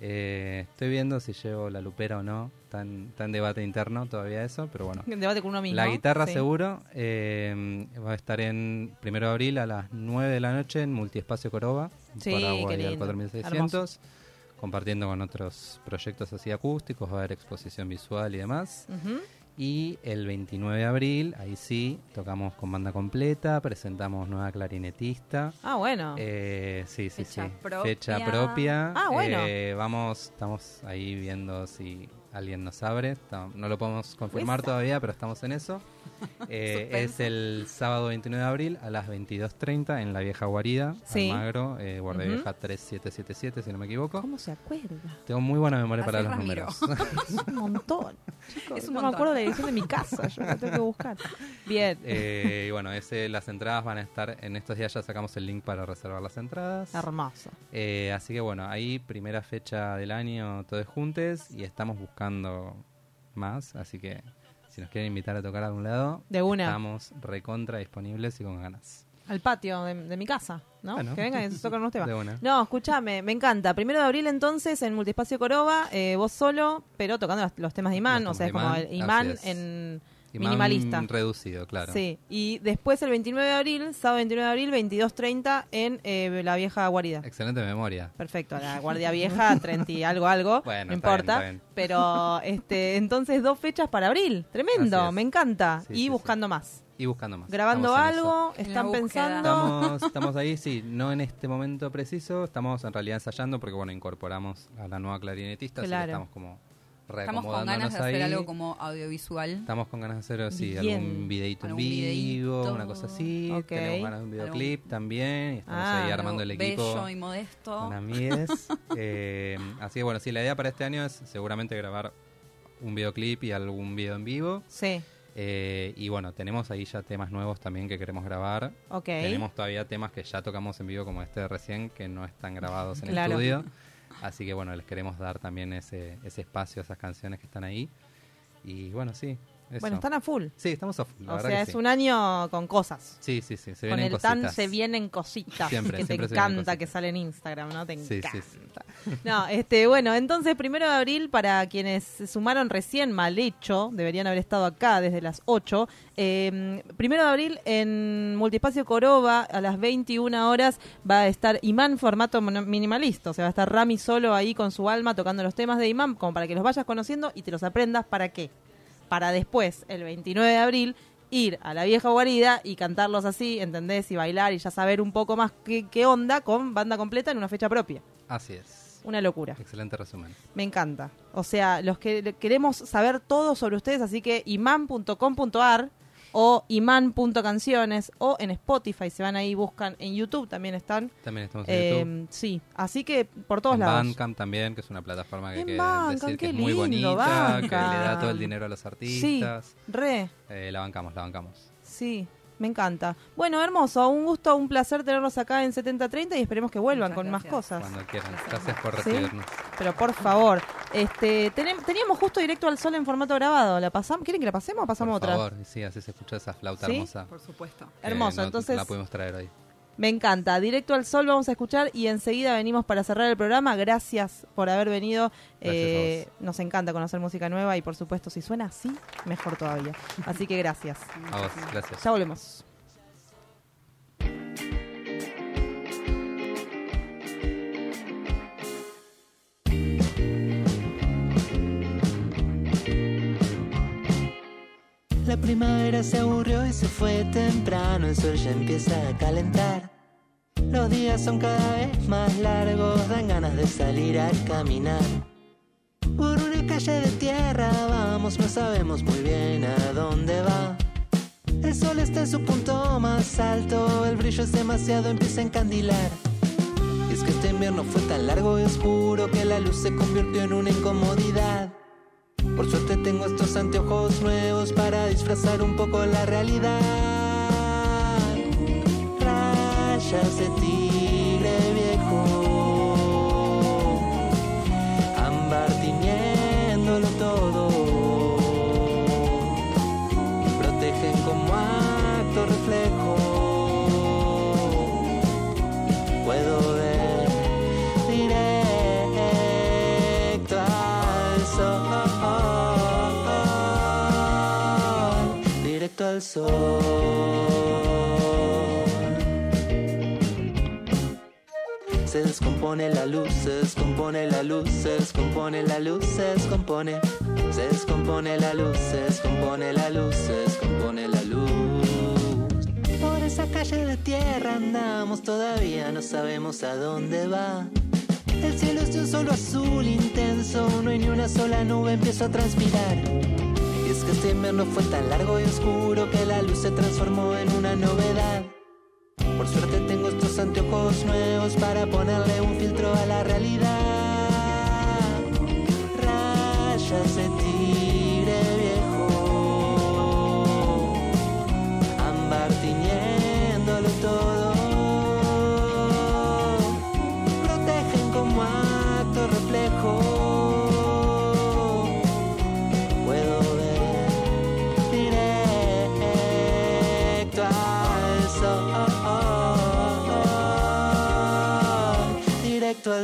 Eh, estoy viendo si llevo la lupera o no. Está en, está en debate interno todavía eso, pero bueno. Debate con uno mismo. La guitarra Sí. seguro. eh, va a estar en primero de abril a las 9 de la noche en Multiespacio Coroba. Sí, Vial lindo. 4600. Compartiendo con otros proyectos así acústicos. Va a haber exposición visual y demás. Y el 29 de abril, ahí sí, tocamos con banda completa, presentamos nueva clarinetista. Ah, bueno. Eh, sí, sí, Fecha sí. propia. Fecha propia. Ah, bueno. Eh, vamos, estamos ahí viendo si alguien nos abre. No lo podemos confirmar todavía, pero estamos en eso. Eh, es el sábado 29 de abril a las 22.30 en la vieja guarida, Sí. Almagro, eh, guardia Ujú. vieja 3777, si no me equivoco. ¿Cómo se acuerda? Tengo muy buena memoria para Así los Ramiro. números. Es un montón. chicos. Es un no me montón. acuerdo de la dirección de mi casa. Yo la tengo que buscar. Bien. Eh, y bueno, ese, las entradas van a estar, en estos días ya sacamos el link para reservar las entradas. Hermoso. Eh, así que bueno, ahí primera fecha del año todos juntos y estamos buscando más, así que si nos quieren invitar a tocar a algún lado, De una. estamos recontra disponibles y con ganas. Al patio de, de mi casa, ¿no? Bueno. Que vengan y se tocan unos temas. De una. No, escúchame, me encanta. Primero de abril entonces en Multiespacio Coroba, eh, vos solo, pero tocando los, los temas de Imán, Los o sea, es como el Imán, en Minimalista. reducido, claro. Sí, y después el 29 de abril, sábado 29 de abril, 22.30 en eh, la vieja guarida. Excelente memoria. Perfecto, la guardia vieja, 30 y algo, algo, Bueno, no está bien, importa. está bien. Pero este, entonces dos fechas para abril, tremendo, me encanta. Sí, y sí, sí. buscando más. Y buscando más. Grabando algo, están pensando. Estamos, estamos ahí, sí, no en este momento preciso, estamos en realidad ensayando porque bueno, incorporamos a la nueva clarinetista, así que Claro. estamos como Estamos con ganas de hacer ahí. algo como audiovisual. Estamos con ganas de hacer sí, Bien. algún videito en vivo, una cosa así. Tenemos ganas de un videoclip también. Y estamos Ah, ahí Algo armando el equipo Bello y modesto. Eh, así que bueno, sí, la idea para este año es seguramente grabar un videoclip y algún video en vivo. Sí, Eh, y bueno, tenemos ahí ya temas nuevos también que queremos grabar. ok. Tenemos todavía temas que ya tocamos en vivo como este de recién, que no están grabados en Claro. estudio. Así que bueno, les queremos dar también ese, ese espacio a esas canciones que están ahí. Y bueno, sí. Eso. Bueno, están a full. Sí, estamos a full, la O sea, es sí. un año con cosas. Sí, sí, sí, se con vienen el TAN se vienen cositas Siempre, que siempre te encanta que sale en Instagram, ¿no? Te Sí, encanta. sí, sí. No, este, bueno, entonces primero de abril para quienes se sumaron recién mal hecho, deberían haber estado acá desde las 8. eh, primero de abril en Multiespacio Coroba a las 21 horas va a estar Imán formato minimalista, o sea, va a estar Rami solo ahí con su alma tocando los temas de Imán como para que los vayas conociendo y te los aprendas para qué. Para después, el 29 de abril, ir a la vieja guarida y cantarlos así, ¿entendés? Y bailar y ya saber un poco más qué, qué onda con banda completa en una fecha propia. Así es. Una locura. Excelente resumen. Me encanta. O sea, los que queremos saber todo sobre ustedes, así que iman.com.ar o iman.canciones o en Spotify, se van ahí, buscan en YouTube, también están. También estamos en Eh, YouTube. Sí, así que por todos en lados. Bandcamp también, que es una plataforma que que Bandcamp, decir que es muy lindo, bonita, que le da Bandcamp. todo el dinero a los artistas. Re, Eh, la bancamos, la bancamos. sí, me encanta. Bueno, hermoso, un gusto, un placer tenerlos acá en 7030 y esperemos que vuelvan Muchas con más cosas. Cuando quieran. Gracias por ¿Sí? recibirnos. Pero por favor, este, teníamos justo directo al sol en formato grabado. ¿La pasamos? ¿Quieren que la pasemos o pasamos Por otra? favor, sí, así se escucha esa flauta ¿Sí? hermosa. Por supuesto. Hermoso, no entonces- La pudimos traer hoy. Me encanta. Directo al sol vamos a escuchar y enseguida venimos para cerrar el programa. Gracias por haber venido. Eh, nos encanta conocer música nueva y por supuesto si suena así, mejor todavía. Así que gracias. A vos, gracias. Ya volvemos. La primavera se aburrió y se fue temprano, el sol ya empieza a calentar. Los días son cada vez más largos, dan ganas de salir a caminar. Por una calle de tierra vamos, no sabemos muy bien a dónde va. El sol está en su punto más alto, el brillo es demasiado, empieza a encandilar. Y es que este invierno fue tan largo y oscuro que la luz se convirtió en una incomodidad. Por suerte tengo estos anteojos nuevos para disfrazar un poco la realidad. De tigre viejo, ámbar tiñéndolo todo. Protegen como acto reflejo. Puedo ver directo al sol. Directo al sol. Se descompone la luz, se descompone la luz, se descompone la luz, se descompone. Descompone la luz, descompone la luz. Por esa calle de tierra andamos, todavía no sabemos a dónde va. El cielo es de un solo azul intenso, no hay ni una sola nube, empiezo a transpirar. Y es que este invierno fue tan largo y oscuro que la luz se transformó en una novedad. Por suerte anteojos nuevos para ponerle un filtro a la realidad.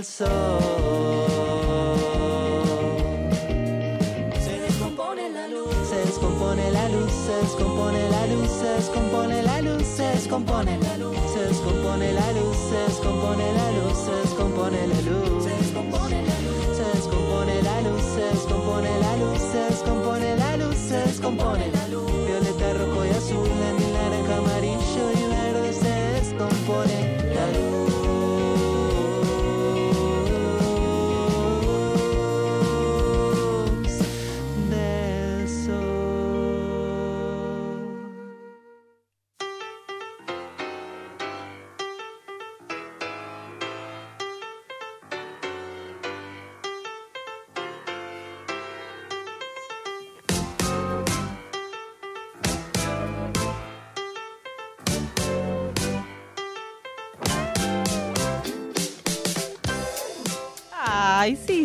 Se descompone la luz. Se descompone la luz, se descompone la luz, se descompone la luz, se descompone la luz, se descompone la luz, se descompone la luz, se descompone la luz, se descompone la luz, se descompone la luz, se descompone la luz, se descompone la luz, se descompone la luz. Violeta, rojo y azul, en naranja, amarillo y verde se descompone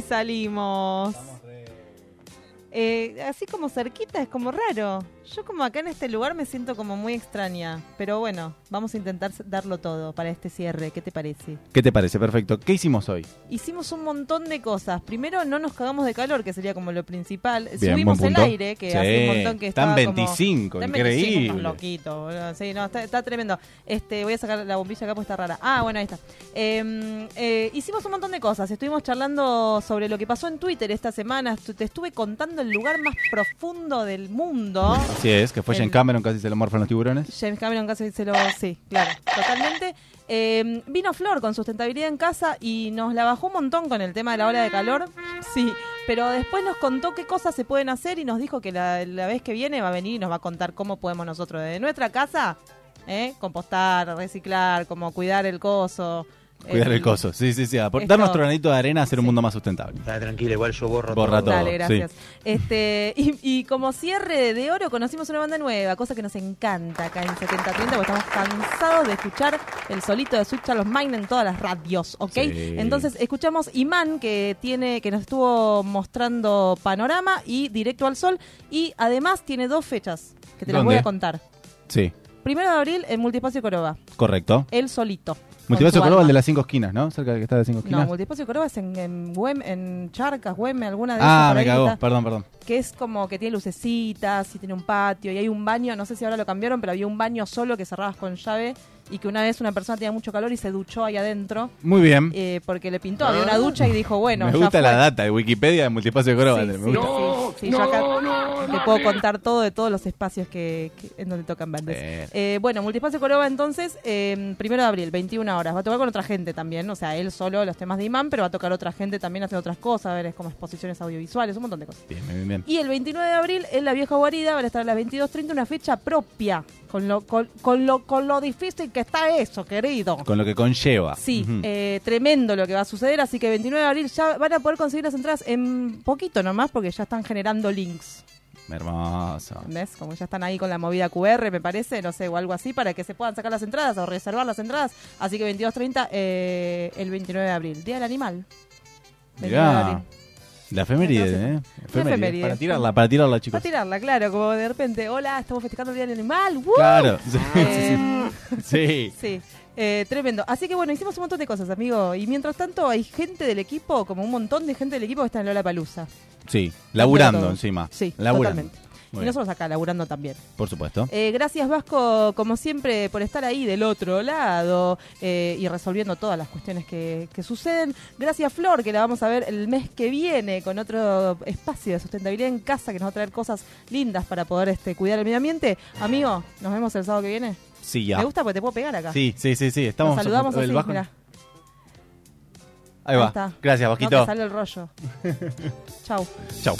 salimos. Eh, así como cerquita es como raro. Yo como acá en este lugar me siento como muy extraña. Pero bueno, vamos a intentar darlo todo para este cierre. ¿Qué te parece? ¿Qué te parece? Perfecto. ¿Qué hicimos hoy? Hicimos un montón de cosas. Primero, no nos cagamos de calor, que sería como lo principal. Bien, Subimos el aire, que Sí, hace un montón que están estaba como- 25, Están increíble. 25, unos loquitos, boludo. Sí, no, está, está tremendo. Este, voy a sacar la bombilla acá porque está rara. Ah, bueno, ahí está. Eh, eh, hicimos un montón de cosas. Estuvimos charlando sobre lo que pasó en Twitter esta semana. Te estuve contando el lugar más profundo del mundo. Así es, que fue El- James Cameron, casi se lo morfan los tiburones. James Cameron casi se lo... Sí, claro, totalmente. Eh, vino Flor con sustentabilidad en casa y nos la bajó un montón con el tema de la ola de calor. Sí, pero después nos contó qué cosas se pueden hacer y nos dijo que la, la vez que viene va a venir y nos va a contar cómo podemos nosotros desde nuestra casa ¿eh? compostar, reciclar, cómo cuidar el coso. Cuidar el coso. Sí, sí, sí. Aportar Esto- nuestro granito de arena a hacer un mundo más sustentable. Está tranquila, igual yo borro, Borra todo. Dale, gracias. sí. Este, y, y como cierre de oro conocimos una banda nueva, cosa que nos encanta acá en 7030, porque estamos cansados de escuchar el solito de Switch a los Mine en todas las radios, ¿ok? Sí. Entonces escuchamos Imán, que tiene, que nos estuvo mostrando panorama y directo al sol, y además tiene dos fechas que te las voy ¿Dónde? a contar. Sí, Primero de abril en Multipacio Coroba, correcto. él solito. Su Córdoba, el de las cinco esquinas, ¿no? Cerca del que está de las cinco No, esquinas. Multipacio Coroba es en, en, Güem- en Charcas, Güeme, alguna de esas. ah, me cagó. Perdón, perdón. Que es como que tiene lucecitas y tiene un patio y hay un baño, no sé si ahora lo cambiaron, pero había un baño solo que cerrabas con llave y que una vez una persona tenía mucho calor y se duchó ahí adentro. Muy bien. eh, porque le pintó, había una ducha y dijo, bueno, me ya gusta fue. la data de Wikipedia de Multipacio Córdoba. Sí, me sí, gusta. sí, sí, yo acá te puedo contar todo de todos los espacios que, que- en donde tocan bandas. Eh, bueno, Multipacio Coroba entonces, eh, primero de abril, 21 horas. Va a tocar con otra gente también, o sea, él solo los temas de Imán, pero va a tocar otra gente también haciendo otras cosas, a ver, es como exposiciones audiovisuales, un montón de cosas. Bien, bien, bien. Y el 29 de abril en la vieja guarida van a estar a las 22.30 una fecha propia, con lo, con, con lo, con lo difícil que está eso, querido. Con lo que conlleva. Sí, Ujú. eh, tremendo lo que va a suceder, así que 29 de abril ya van a poder conseguir las entradas en poquito nomás porque ya están generando links. Hermoso. ¿Entendés? Como ya están ahí con la movida QR, me parece, no sé, o algo así, para que se puedan sacar las entradas o reservar las entradas. Así que 22.30 eh, el 29 de abril, Día del Animal. 29 de abril. La efeméride, ¿eh? Efeméride. efeméride. Para tirarla, para tirarla, chicos. tirarla, claro, como de repente, hola, estamos festejando el Día del Animal. ¡woo! Claro. Sí, Eh, sí, sí. Sí. Sí, eh, tremendo. Así que bueno, hicimos un montón de cosas, amigo. Y mientras tanto hay gente del equipo, como un montón de gente del equipo que está en Lola Palusa. Sí, laburando encima. Sí, laburando. totalmente. Muy y nosotros acá laburando también. Por supuesto. Eh, gracias Vasco, como siempre, por estar ahí del otro lado eh, y resolviendo todas las cuestiones que, que suceden. Gracias Flor, que la vamos a ver el mes que viene con otro espacio de sustentabilidad en casa que nos va a traer cosas lindas para poder este, cuidar el medio ambiente. Amigo, nos vemos el sábado que viene. Sí, ya. Me gusta porque te puedo pegar acá. Sí, sí, sí, sí. Estamos Nos saludamos el así, bajo- mirá. Ahí va. está. Gracias, No, Vasquito. sale el rollo. Chau. Chau.